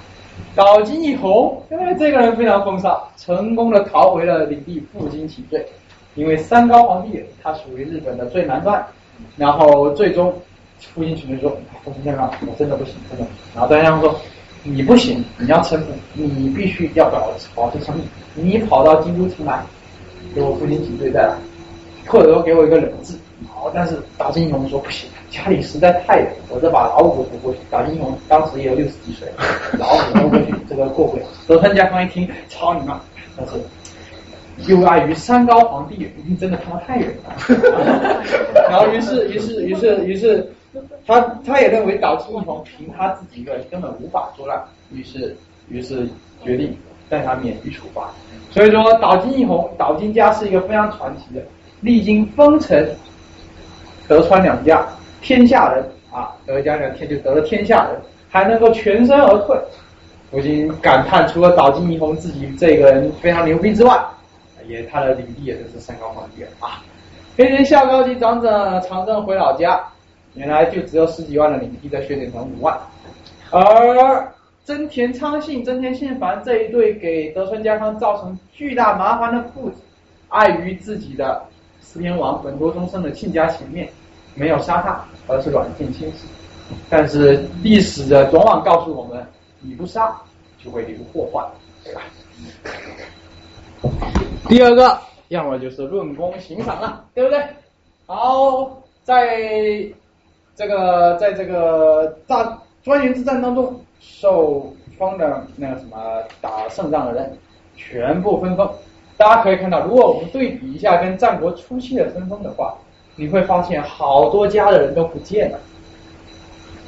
岛津义弘，因为这个人非常风骚，成功的逃回了领地，负荆请罪。因为三高皇帝，他属于日本的最南端。然后最终，父亲只能说：“父亲先生，我真的不行，真的。”然后段先生说：“你不行，你要臣服，你必须要保保持诚意。你跑到京都城来，给我父亲请罪再来，或者说给我一个人质，好，但是岛津义弘说不行，家里实在太远，我这把老虎扶过去。岛津义弘当时也有六十几岁，老虎扶过去，这个过不了。德川家康一听，操你妈！但是又碍于山高皇帝远，真的他妈太远了。然后于是于是于是于是他他也认为岛津义弘凭他自己一个人根本无法作乱，于是于是决定让他免于处罚。所以说岛津义弘岛津家是一个非常传奇的，历经丰臣、德川两家天下人啊，德家两天就得了天下人，还能够全身而退。不禁感叹，除了岛津义弘自己这个人非常牛逼之外，也他的领地也真是山高皇帝远啊。黑田孝高级长者长征回老家，原来就只有十几万的领地，在削减成五万。而真田昌信、真田信繁这一对给德川家康造成巨大麻烦的父子，碍于自己的四天王本多忠胜的亲家情面，没有杀他，而是软禁亲事。但是历史的往往告诉我们，你不杀就会留祸患，对吧？第二个，要么就是论功行赏了，对不对？好，在这个在这个大专员之战当中，受封的那个什么打胜仗的人，全部分封。大家可以看到，如果我们对比一下跟战国初期的分封的话，你会发现好多家的人都不见了。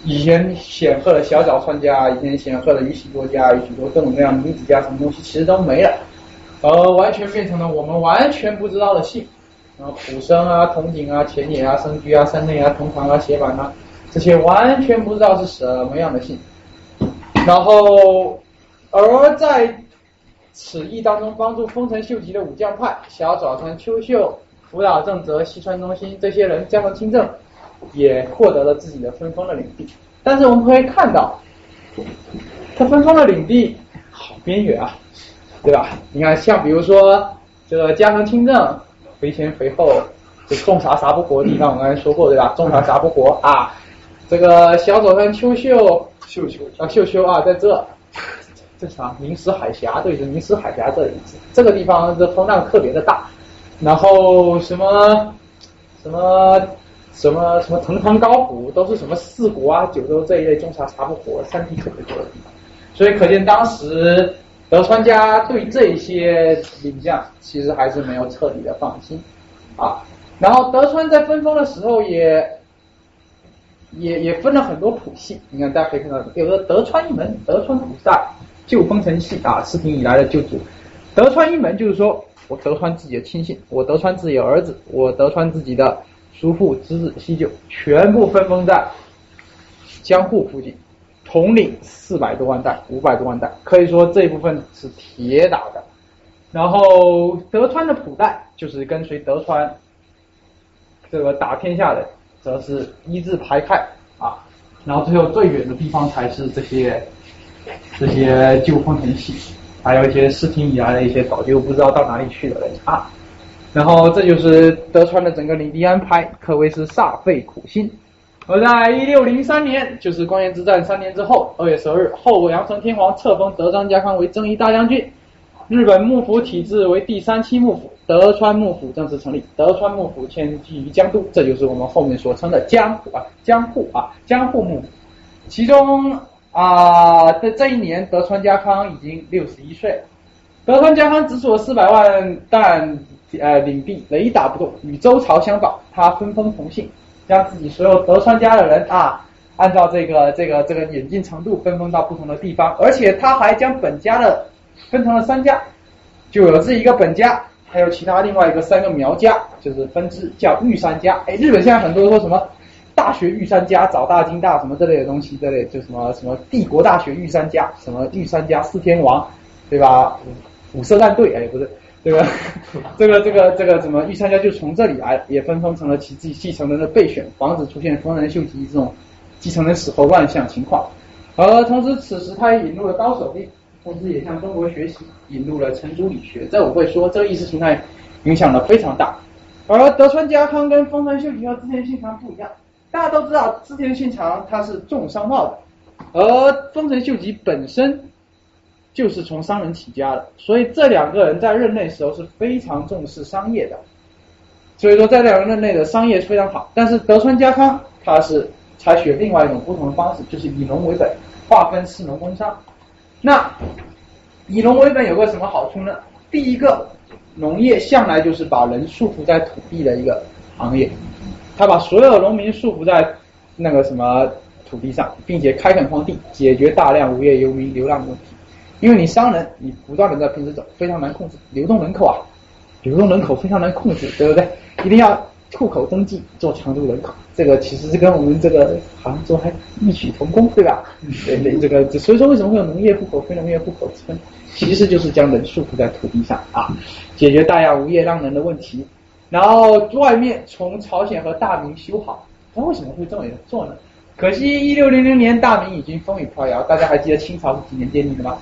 以前显赫的小早川家，以前显赫的宇喜多家，有许多各种各样的名子家，什么东西其实都没了，而完全变成了我们完全不知道的姓，然后浦生啊、筒井啊、前野啊、生居啊、山内啊、同堂啊、斜板啊，这些完全不知道是什么样的姓。然后，而在此役当中，帮助丰臣秀吉的武将派小早川秋秀、福岛正则、西川忠兴这些人加上亲政。也获得了自己的分封的领地，但是我们可以看到，他分封的领地好边缘啊，对吧？你看，像比如说这个加藤清正，肥前肥后，这种啥啥不活的地方，我刚才说过对吧？种啥啥不活啊。这个小佐川秋秀，秀秀啊秀秀啊，在这，这啥？明石海峡对着明石海峡这里，这个地方的风浪特别的大。然后什么什么？什么什么藤堂高谷都是什么四国啊九州这一类中茶茶不活山地特别多的地方，所以可见当时德川家对这些领将其实还是没有彻底的放心啊。然后德川在分封的时候也也也分了很多谱系，你看大家可以看到有个德川一门，德川谱代旧丰臣系啊，四平以来的旧主。德川一门就是说我德川自己的亲信，我德川自己的儿子，我德川自己的。叔父、侄子、西九全部分封在江户附近，统领四百多万代、五百多万代，可以说这一部分是铁打的。然后德川的普代就是跟随德川这个打天下的，则是一字排开啊。然后最后最远的地方才是这些这些旧丰臣系，还有一些世听以来的一些早就不知道到哪里去的人啊。然后这就是德川的整个领地安排，可谓是煞费苦心。而在一六零三年，就是关原之战三年之后，二月十二日，后阳城天皇册封德川家康为征夷大将军，日本幕府体制为第三期幕府，德川幕府正式成立，德川幕府迁居于江都，这就是我们后面所称的江户啊，江户啊，江户幕府。其中啊，在这一年，德川家康已经六十一岁，德川家康只属四百万，但呃，领地雷打不动，与周朝相仿。他分封同姓，将自己所有德川家的人啊，按照这个这个这个演进程度分封到不同的地方。而且他还将本家的分成了三家，就有了这一个本家，还有其他另外一个三个苗家，就是分支叫御三家。哎，日本现在很多说什么大学御三家，早大京大什么这类的东西，这类就什么什么帝国大学御三家，什么御三家四天王，对吧？五色战队，哎，不是。这个 这个这个这个怎么御三家就从这里来，也分封成了其自己继承人的备选，防止出现丰臣秀吉这种继承人死后乱象情况。而同时，此时他也引入了高手令，同时也向中国学习，引入了程朱理学。这我会说，这个意识形态影响的非常大。而德川家康跟丰臣秀吉和织田信长不一样，大家都知道织田信长他是重商贸的，而丰臣秀吉本身。就是从商人起家的，所以这两个人在任内时候是非常重视商业的。所以说在两人任内的商业非常好，但是德川家康他是采取另外一种不同的方式，就是以农为本，划分士农工商。那以农为本有个什么好处呢？第一个，农业向来就是把人束缚在土地的一个行业，他把所有农民束缚在那个什么土地上，并且开垦荒地，解决大量无业游民流浪问题。因为你商人，你不断的在平时走，非常难控制流动人口啊，流动人口非常难控制，对不对？一定要户口登记做常住人口，这个其实是跟我们这个杭州还异曲同工，对吧？对对，这个所以说为什么会有农业户口、非农业户口之分？其实就是将人束缚在土地上啊，解决大量无业让人的问题。然后外面从朝鲜和大明修好，他为什么会这么做呢？可惜一六零零年大明已经风雨飘摇，大家还记得清朝是几年建立的吗？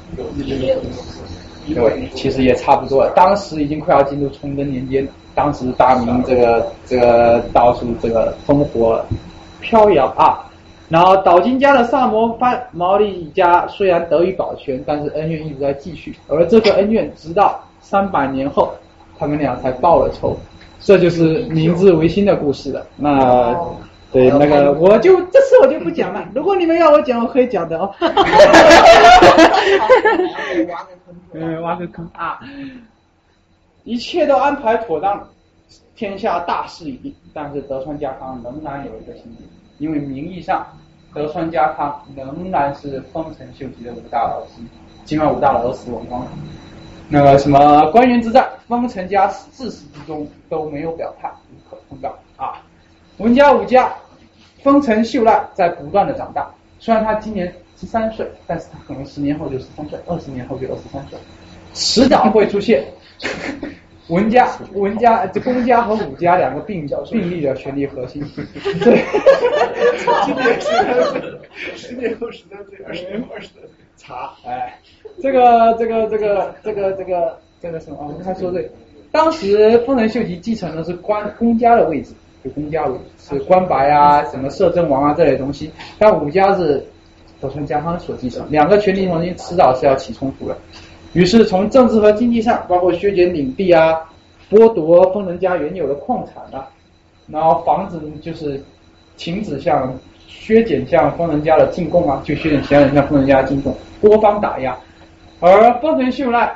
对，其实也差不多了，当时已经快要进入崇祯年间。当时大明这个这个到处这个烽火飘摇啊，然后岛津家的萨摩藩毛利家虽然得以保全，但是恩怨一直在继续，而这个恩怨直到三百年后，他们俩才报了仇，这就是明治维新的故事了。那对那个我就这次我就不讲了，如果你们要我讲，我可以讲的哦。嗯，挖个坑啊！一切都安排妥当，天下大势已定。但是德川家康仍然有一个心结，因为名义上德川家康仍然是丰臣秀吉的五大老师，尽管五大老师死光光了。那个什么官员之战，丰臣家自始至终都没有表态，无可奉告啊。文家武家，丰臣秀赖在不断的长大，虽然他今年十三岁，但是他可能十年后就十三岁，二十年后就二十三岁，迟早会出现。文家、文家、这公家和武家两个并并立的权力核心，对，今年十三岁，十年后十三岁，二十年后二十三岁，查，哎，这个这个这个这个这个这个什么？我们还说对，当时丰臣秀吉继承的是官公家的位置，公家位置是官白啊，什么摄政王啊这类东西，但武家是德川家康所继承，两个权力中心迟早是要起冲突的。于是从政治和经济上，包括削减领地啊，剥夺丰臣家原有的矿产啊，然后防止就是停止向削减向丰臣家的进贡啊，就削减其他人向丰臣家的进贡，多方打压。而丰臣秀赖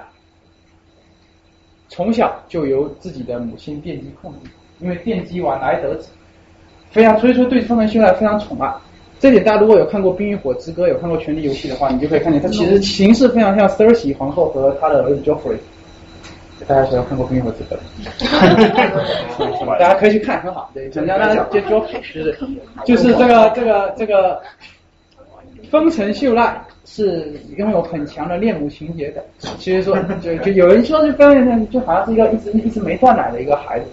从小就由自己的母亲电击控制，因为电击晚来得子，非常所以说对丰臣秀赖非常宠爱。这点大家如果有看过《冰与火之歌》，有看过《权力游戏》的话，你就可以看见，它其实形式非常像 Cersei 皇后和她的儿子 Joffrey。大家谁要看过《冰与火之歌》？大家可以去看，很好。对，就是 就是这个这个这个丰臣秀赖是拥有很强的恋母情节的。其实说，就就有人说是丰臣就好像是一个一直一直没断奶的一个孩子，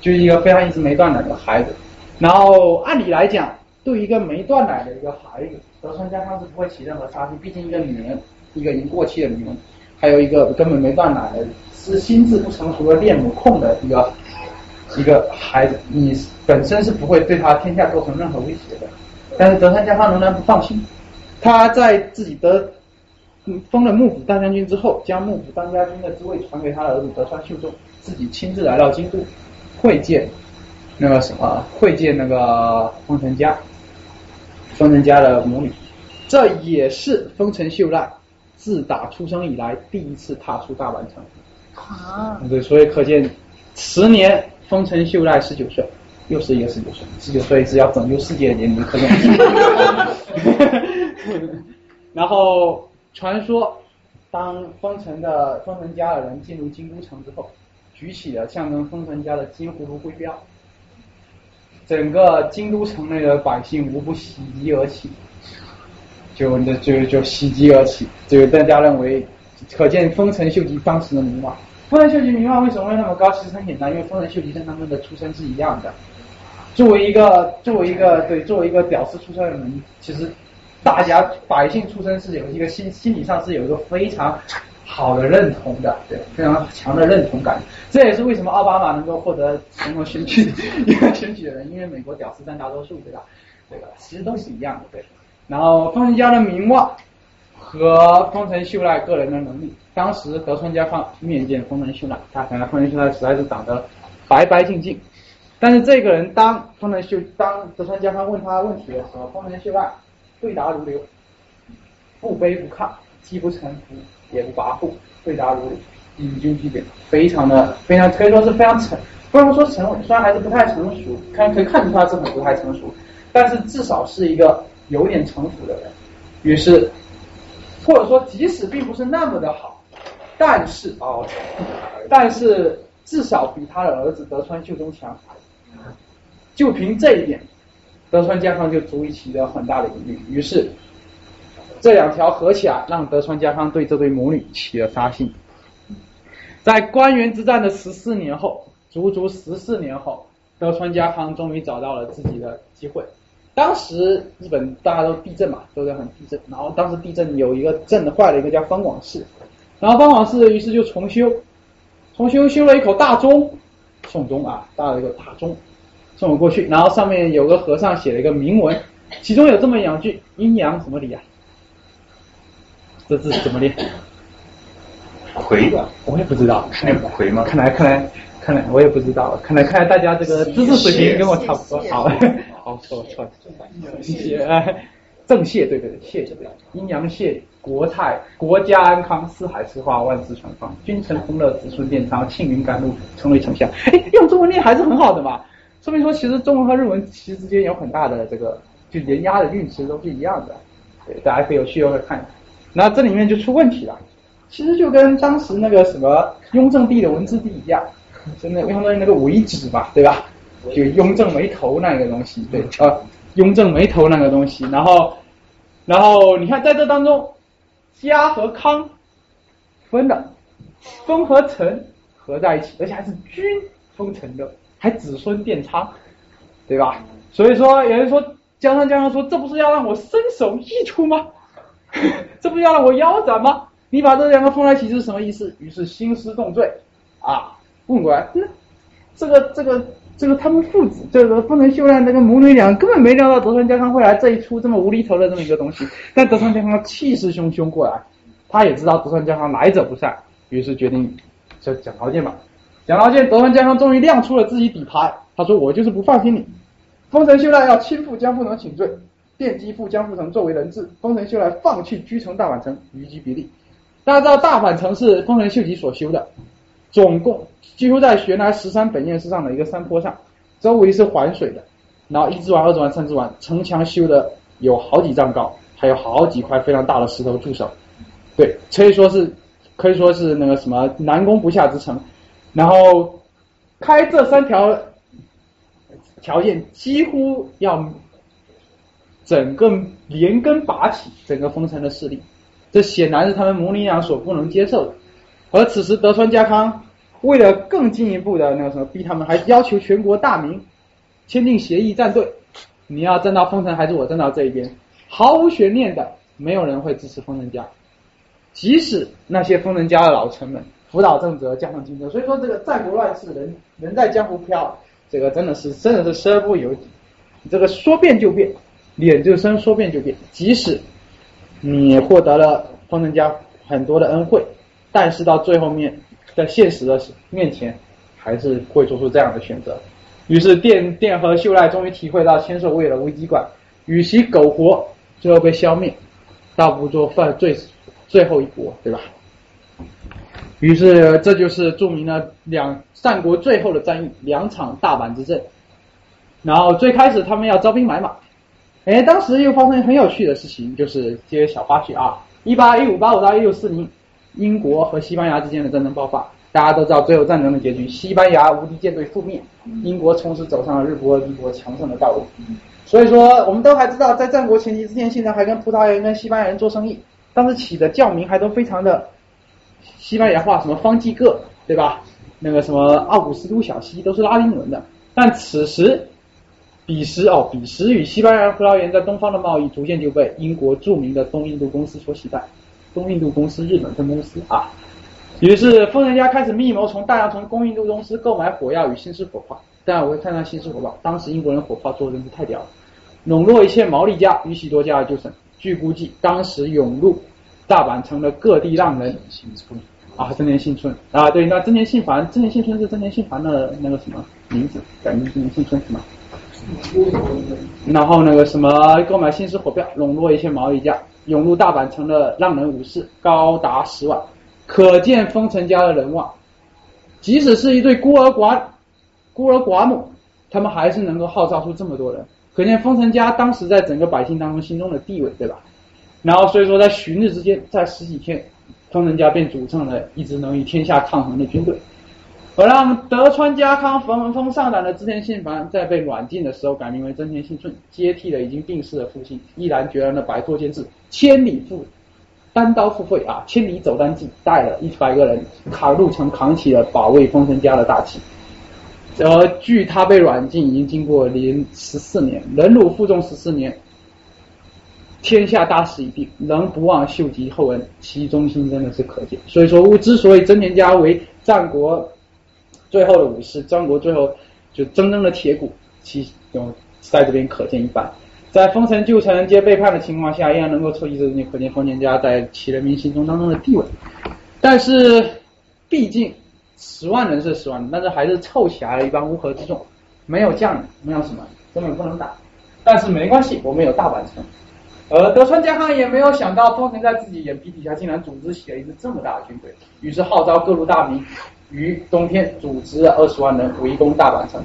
就是一个非常一直没断奶的孩子。然后按理来讲。对一个没断奶的一个孩子，德川家康是不会起任何杀心。毕竟一个女人，一个已经过气的女人，还有一个根本没断奶的，是心智不成熟的恋母控的一个一个孩子，你本身是不会对他天下构成任何威胁的。但是德川家康仍然不放心，他在自己得封了幕府大将军之后，将幕府当家军的职位传给他的儿子德川秀忠，自己亲自来到京都会见那个什么，会见那个丰臣家。丰臣家的母女，这也是丰臣秀赖自打出生以来第一次踏出大阪城。啊，对，所以可见，十年丰臣秀赖十九岁，又是一个十九岁，十九岁是要拯救世界的年龄，可见。然后传说，当丰臣的丰臣家的人进入京都城之后，举起了象征丰臣家的金葫芦徽标。整个京都城内的百姓无不喜极而泣，就那就就喜极而泣，就大家认为，可见丰臣秀吉当时的名望。丰臣秀吉名望为什么会那么高？其实很简单，因为丰臣秀吉跟他们的出身是一样的。作为一个作为一个对作为一个屌丝出身的人，其实大家百姓出身是有一个心心理上是有一个非常。好的认同的，对，非常强的认同感，这也是为什么奥巴马能够获得总统选举一个选举的人，因为美国屌丝占大多数，对吧？对吧？其实都是一样的，对。然后丰臣家的名望和丰臣秀赖个人的能力，当时德川家康面见丰臣秀赖，他可能丰臣秀赖实在是长得白白净净。但是这个人当丰臣秀当德川家康问他问题的时候，丰臣秀赖对答如流，不卑不亢，既不臣服也不跋扈，对答如流，引经据典，非常的非常可以说是非常成，不能说成，虽然还是不太成熟，看可以看出他是很不太成熟，但是至少是一个有点城府的人。于是，或者说即使并不是那么的好，但是哦，但是至少比他的儿子德川秀忠强。就凭这一点，德川家康就足以起到很大的疑虑。于是，这两条合起来，让德川家康对这对母女起了杀心。在关原之战的十四年后，足足十四年后，德川家康终于找到了自己的机会。当时日本大家都地震嘛，都在很地震。然后当时地震有一个震的坏了一个叫方广寺，然后方广寺于是就重修，重修修了一口大钟，送钟啊，搭了一个大钟。送我过去，然后上面有个和尚写了一个铭文，其中有这么两句：阴阳什么理啊？这是怎么念？魁吧？我也不知道，是那个魁吗？看来看来看来我也不知道，看来看来大家这个知识水平跟我差不多。好，好错错，谢正谢对对对，谢谢对，阴阳谢，国泰国家安康，四海之花万事顺风，君臣同乐，子孙健昌，庆云甘露，成为丞相。哎，用中文念还是很好的嘛。说明说，其实中文和日文其实之间有很大的这个，就连押的韵其实都是一样的。对，大家可以有需要会看一下。那这里面就出问题了，其实就跟当时那个什么雍正帝的文字帝一样，就那相当于那个尾指嘛，对吧？就雍正眉头那个东西，对，呃，雍正眉头那个东西。然后，然后你看在这当中，家和康分的，封和臣合在一起，而且还是君封臣的。还子孙殿昌，对吧？所以说有人说江山江上说这不是要让我身首异处吗？这不要让我腰斩吗？你把这两个放在一起是什么意思？于是兴师动罪啊，问过来，这个这个这个他们父子这个不能秀赖这个母女俩根本没料到德川家康会来这一出这么无厘头的这么一个东西，但德川家康气势汹汹过来，他也知道德川家康来者不善，于是决定就讲条件吧。讲条件德川家康终于亮出了自己底牌，他说：“我就是不放心你。丰臣秀赖要亲赴江户能请罪，奠基赴江户城作为人质。丰臣秀赖放弃居城大阪城，于己比例。大家知道大阪城是丰臣秀吉所修的，总共几乎在玄来十三本院之上的一个山坡上，周围是环水的。然后一之丸、二之丸、三之丸，城墙修的有好几丈高，还有好几块非常大的石头驻守。对，可以说是可以说是那个什么难攻不下之城。”然后开这三条条件，几乎要整个连根拔起整个丰臣的势力，这显然是他们母女俩所不能接受的。而此时德川家康为了更进一步的那个什么逼他们，还要求全国大名签订协议站队，你要站到丰臣还是我站到这一边？毫无悬念的，没有人会支持丰臣家，即使那些丰臣家的老臣们。辅导正则，加上竞争，所以说这个战国乱世，人人在江湖飘，这个真的是真的是身不由己。这个说变就变，脸就生，说变就变。即使你获得了丰臣家很多的恩惠，但是到最后面，在现实的面前，还是会做出这样的选择。于是电电和秀赖终于体会到千寿为了危机感，与其苟活，最后被消灭，倒不做犯最最后一搏，对吧？于是，这就是著名的两战国最后的战役——两场大阪之阵。然后最开始他们要招兵买马，哎，当时又发生很有趣的事情，就是些小花絮啊。一八一五八五到一六四零，英国和西班牙之间的战争爆发，大家都知道最后战争的结局：西班牙无敌舰队覆灭，英国从此走上了日不落帝国强盛的道路。所以说，我们都还知道，在战国前期之前，现在还跟葡萄牙人、跟西班牙人做生意，当时起的教名还都非常的。西班牙话什么方济各，对吧？那个什么奥古斯都小西都是拉丁文的。但此时，彼时哦，彼时与西班牙葡萄牙在东方的贸易逐渐就被英国著名的东印度公司所取代。东印度公司日本分公司啊，于是丰臣家开始密谋从大洋从东印度公司购买火药与新式火炮。但我会看到新式火炮，当时英国人火炮做的真是太屌了，笼络一切毛利家与许多家的旧臣。据估计，当时涌入。大阪城的各地浪人，啊，真田幸村啊，对，那真田信繁，真田幸村是真田信繁的那个什么名字，改名真田幸村是吗？然后那个什么购买新式火票，笼络一切毛利家，涌入大阪城的浪人武士高达十万，可见丰臣家的人望。即使是一对孤儿寡孤儿寡母，他们还是能够号召出这么多人，可见丰臣家当时在整个百姓当中心中的地位，对吧？然后所以说在旬日之间，在十几天，丰臣家便组成了一支能与天下抗衡的军队。而让德川家康闻风丧胆的织田信繁，在被软禁的时候改名为真田信顺，接替了已经病逝的父亲，毅然决然的摆脱监制，千里赴单刀赴会啊，千里走单骑，带了一百个人扛入城，扛起了保卫丰臣家的大旗。而距他被软禁已经经过连十四年，忍辱负重十四年，天下大势已定，仍不忘秀吉后恩，其忠心真的是可见。所以说，我之所以真田家为战国最后的武士，战国最后就铮铮的铁骨，其用在这边可见一斑。在丰臣旧臣皆背叛的情况下，依然能够凑齐这些，可见丰田家在其人民心中当中的地位。但是，毕竟十万人是十万人，但是还是凑起来了一帮乌合之众，没有将领，没有什么，根本不能打。但是没关系，我们有大阪城。而德川家康也没有想到，丰臣在自己眼皮底下竟然组织起了一支这么大的军队，于是号召各路大名于冬天组织了二十万人围攻大阪城。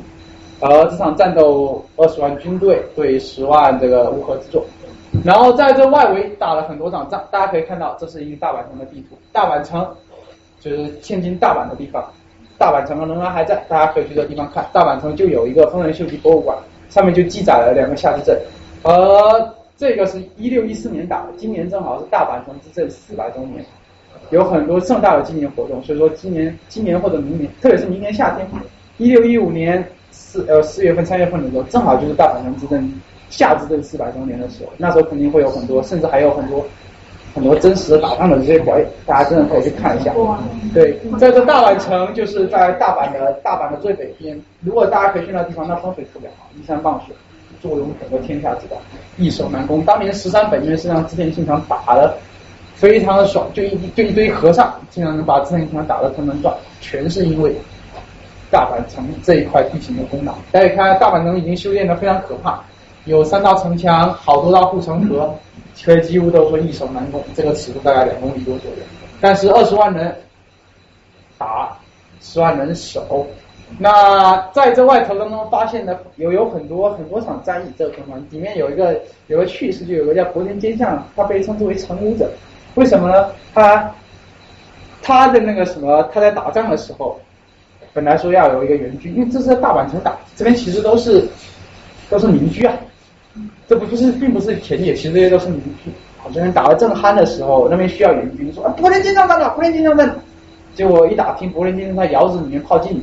而这场战斗，二十万军队对十万这个乌合之众，然后在这外围打了很多场仗。大家可以看到，这是一个大阪城的地图，大阪城就是现今大阪的地方，大阪城仍然还在，大家可以去这地方看。大阪城就有一个丰臣秀吉博物馆，上面就记载了两个夏之阵，而这个是一六一四年打的，今年正好是大阪城之阵四百周年，有很多盛大的纪念活动，所以说今年今年或者明年，特别是明年夏天，一六一五年四呃四月份三月份的时候，正好就是大阪城之阵夏之阵四百周年的时候，那时候肯定会有很多，甚至还有很多很多真实的打仗的这些表演，大家真的可以去看一下。对，在这大阪城就是在大阪的大阪的最北边，如果大家可以去那地方，那风水特别好，依山傍水。坐拥整个天下之大，易守难攻。当年十三本院是让织田信长打的非常的爽，就一就一堆和尚竟然能把织田信长打得团团转，全是因为大阪城这一块地形的功劳。大家看大阪城已经修建的非常可怕，有三道城墙，好多道护城河，可以几乎都说易守难攻。这个尺度大概两公里多左右，但是二十万人打十万人守。那在这外头当中发现的有有很多很多场战役，这个地方里面有一个有个趣事，就有个叫博田兼相，他被称之为成武者，为什么呢？他他的那个什么，他在打仗的时候，本来说要有一个援军，因为这是在大阪城打，这边其实都是都是民居啊，这不不是并不是田野，其实这些都是民居。好，这边打的正酣的时候，那边需要援军，说啊博田兼相在哪？博田兼相在哪？结果一打听，博田兼相在窑子里面泡镜。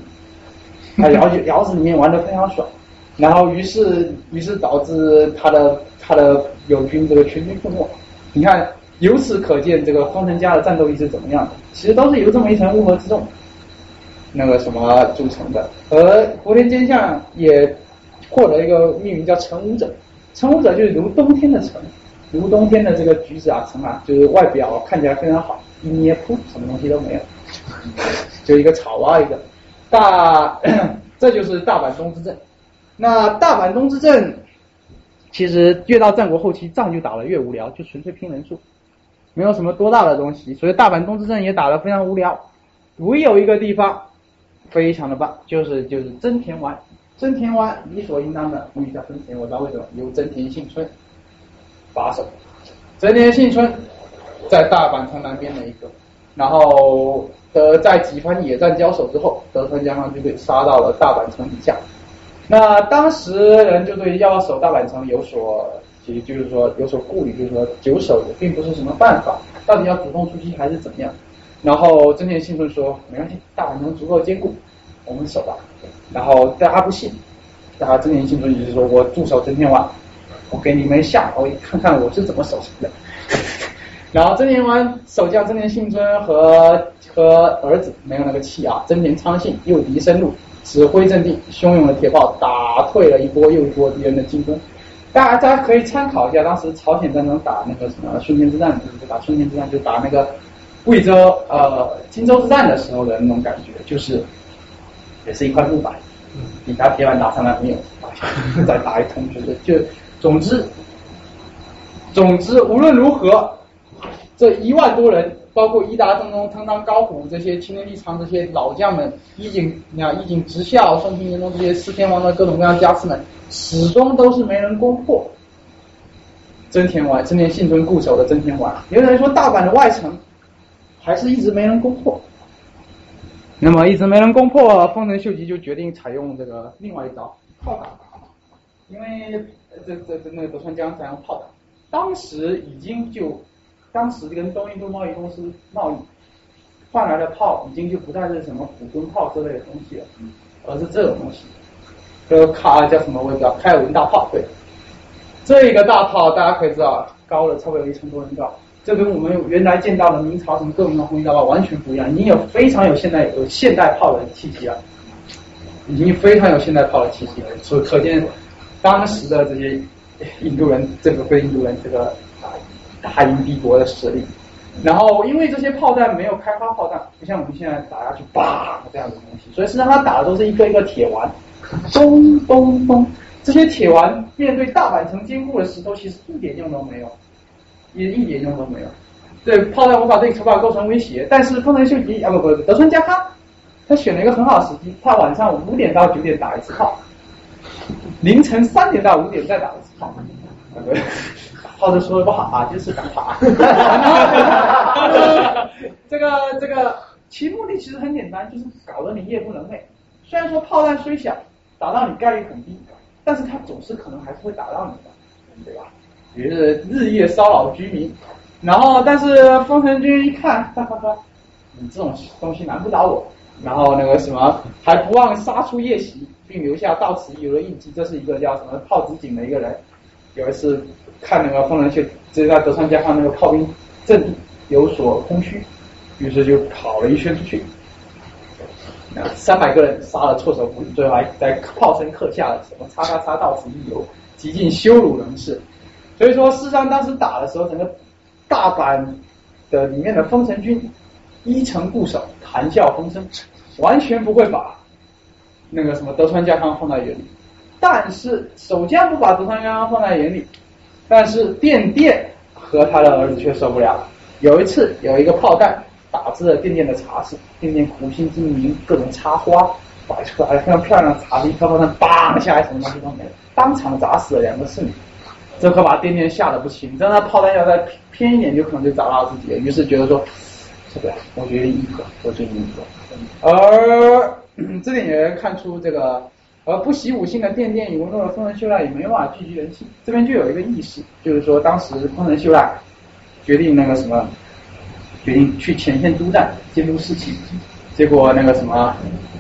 他窑子窑子里面玩的非常爽，然后于是于是导致他的他的友军这个全军覆没。你看，由此可见这个丰臣家的战斗力是怎么样的？其实都是由这么一层乌合之众那个什么组成的。而福田兼相也获得一个命名叫成武者，成武者就是如冬天的成，如冬天的这个橘子啊橙啊，就是外表看起来非常好，一捏噗，什么东西都没有，就一个草啊一个。大，这就是大阪东之阵。那大阪东之阵，其实越到战国后期，仗就打得越无聊，就纯粹拼人数，没有什么多大的东西。所以大阪东之阵也打得非常无聊。唯有一个地方非常的棒，就是就是真田湾。真田湾理所应当的名叫真田，我知道为什么，由真田幸村把守。真田幸村在大阪城南边的一个，然后。呃，在几番野战交手之后，德川家康就被杀到了大阪城底下。那当时人就对要守大阪城有所，其实就是说有所顾虑，就是说久守也并不是什么办法，到底要主动出击还是怎么样？然后真田信村说没关系，大阪城足够坚固，我们守吧。然后大家不信，大家真田信村就是说我驻守真田湾，我给你们下，我看看我是怎么守城的。然后真田湾守将真田幸村和和儿子没有那个气啊，真田昌信诱敌深入，指挥阵地，汹涌的铁炮打退了一波又一波敌人的进攻。大家大家可以参考一下，当时朝鲜战争打那个什么顺天之战，就是打顺天之战，就打那个贵州呃荆州之战的时候的那种感觉，就是也是一块木板，比他铁板打上来没有，再打一通就是就总之总之无论如何，这一万多人，包括伊达、正宗、汤汤、高虎这些青年力长这些老将们，衣锦你看衣锦直校、宋平、严中这些四天王的各种各样家士们，始终都是没人攻破。真田丸，真田幸村固守的真田丸，有人说大阪的外城还是一直没人攻破。那么一直没人攻破，丰臣秀吉就决定采用这个另外一招炮打，因为这这这那个德川家采用炮打，当时已经就当时跟东印度贸易公司贸易换来的炮，已经就不再是什么普通炮之类的东西了，而是这种东西，这个卡叫什么我也不知道，开尔文大炮，对，这一个大炮大家可以知道，高了差不多有一层多人高。这跟我们原来见到的明朝什么各种的红衣大炮完全不一样，已经有非常有现代有现代炮的气息了，已经非常有现代炮的气息了，所以可见当时的这些印度人，这个非印度人这个啊大英帝国的实力。然后因为这些炮弹没有开发炮弹，不像我们现在打下去叭这样的东西，所以实际上它打的都是一个一个铁丸，咚咚咚，这些铁丸面对大阪城坚固的石头，其实一点用都没有。也一点用都没有，对炮弹无法对城堡构成威胁。但是丰臣秀吉啊不不德川家康，他选了一个很好的时机，他晚上五点到九点打一次炮，凌晨三点到五点再打一次炮。对，炮子说的不好啊，就是打炮。这个这个其目的其实很简单，就是搞得你夜不能寐。虽然说炮弹虽小，打到你概率很低，但是它总是可能还是会打到你的，对吧？也是日夜骚扰居民，然后但是丰臣军一看，哈哈哈，你这种东西难不倒我，然后那个什么还不忘杀出夜袭，并留下到此一游的印记。这是一个叫什么炮子井的一个人，有一次看那个丰臣秀，这在德川家康那个炮兵阵地有所空虚，于是就跑了一圈出去，三百个人杀了措手不及，最后还在炮声刻下了什么叉叉叉到此一游，极尽羞辱人士。所以说，事实上当时打的时候，整个大阪的里面的丰臣军一城固守，谈笑风生，完全不会把那个什么德川家康放在眼里。但是守将不把德川家康放在眼里，但是电电和他的儿子却受不了。有一次，有一个炮弹打至了电电的茶室，电电苦心经营，各种插花摆出来非常漂亮的茶，一颗炮弹嘣下来，什么东西都没了，当场砸死了两个侍女。这可把电电吓得不轻，真的炮弹要再偏一点，就可能就砸到自己了。于是觉得说，受不了我决定一个，我决定一个。而这点也看出这个，而不习武性的电电与文诺的丰臣秀赖也没办法聚集人气。这边就有一个意识，就是说当时丰臣秀赖决定那个什么，决定去前线督战，监督士气。结果那个什么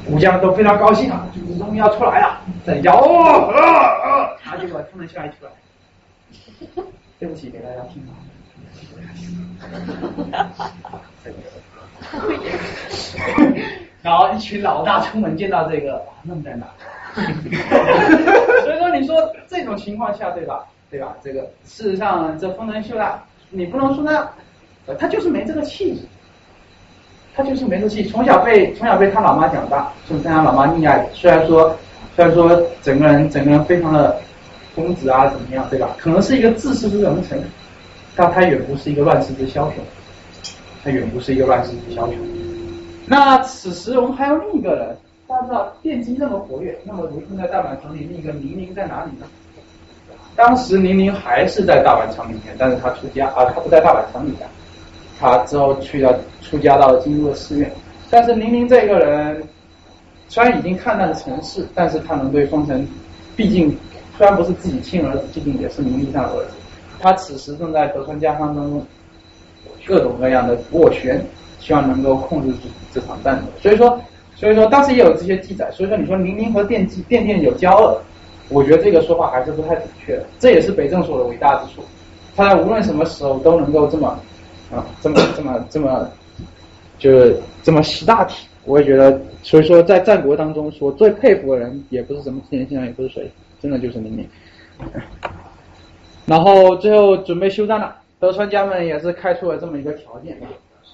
武将都非常高兴啊，就终于要出来了，在摇啊啊，他结果丰臣秀赖出来。对不起，给大家听 然后一群老大出门见到这个，愣在那。所以说，你说这种情况下，对吧？对吧？这个事实上，这丰臣秀赖，你不能说他，他就是没这个气质，他就是没这气。从小被从小被他老妈长大，是被他老妈溺爱。虽然说虽然说整个人整个人非常的。公子啊，怎么样，对吧？可能是一个自恃之能臣，但他远不是一个乱世之枭雄，他远不是一个乱世之枭雄。那此时我们还有另一个人，大家知道电机那么活跃，那么如今在大阪城里，另一个宁宁在哪里呢？当时宁宁还是在大阪城里面，但是他出家啊，他不在大阪城里面，他之后去了出家到了京都的寺院。但是宁宁这个人虽然已经看淡了尘世，但是他能对丰臣，毕竟。虽然不是自己亲儿子，毕竟也是名义上的儿子。他此时正在德川家康当中各种各样的斡旋，希望能够控制住这场战斗。所以说，所以说当时也有这些记载。所以说，你说宁宁和电击电电有交恶，我觉得这个说法还是不太准确的。这也是北正所的伟大之处，他在无论什么时候都能够这么啊这么这么这么就是这么识大体。我也觉得，所以说在战国当中，说最佩服的人也不是什么田信，也不是谁。真的就是宁宁，然后最后准备休战了，德川家们也是开出了这么一个条件，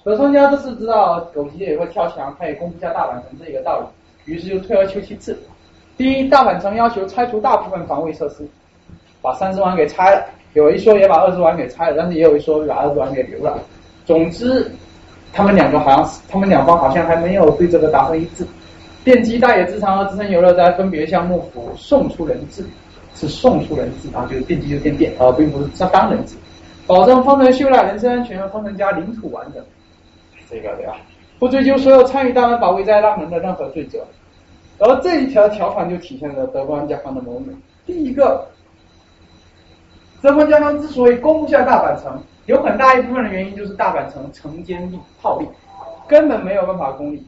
德川家这次知道狗急也会跳墙，他也攻不下大阪城这一个道理，于是就退而求其次。第一，大阪城要求拆除大部分防卫设施，把三十万给拆了，有一说也把二十万给拆了，但是也有一说把二十万给留了。总之，他们两个好像是，他们两方好像还没有对这个达成一致。电击大野之长和资深游乐斋分别向幕府送出人质，是送出人质啊，就是电击就电电，而并不是当人质，保证丰臣秀赖人身安全和丰臣家领土完整。这个对吧？不追究所有参与大阪保卫灾难人的任何罪责。而这一条条款就体现了德川家康的谋略。第一个，德川家康之所以攻不下大阪城，有很大一部分的原因就是大阪城城坚力炮力，根本没有办法攻理。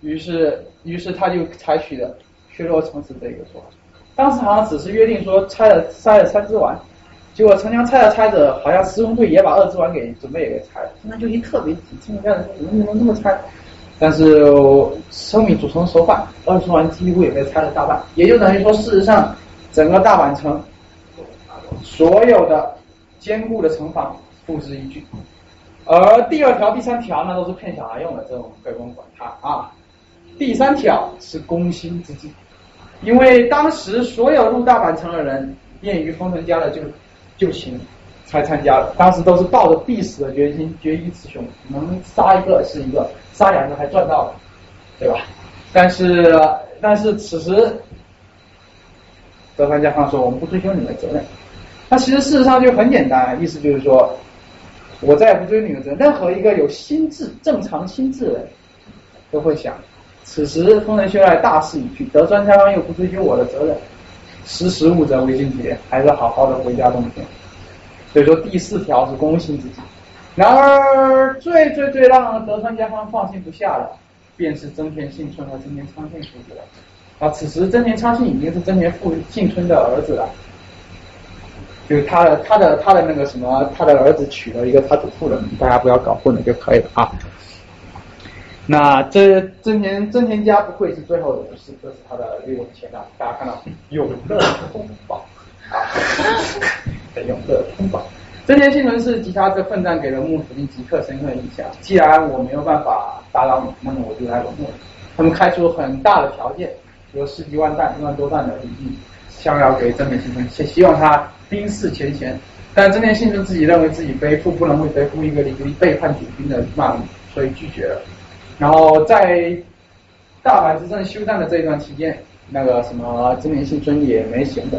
于是，于是他就采取了削弱城池这一个做法。当时好像只是约定说拆了拆了三只丸，结果城墙拆着拆着，好像施工队也把二之丸给准备也给拆了。那就一特别急，村民家人怎么能这么拆？但是生米煮成熟饭，二之丸几乎也被拆了大半，也就等于说，事实上整个大阪城所有的坚固的城防付之一炬。而第二条、第三条那都是骗小孩用的，这种不用管它啊。第三条是攻心之计，因为当时所有入大阪城的人，便于丰臣家的就是就行才参加了，当时都是抱着必死的决心，决一雌雄，能杀一个是一个，杀两个还赚到了，对吧？但是但是此时德川家康说，我们不追究你的责任。那其实事实上就很简单，意思就是说，我再也不追究你的责任。任何一个有心智、正常心智的人都会想。此时丰臣秀赖大势已去，德川家康又不追究我的责任，识时务者为俊杰，还是好好的回家种田。所以说第四条是攻心自己。然而最最最让德川家康放心不下的，便是真田幸村和真田昌信父子了。啊，此时真田昌信已经是真田父幸村的儿子了，就是他的他的他的那个什么，他的儿子娶了一个他祖父的，大家不要搞混了就可以了啊。那这真田真田家不愧是最后的武士，这是他的六文签啊，大家看到永乐通宝啊，永乐通宝。真田信纯是吉他这奋战给了幕府军极刻深刻的印象。既然我没有办法打扰你，那么我就来笼络你。他们开出很大的条件，有十几万弹、一万多弹的礼品，想要给真田信纯，且希望他冰释前嫌。但真田信纯自己认为自己背负不能为背负一个离背叛主君的骂名，所以拒绝了。然后在大阪之战休战的这一段期间，那个什么真田信春也没闲着，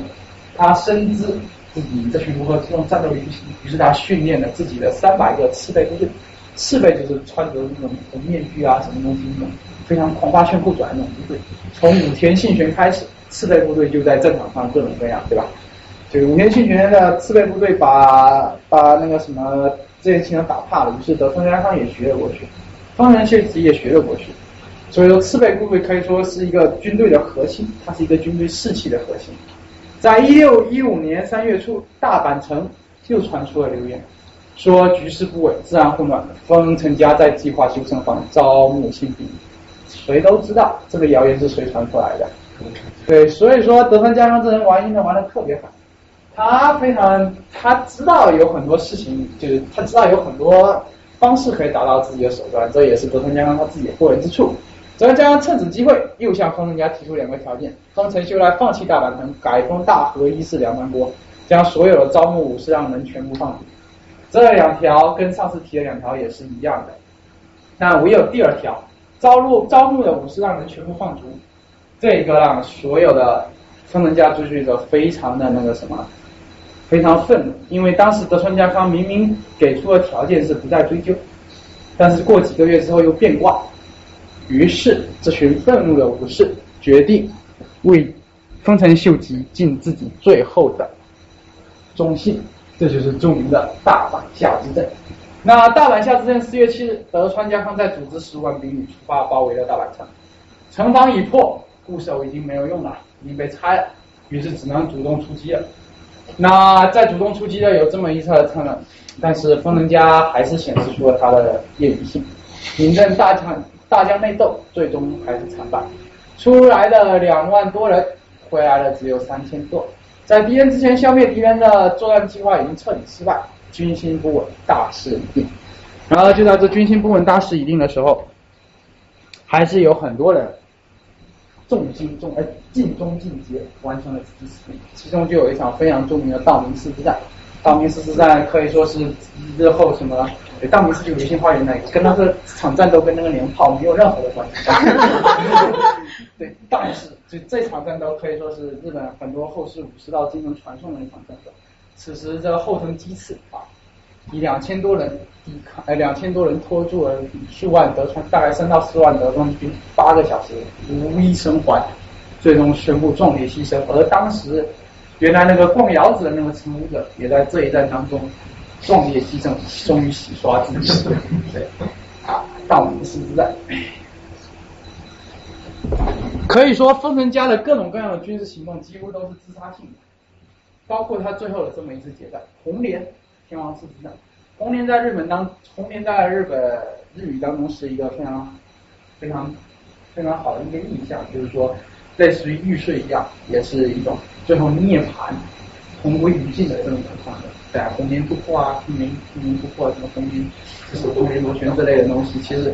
他深知自己这群如何用战斗力不行，于是他训练了自己的三百个赤背部队，赤背就是穿着那种面具啊什么东西那种非常狂花炫酷转那种部队。从武田信玄开始，赤背部队就在战场上各种各样，对吧？就是武田信玄的赤背部队把把那个什么这些亲人打怕了，于是德川家康也学了过去。丰臣秀吉也学了过去，所以说赤背部队可以说是一个军队的核心，它是一个军队士气的核心。在一六一五年三月初，大阪城又传出了流言，说局势不稳，治安混乱，丰臣家在计划修城防，招募新兵。谁都知道这个谣言是谁传出来的，对，所以说德川家康这人玩阴的玩的特别狠，他非常他知道有很多事情，就是他知道有很多。方式可以达到自己的手段，这也是德川家康他自己的过人之处。德川家康趁此机会又向丰臣家提出两个条件：丰臣秀赖放弃大阪城，改封大和一世两藩国，将所有的招募武士让人全部放逐。这两条跟上次提的两条也是一样的，但唯有第二条，招入招募的武士让人全部放逐，这个让所有的丰臣家追随者非常的那个什么。非常愤怒，因为当时德川家康明明给出的条件是不再追究，但是过几个月之后又变卦，于是这群愤怒的武士决定为丰臣秀吉尽自己最后的忠信，这就是著名的大阪下之阵。那大阪下之阵四月七日，德川家康在组织十万兵力出发，包围了大阪城，城防已破，固守已经没有用了，已经被拆了，于是只能主动出击了。那在主动出击的有这么一侧的策略，但是丰臣家还是显示出了他的业余性，临阵大将大将内斗，最终还是惨败。出来的两万多人，回来的只有三千多。在敌人之前消灭敌人的作战计划已经彻底失败，军心不稳，大势已定。然后就在这军心不稳、大势已定的时候，还是有很多人重金重哎尽忠尽节完成了此次使命，其中就有一场非常著名的道明寺之战。道明寺之战可以说是日后什么，对道明寺就流星花园那个，跟他这场战斗跟那个连炮没有任何的关系。对，但是就这场战斗可以说是日本很多后世武士道精神传颂的一场战斗。此时这个后藤基次啊，以两千多人抵抗，呃两千多人拖住了数万德川，大概三到四万德川军，八个小时无一生还，最终宣布壮烈牺牲。而当时原来那个逛窑子的那个成武者，也在这一战当中壮烈牺牲，终于洗刷自己。对，啊，道明寺之战。可以说，丰臣家的各种各样的军事行动几乎都是自杀性的，包括他最后的这么一次决战——红莲天王寺之战。红莲在日本当红莲在日本日语当中是一个非常非常非常好的一个印象，就是说类似于玉碎一样，也是一种最后涅槃、同归于尽的这种情况的。对，红莲突破啊，平民平民突破，什么红莲就是红莲螺旋之类的东西，其实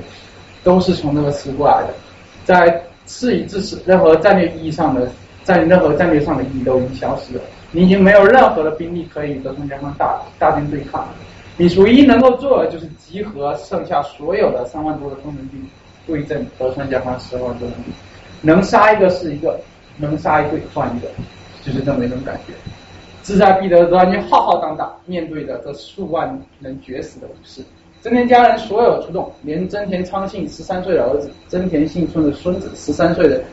都是从这个词过来的。在事已至此，任何战略意义上的在任何战略上的意义都已经消失了。你已经没有任何的兵力可以与德川家康大大军对抗。你唯一能够做的就是集合剩下所有的三万多的丰臣军，对阵德川家康十万多的，能杀一个是一个，能杀一队算一个，就是这么一种感觉。志在必得的德川军浩浩荡荡，面对着这数万人绝死的武士。真田家人所有出动，连真田昌信十三岁的儿子真田信春的孙子十三岁的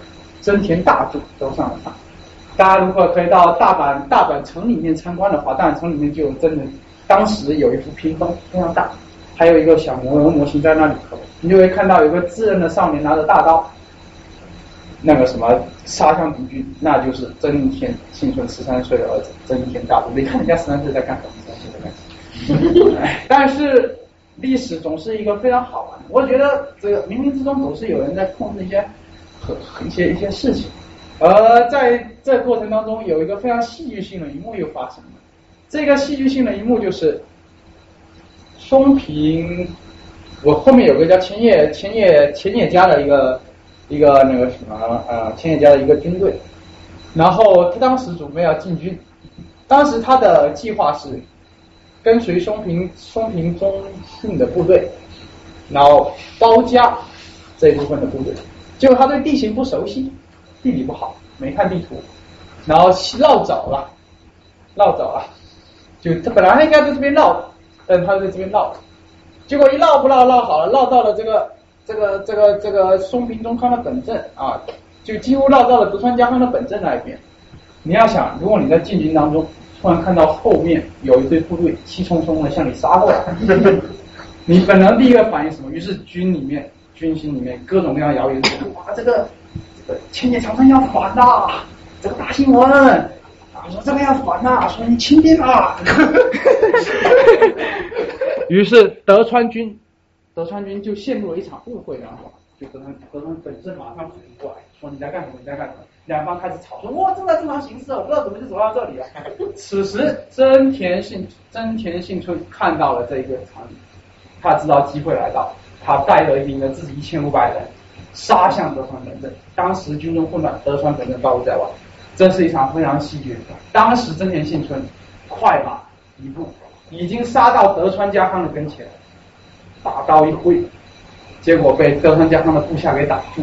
真田大助都上了场。大家如果可以到大阪大阪城里面参观的话，大阪城里面就真人，当时有一幅屏风非常大，还有一个小模模型在那里头，你就会看到有个稚嫩的少年拿着大刀，那个什么杀向敌军，那就是真田信春十三岁的儿子真田大。你看人家十三岁在干什么？十三岁在干什么？但是。历史总是一个非常好玩，我觉得这个冥冥之中总是有人在控制一些和一些一些事情，而在这过程当中有一个非常戏剧性的一幕又发生了。这个戏剧性的一幕就是松平，我后面有个叫千叶千叶千叶家的一个一个那个什么呃千叶家的一个军队，然后他当时准备要进军，当时他的计划是。跟随松平松平忠信的部队，然后包夹这一部分的部队，结果他对地形不熟悉，地理不好，没看地图，然后绕走了，绕走了，就他本来他应该在这边绕，但他在这边绕，结果一绕不绕绕好了，绕到了这个这个这个这个松平忠康的本镇啊，就几乎绕到了德川家康的本镇那一边。你要想，如果你在进军当中。突然看到后面有一队部队气冲冲的向你杀过来，你本能第一个反应什么？于是军里面、军心里面各种各样谣言：“哇，这个千年长征要反呐，这个大新闻啊，说这个要反呐，说你轻敌啊。于是德川军，德川军就陷入了一场误会当中，就德川德川本身马上反应过来，说你在干什么？你在干什么？两方开始吵说，哇，正在正常行事，我不知道怎么就走到这里了。此时，真田信真田信春看到了这一个场景，他知道机会来到，他带着领着自己一千五百人杀向德川本镇。当时军中混乱，德川本镇暴露在外，这是一场非常戏剧的。当时真田信村快马一步，已经杀到德川家康的跟前，大刀一挥，结果被德川家康的部下给挡住。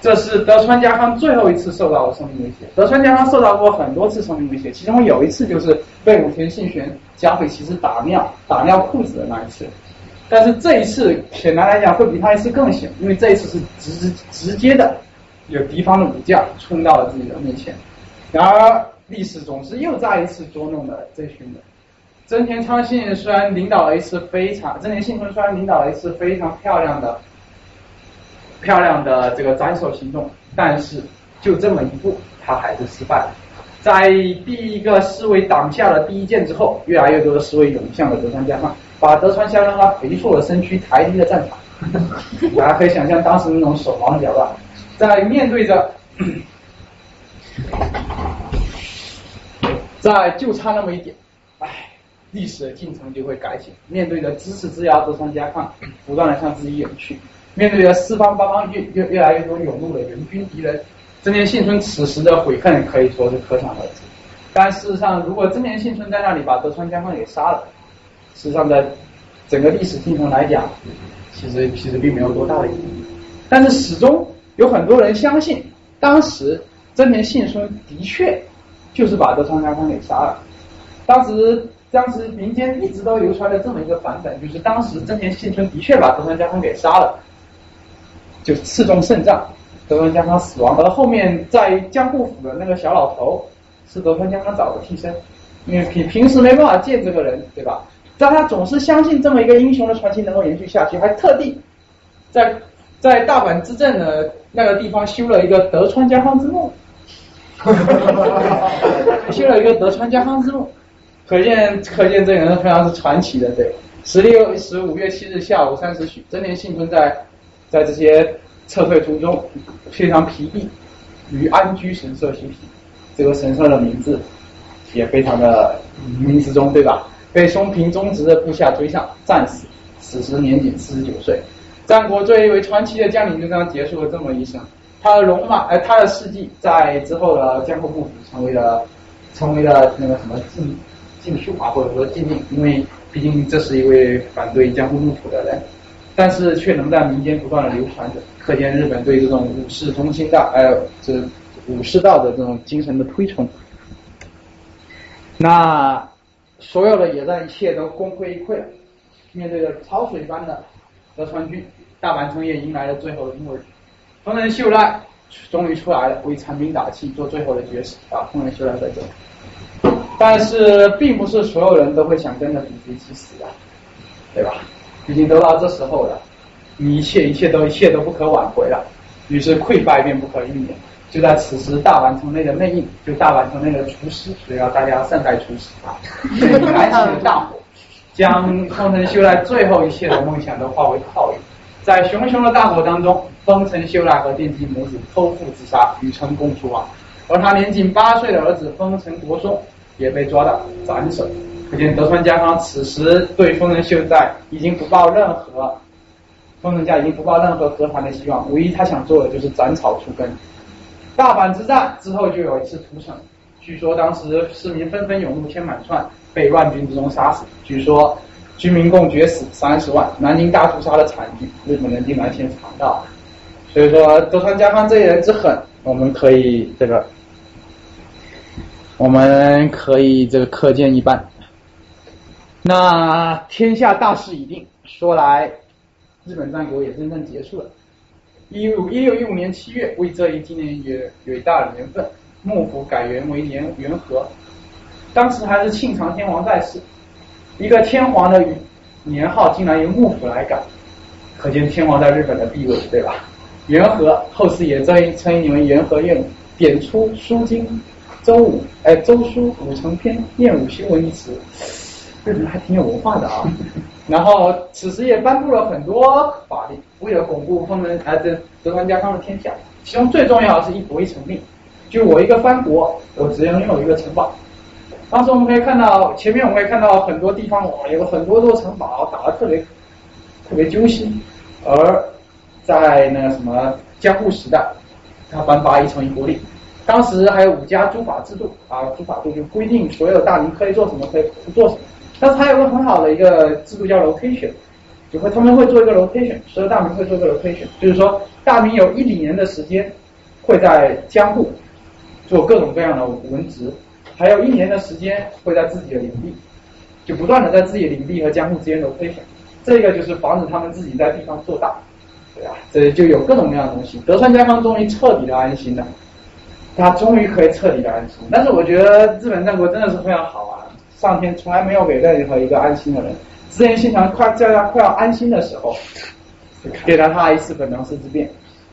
这是德川家康最后一次受到的生命威胁。德川家康受到过很多次生命威胁，其中有一次就是被武田信玄蒋匪骑士打尿打尿裤子的那一次。但是这一次显然来讲会比他一次更险，因为这一次是直直接的有敌方的武将冲到了自己的面前。然而历史总是又再一次捉弄了这群人。真田昌信虽然领导了一次非常，真田信春虽然领导了一次非常漂亮的。漂亮的这个斩首行动，但是就这么一步，他还是失败了。在第一个侍卫挡下了第一剑之后，越来越多的侍卫涌向了德川家康，把德川家康他肥硕的身躯抬离了战场。大家可以想象当时那种手忙脚乱，在面对着，在就差那么一点，唉，历史的进程就会改写。面对着支持之遥，德川家康不断的向自己远去；面对着四方八方越越越来越多涌入的援军敌人，真田幸村此时的悔恨可以说是可想而知。但事实上，如果真田幸村在那里把德川家康给杀了，实际上在整个历史进程来讲，其实其实并没有多大的意义。但是始终有很多人相信，当时真田幸村的确就是把德川家康给杀了。当时当时民间一直都流传着这么一个版本，就是当时真田幸村的确把德川家康给杀了，就刺中肾脏，德川家康死亡。而后面在江户府的那个小老头是德川家康找的替身，因为平平时没办法见这个人，对吧？但他总是相信这么一个英雄的传奇能够延续下去，还特地在在大阪之阵的那个地方修了一个德川家康之墓，修了一个德川家康之墓，可见可见这个人非常是传奇的。对，十六十五月七日下午三时许，真田幸村在在这些撤退途中非常疲惫，于安居神社休息。这个神社的名字也非常的名词中，对吧？被松平忠直的部下追上，战死。此时年仅四十九岁。战国最为传奇的将领就这样结束了这么一生。他的戎马，呃，他的事迹在之后的江户幕府成为了成为了那个什么禁禁书啊，或者说禁令，因为毕竟这是一位反对江户幕府的人，但是却能在民间不断的流传着，可见日本对这种武士中心的，呃，这武士道的这种精神的推崇。那所有的野战一切都功亏一篑了，面对着潮水般的德川军，大阪城也迎来了最后的末日。丰臣秀赖终于出来了，为残兵打气，做最后的绝食啊！丰臣秀赖在这，但是并不是所有人都会想跟着主角一起死的，对吧？毕竟都到这时候了，你一切一切都一切都不可挽回了，于是溃败便不可避免。就在此时，大阪城内的内应，就大阪城内的厨师，只要大家善待厨师啊，燃起了大火，将丰臣秀赖最后一切的梦想都化为泡影。在熊熊的大火当中，丰臣秀赖和电击母子剖腹自杀，与城共出亡。而他年仅八岁的儿子丰臣国松也被抓到斩首。可见德川家康此时对丰臣秀赖已经不抱任何，丰臣家已经不抱任何和谈的希望，唯一他想做的就是斩草除根。大阪之战之后就有一次屠城，据说当时市民纷纷涌入千满川，被乱军之中杀死。据说军民共决死三十万，南京大屠杀的惨剧，日本人竟然先尝到。所以说德川家康这一人之狠，我们可以这个，我们可以这个可见一斑。那天下大势已定，说来日本战国也真正结束了。一五一六一五年七月，为这一纪念伟伟大的年份，幕府改元为年元和。当时还是庆长天皇在世，一个天皇的年号竟然由幕府来改，可见天皇在日本的地位，对吧？元和后世也称称你为元和院，点出《书经》周武哎周书武成篇念武修文一词，这人还挺有文化的啊。然后此时也颁布了很多法律，为了巩固丰臣啊这德川家康的天下，其中最重要的是一国一城令，就我一个藩国，我只能拥有一个城堡。当时我们可以看到，前面我们可以看到很多地方有很多座城堡，打得特别特别揪心。而在那个什么江户时代，他颁发一城一国令，当时还有五家诸法制度啊，诸法度就规定所有大名可以做什么，可以不做什么。但是还有个很好的一个制度叫 rotation，就会他们会做一个 rotation，所有大名会做一个 rotation，就是说大名有一年的时间会在江户做各种各样的文职，还有一年的时间会在自己的领地，就不断的在自己领地和江户之间 rotation，这个就是防止他们自己在地方做大，对吧？这就有各种各样的东西。德川家康终于彻底的安心了，他终于可以彻底的安心。但是我觉得日本战国真的是非常好啊。上天从来没有给任何一个安心的人，织田信长快在他快要安心的时候，给了他一次本能寺之变；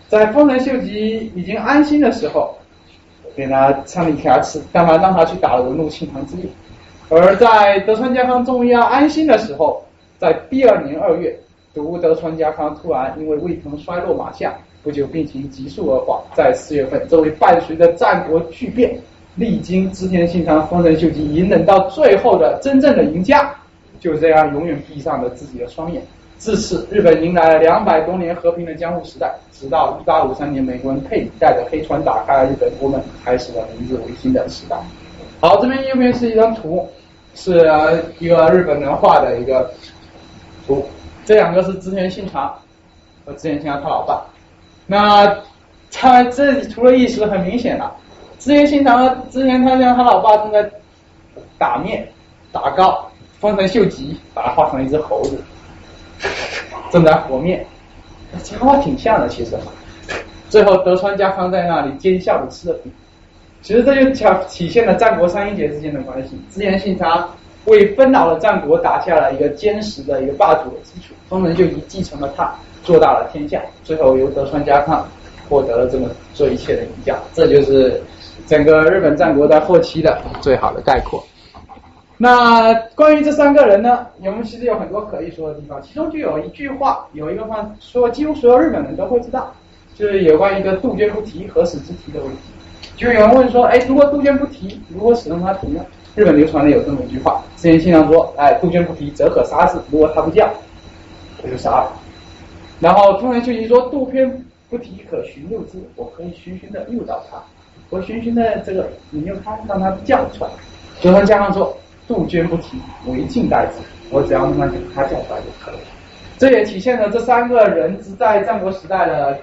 在丰臣秀吉已经安心的时候，给他上令给他吃，干嘛让他去打了文禄庆长之役；而在德川家康终于要安心的时候，在第二年二月，独德川家康突然因为胃疼衰落马下，不久病情急速恶化，在四月份，这位伴随着战国巨变历经织田信长、丰臣秀吉，隐忍到最后的真正的赢家，就这样永远闭上了自己的双眼。自此，日本迎来了两百多年和平的江户时代。直到一八五三年，美国人佩里带着黑船打开了日本国门，开始了明治维新的时代。好，这边右边是一张图，是一个日本人画的一个图。这两个是织田信长和织田信长他老爸。那他这图的意思很明显了，织田信长之前他像他老爸正在打面打糕，丰臣秀吉把他画成一只猴子。正在和面，讲话挺像的，其实。最后德川家康在那里奸笑的吃了饼，其实这就体体现了战国三英杰之间的关系。织田信长为纷扰的战国打下了一个坚实的一个霸主的基础，丰臣秀吉继承了他，做大了天下。最后由德川家康获得了这么这一切的赢家，这就是整个日本战国在后期的最好的概括。那关于这三个人呢，我们其实有很多可以说的地方，其中就有一句话，有一个话说，几乎所有日本人都会知道，就是有关一个杜鹃不提，何使之提的问题。就有人问说，哎，如果杜鹃不提，如何使用它提呢？日本流传的有这么一句话，之前经常说，哎，杜鹃不提，则可杀之。如果它不叫，我就杀了。然后丰臣秀吉说，杜鹃不提，可寻诱之，我可以循循的诱导它，我循循的这个引诱它，让它叫出来。德川家康说。杜鹃不啼，唯静待之。我只要慢慢等它叫出来就可以了。这也体现了这三个人在战国时代的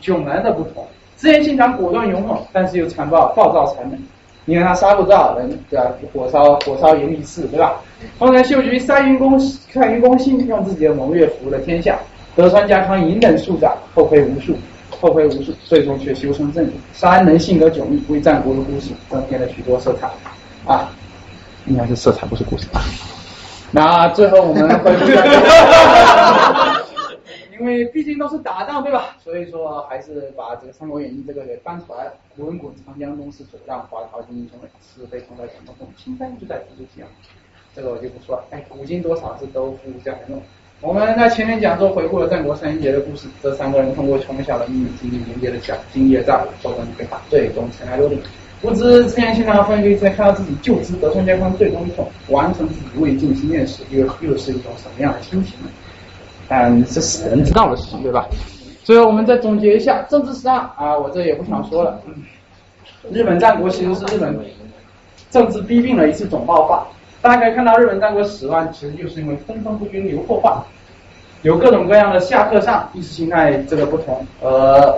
迥然的不同。织田信长果断勇猛，但是又残暴暴躁残忍。你看他杀过多少人，对吧？火烧火烧严立寺，对吧？丰臣秀吉善于攻善于公信，用自己的谋略服了天下。德川家康隐忍数载，后悔无数，后悔无数，最终却修成正果。三人性格迥异，为战国的故事增添了许多色彩啊。应该是色彩，不是故事。那最后我们 回去，因为毕竟都是打仗，对吧？所以说还是把这个《三国演义》这个给翻出来了。滚滚长江东逝水，让花淘尽英雄泪。是非同在两中中，青山就在古都西洋。这个我就不说了。哎，古今多少事都付家人用。我们在前面讲座回顾了战国三英杰的故事，这三个人通过从小的秘密经历连接的讲经业战，斗争对话，最终尘埃落定。不知之前现场分析在看到自己就职德川家康最终一统，完成自己未尽心愿时，又又是一种什么样的心情呢？嗯，是死人知道的事情，对吧？最后我们再总结一下政治史上啊，我这也不想说了。日本战国其实是日本政治逼病的一次总爆发。大家可以看到，日本战国十万其实就是因为分封不均、流破化，有各种各样的下克上意识形态这个不同，而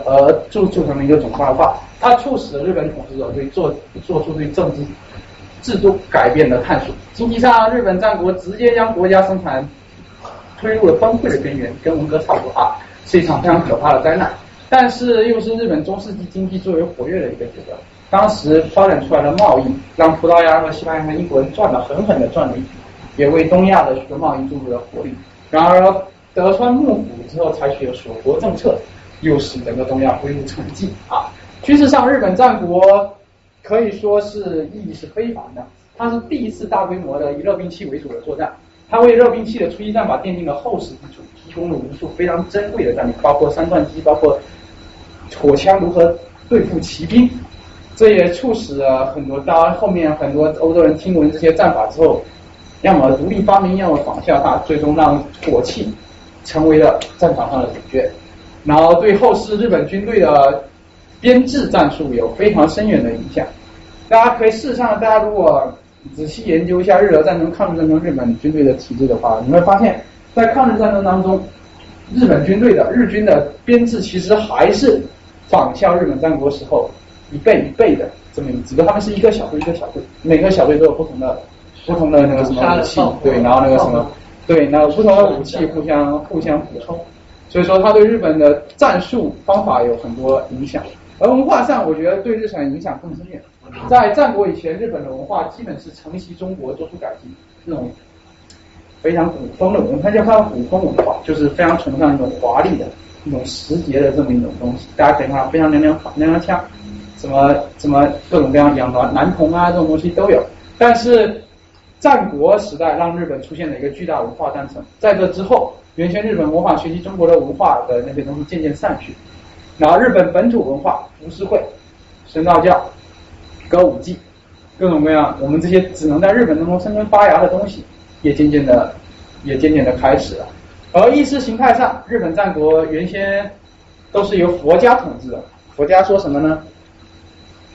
而铸铸成了一个总爆发。它促使了日本统治者对做做出对政治制度改变的探索。经济上，日本战国直接将国家生产推入了崩溃的边缘，跟文革差不多啊，是一场非常可怕的灾难。但是又是日本中世纪经济最为活跃的一个阶段。当时发展出来的贸易，让葡萄牙和西班牙和英国人赚了狠狠的赚了一笔，也为东亚的许多贸易注入了活力。然而德川幕府之后采取了锁国政策，又使整个东亚恢复沉寂啊。军事上，日本战国可以说是意义是非凡的。它是第一次大规模的以热兵器为主的作战，它为热兵器的初级战法奠定了厚实基础，提供了无数非常珍贵的战例，包括三段机，包括火枪如何对付骑兵。这也促使了很多到后面很多欧洲人听闻这些战法之后，要么独立发明，要么仿效它，最终让火器成为了战场上的主角。然后对后世日本军队的。编制战术有非常深远的影响。大家可以事实上，大家如果仔细研究一下日俄战争、抗日战争日本军队的体制的话，你会发现在抗日战争当中，日本军队的日军的编制其实还是仿效日本战国时候一倍一倍的这么，只不过他们是一个小队一个小队，每个小队都有不同的不同的那个什么武器，对，然后那个什么，对，那不同的武器互相互相补充，所以说他对日本的战术方法有很多影响。而文化上，我觉得对日本影响更深远。在战国以前，日本的文化基本是承袭中国，做出改进，这种非常古风的文化，它叫它古风文化，就是非常崇尚一种华丽的、一种时节的这么一种东西。大家可以看，非常娘娘娘娘腔，什么什么各种各样养男男童啊，这种东西都有。但是战国时代让日本出现了一个巨大文化断层，在这之后，原先日本模仿学习中国的文化的那些东西渐渐散去。然后日本本土文化，浮世绘、神道教、歌舞伎，各种各样我们这些只能在日本当中生根发芽的东西，也渐渐的也渐渐的开始了。而意识形态上，日本战国原先都是由佛家统治的。佛家说什么呢？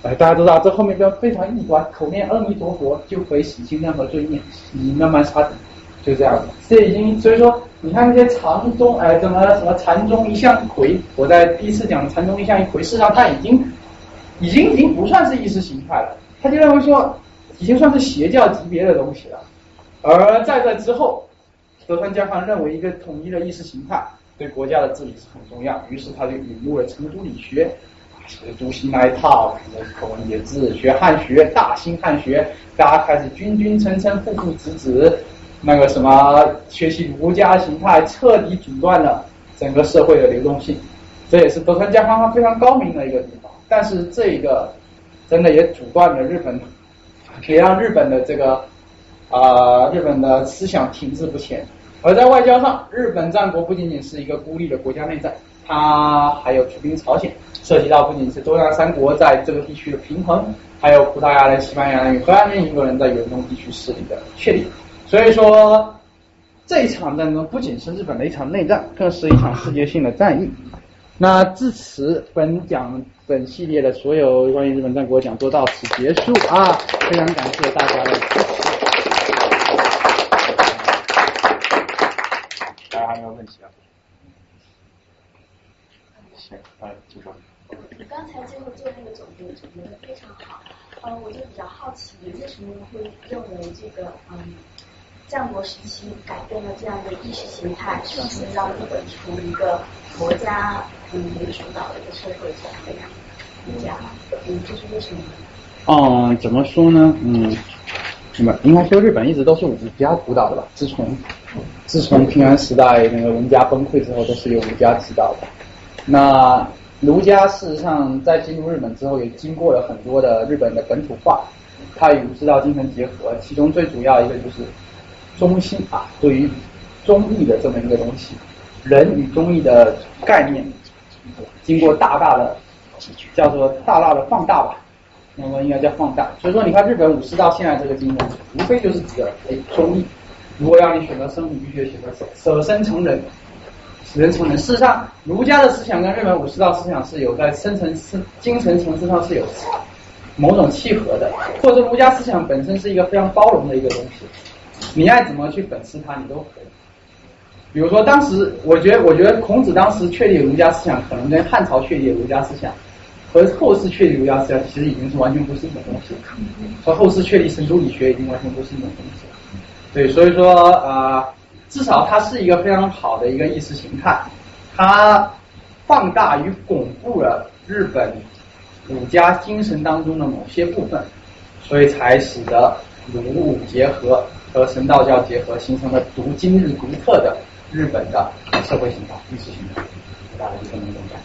哎，大家都知道，这后面标非常易观，口念阿弥陀佛就可以洗清任何罪孽，你慢慢杀死，就这样子。这已经所以说，你看那些禅宗，哎，怎么什么禅宗一向一回？我在第一次讲禅宗一向一回，事实上他已经已经已经不算是意识形态了，他就认为说已经算是邪教级别的东西了。而在这之后，德川家康认为一个统一的意识形态对国家的治理是很重要，于是他就引入了成都理学。学朱熹那一套，什么口文解字，学汉学，大兴汉学，大家开始君君臣臣，父父子子，那个什么学习儒家形态，彻底阻断了整个社会的流动性。这也是德川家康他非常高明的一个地方。但是这个真的也阻断了日本，也让日本的这个啊日本的思想停滞不前。而在外交上，日本战国不仅仅是一个孤立的国家内战，它还有出兵朝鲜。涉及到不仅是中亚三国在这个地区的平衡，还有葡萄牙人、西班牙人与荷兰人英国人在远东地区势力的确立。所以说，这一场战争不仅是日本的一场内战，更是一场世界性的战役。那至此，本讲本系列的所有关于日本战国讲座到此结束啊！非常感谢大家的支持。大家还有没有问题啊？行，那就说。你刚才最后做那个总结，总结的非常好。呃，我就比较好奇，你为什么会认为这个嗯，战国时期改变了这样的意识形态，是让日本从一个国家嗯为主导的一个社会转为国家？嗯，这是为什么？哦，怎么说呢？嗯，那么应该说日本一直都是武家主导的吧？自从自从平安时代那个文家崩溃之后，都是由武家指导的。那儒家事实上在进入日本之后，也经过了很多的日本的本土化，它与武士道精神结合，其中最主要一个就是中心啊，对于忠义的这么一个东西，人与忠义的概念，经过大大的叫做大大的放大吧，那么应该叫放大。所以说，你看日本武士道现在这个精神，无非就是指的哎忠义，如果让你选择生，你必须选择舍舍身成仁。人从人，事实上，儒家的思想跟日本武士道思想是有在深层次、精神层次上是有某种契合的，或者说儒家思想本身是一个非常包容的一个东西，你爱怎么去粉饰它，你都可以。比如说，当时我觉得，我觉得孔子当时确立儒家思想，可能跟汉朝确立儒家思想和后世确立儒家思想，其实已经是完全不是一种东西。和后世确立神州理学已经完全不是一种东西了。对，所以说啊。至少它是一个非常好的一个意识形态，它放大与巩固了日本儒家精神当中的某些部分，所以才使得儒武结合和神道教结合，形成了独今日独特的日本的社会形态、意识形态。大家就这么一种感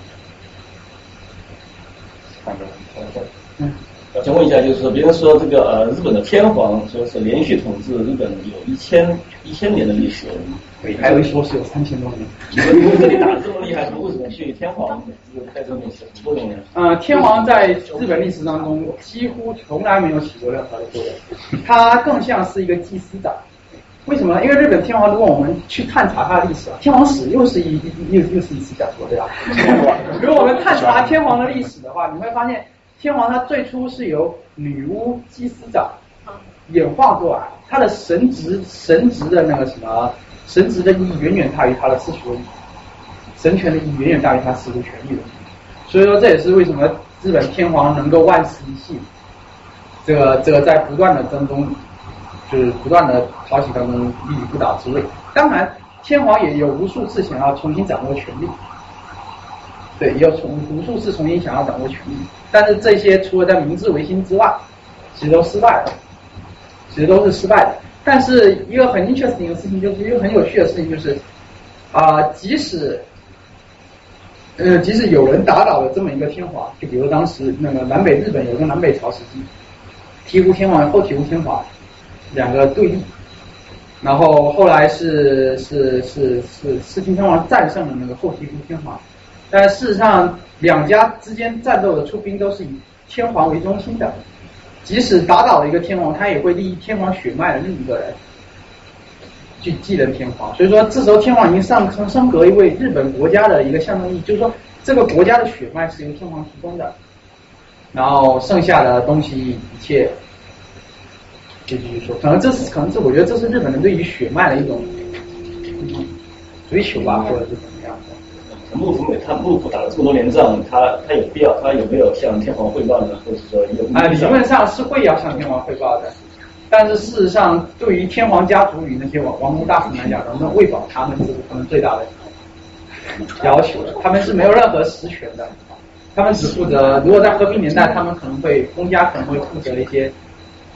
觉。嗯。想问一下，就是说，别人说这个呃，日本的天皇说是连续统治日本有一千一千年的历史，对，还有一说是有三千多年。你们这里打的这么厉害，为什么去天皇这个开这么作用呢？呃，天皇在日本历史当中几乎从来没有起过任何的作用，他更像是一个祭司长。为什么呢？因为日本天皇，如果我们去探查他的历史，天皇史又是一又又是一次讲座，对吧？如果我们探查天皇的历史的话，你会发现。天皇他最初是由女巫祭司长演化过来，他的神职神职的那个什么神职的意义远远大于他的世俗意义，神权的意义远远大于他世俗权利的。所以说这也是为什么日本天皇能够万世一系，这个这个在不断的争中，就是不断的讨起当中立于不倒之位。当然，天皇也有无数次想要重新掌握权力。对，也有从无数次重新想要掌握权力，但是这些除了在明治维新之外，其实都失败了，其实都是失败的。但是一个很 interesting 的事情，就是一个很有趣的事情，就是啊，即使呃，即使有人打倒了这么一个天皇，就比如当时那个南北日本有个南北朝时期，醍醐天皇后醍醐天皇两个对立，然后后来是是是是四天皇战胜了那个后醍醐天皇。但事实上，两家之间战斗的出兵都是以天皇为中心的。即使打倒了一个天皇，他也会立天皇血脉的另一个人去继任天皇。所以说，这时候天皇已经上升升格一位日本国家的一个象征意义，就是说这个国家的血脉是由天皇提供的，然后剩下的东西一切，就继续说，可能这是可能这我觉得这是日本人对于血脉的一种追求吧，或者是怎么样。幕府他幕府打了这么多年仗，他他有必要，他有没有向天皇汇报呢？或者说有啊，理论上是会要向天皇汇报的，但是事实上，对于天皇家族与那些王王公大臣来讲，能不能喂饱他们，这是他们最大的要求了。他们是没有任何实权的，他们只负责，如果在和平年代，他们可能会公家可能会负责一些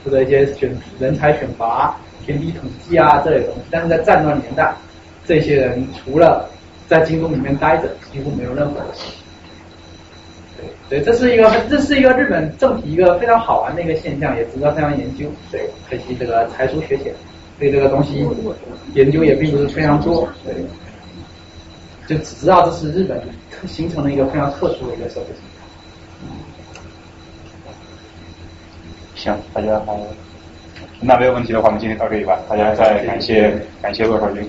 负责一些选人才选拔、田地统计啊这类东西，但是在战乱年代，这些人除了在京都里面待着，几乎没有任何的事情。对，这是一个这是一个日本政体一个非常好玩的一个现象，也值得非常研究。对，可惜这个才疏学浅，对这个东西研究也并不是非常多。对，就只知道这是日本形成了一个非常特殊的一个社会形态。行，大家好那没有问题的话，我们今天到这里吧。大家再感谢感谢骆少军。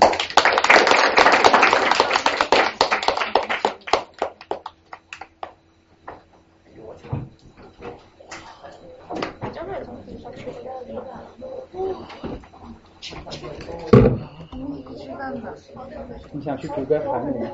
你想去读个韩语？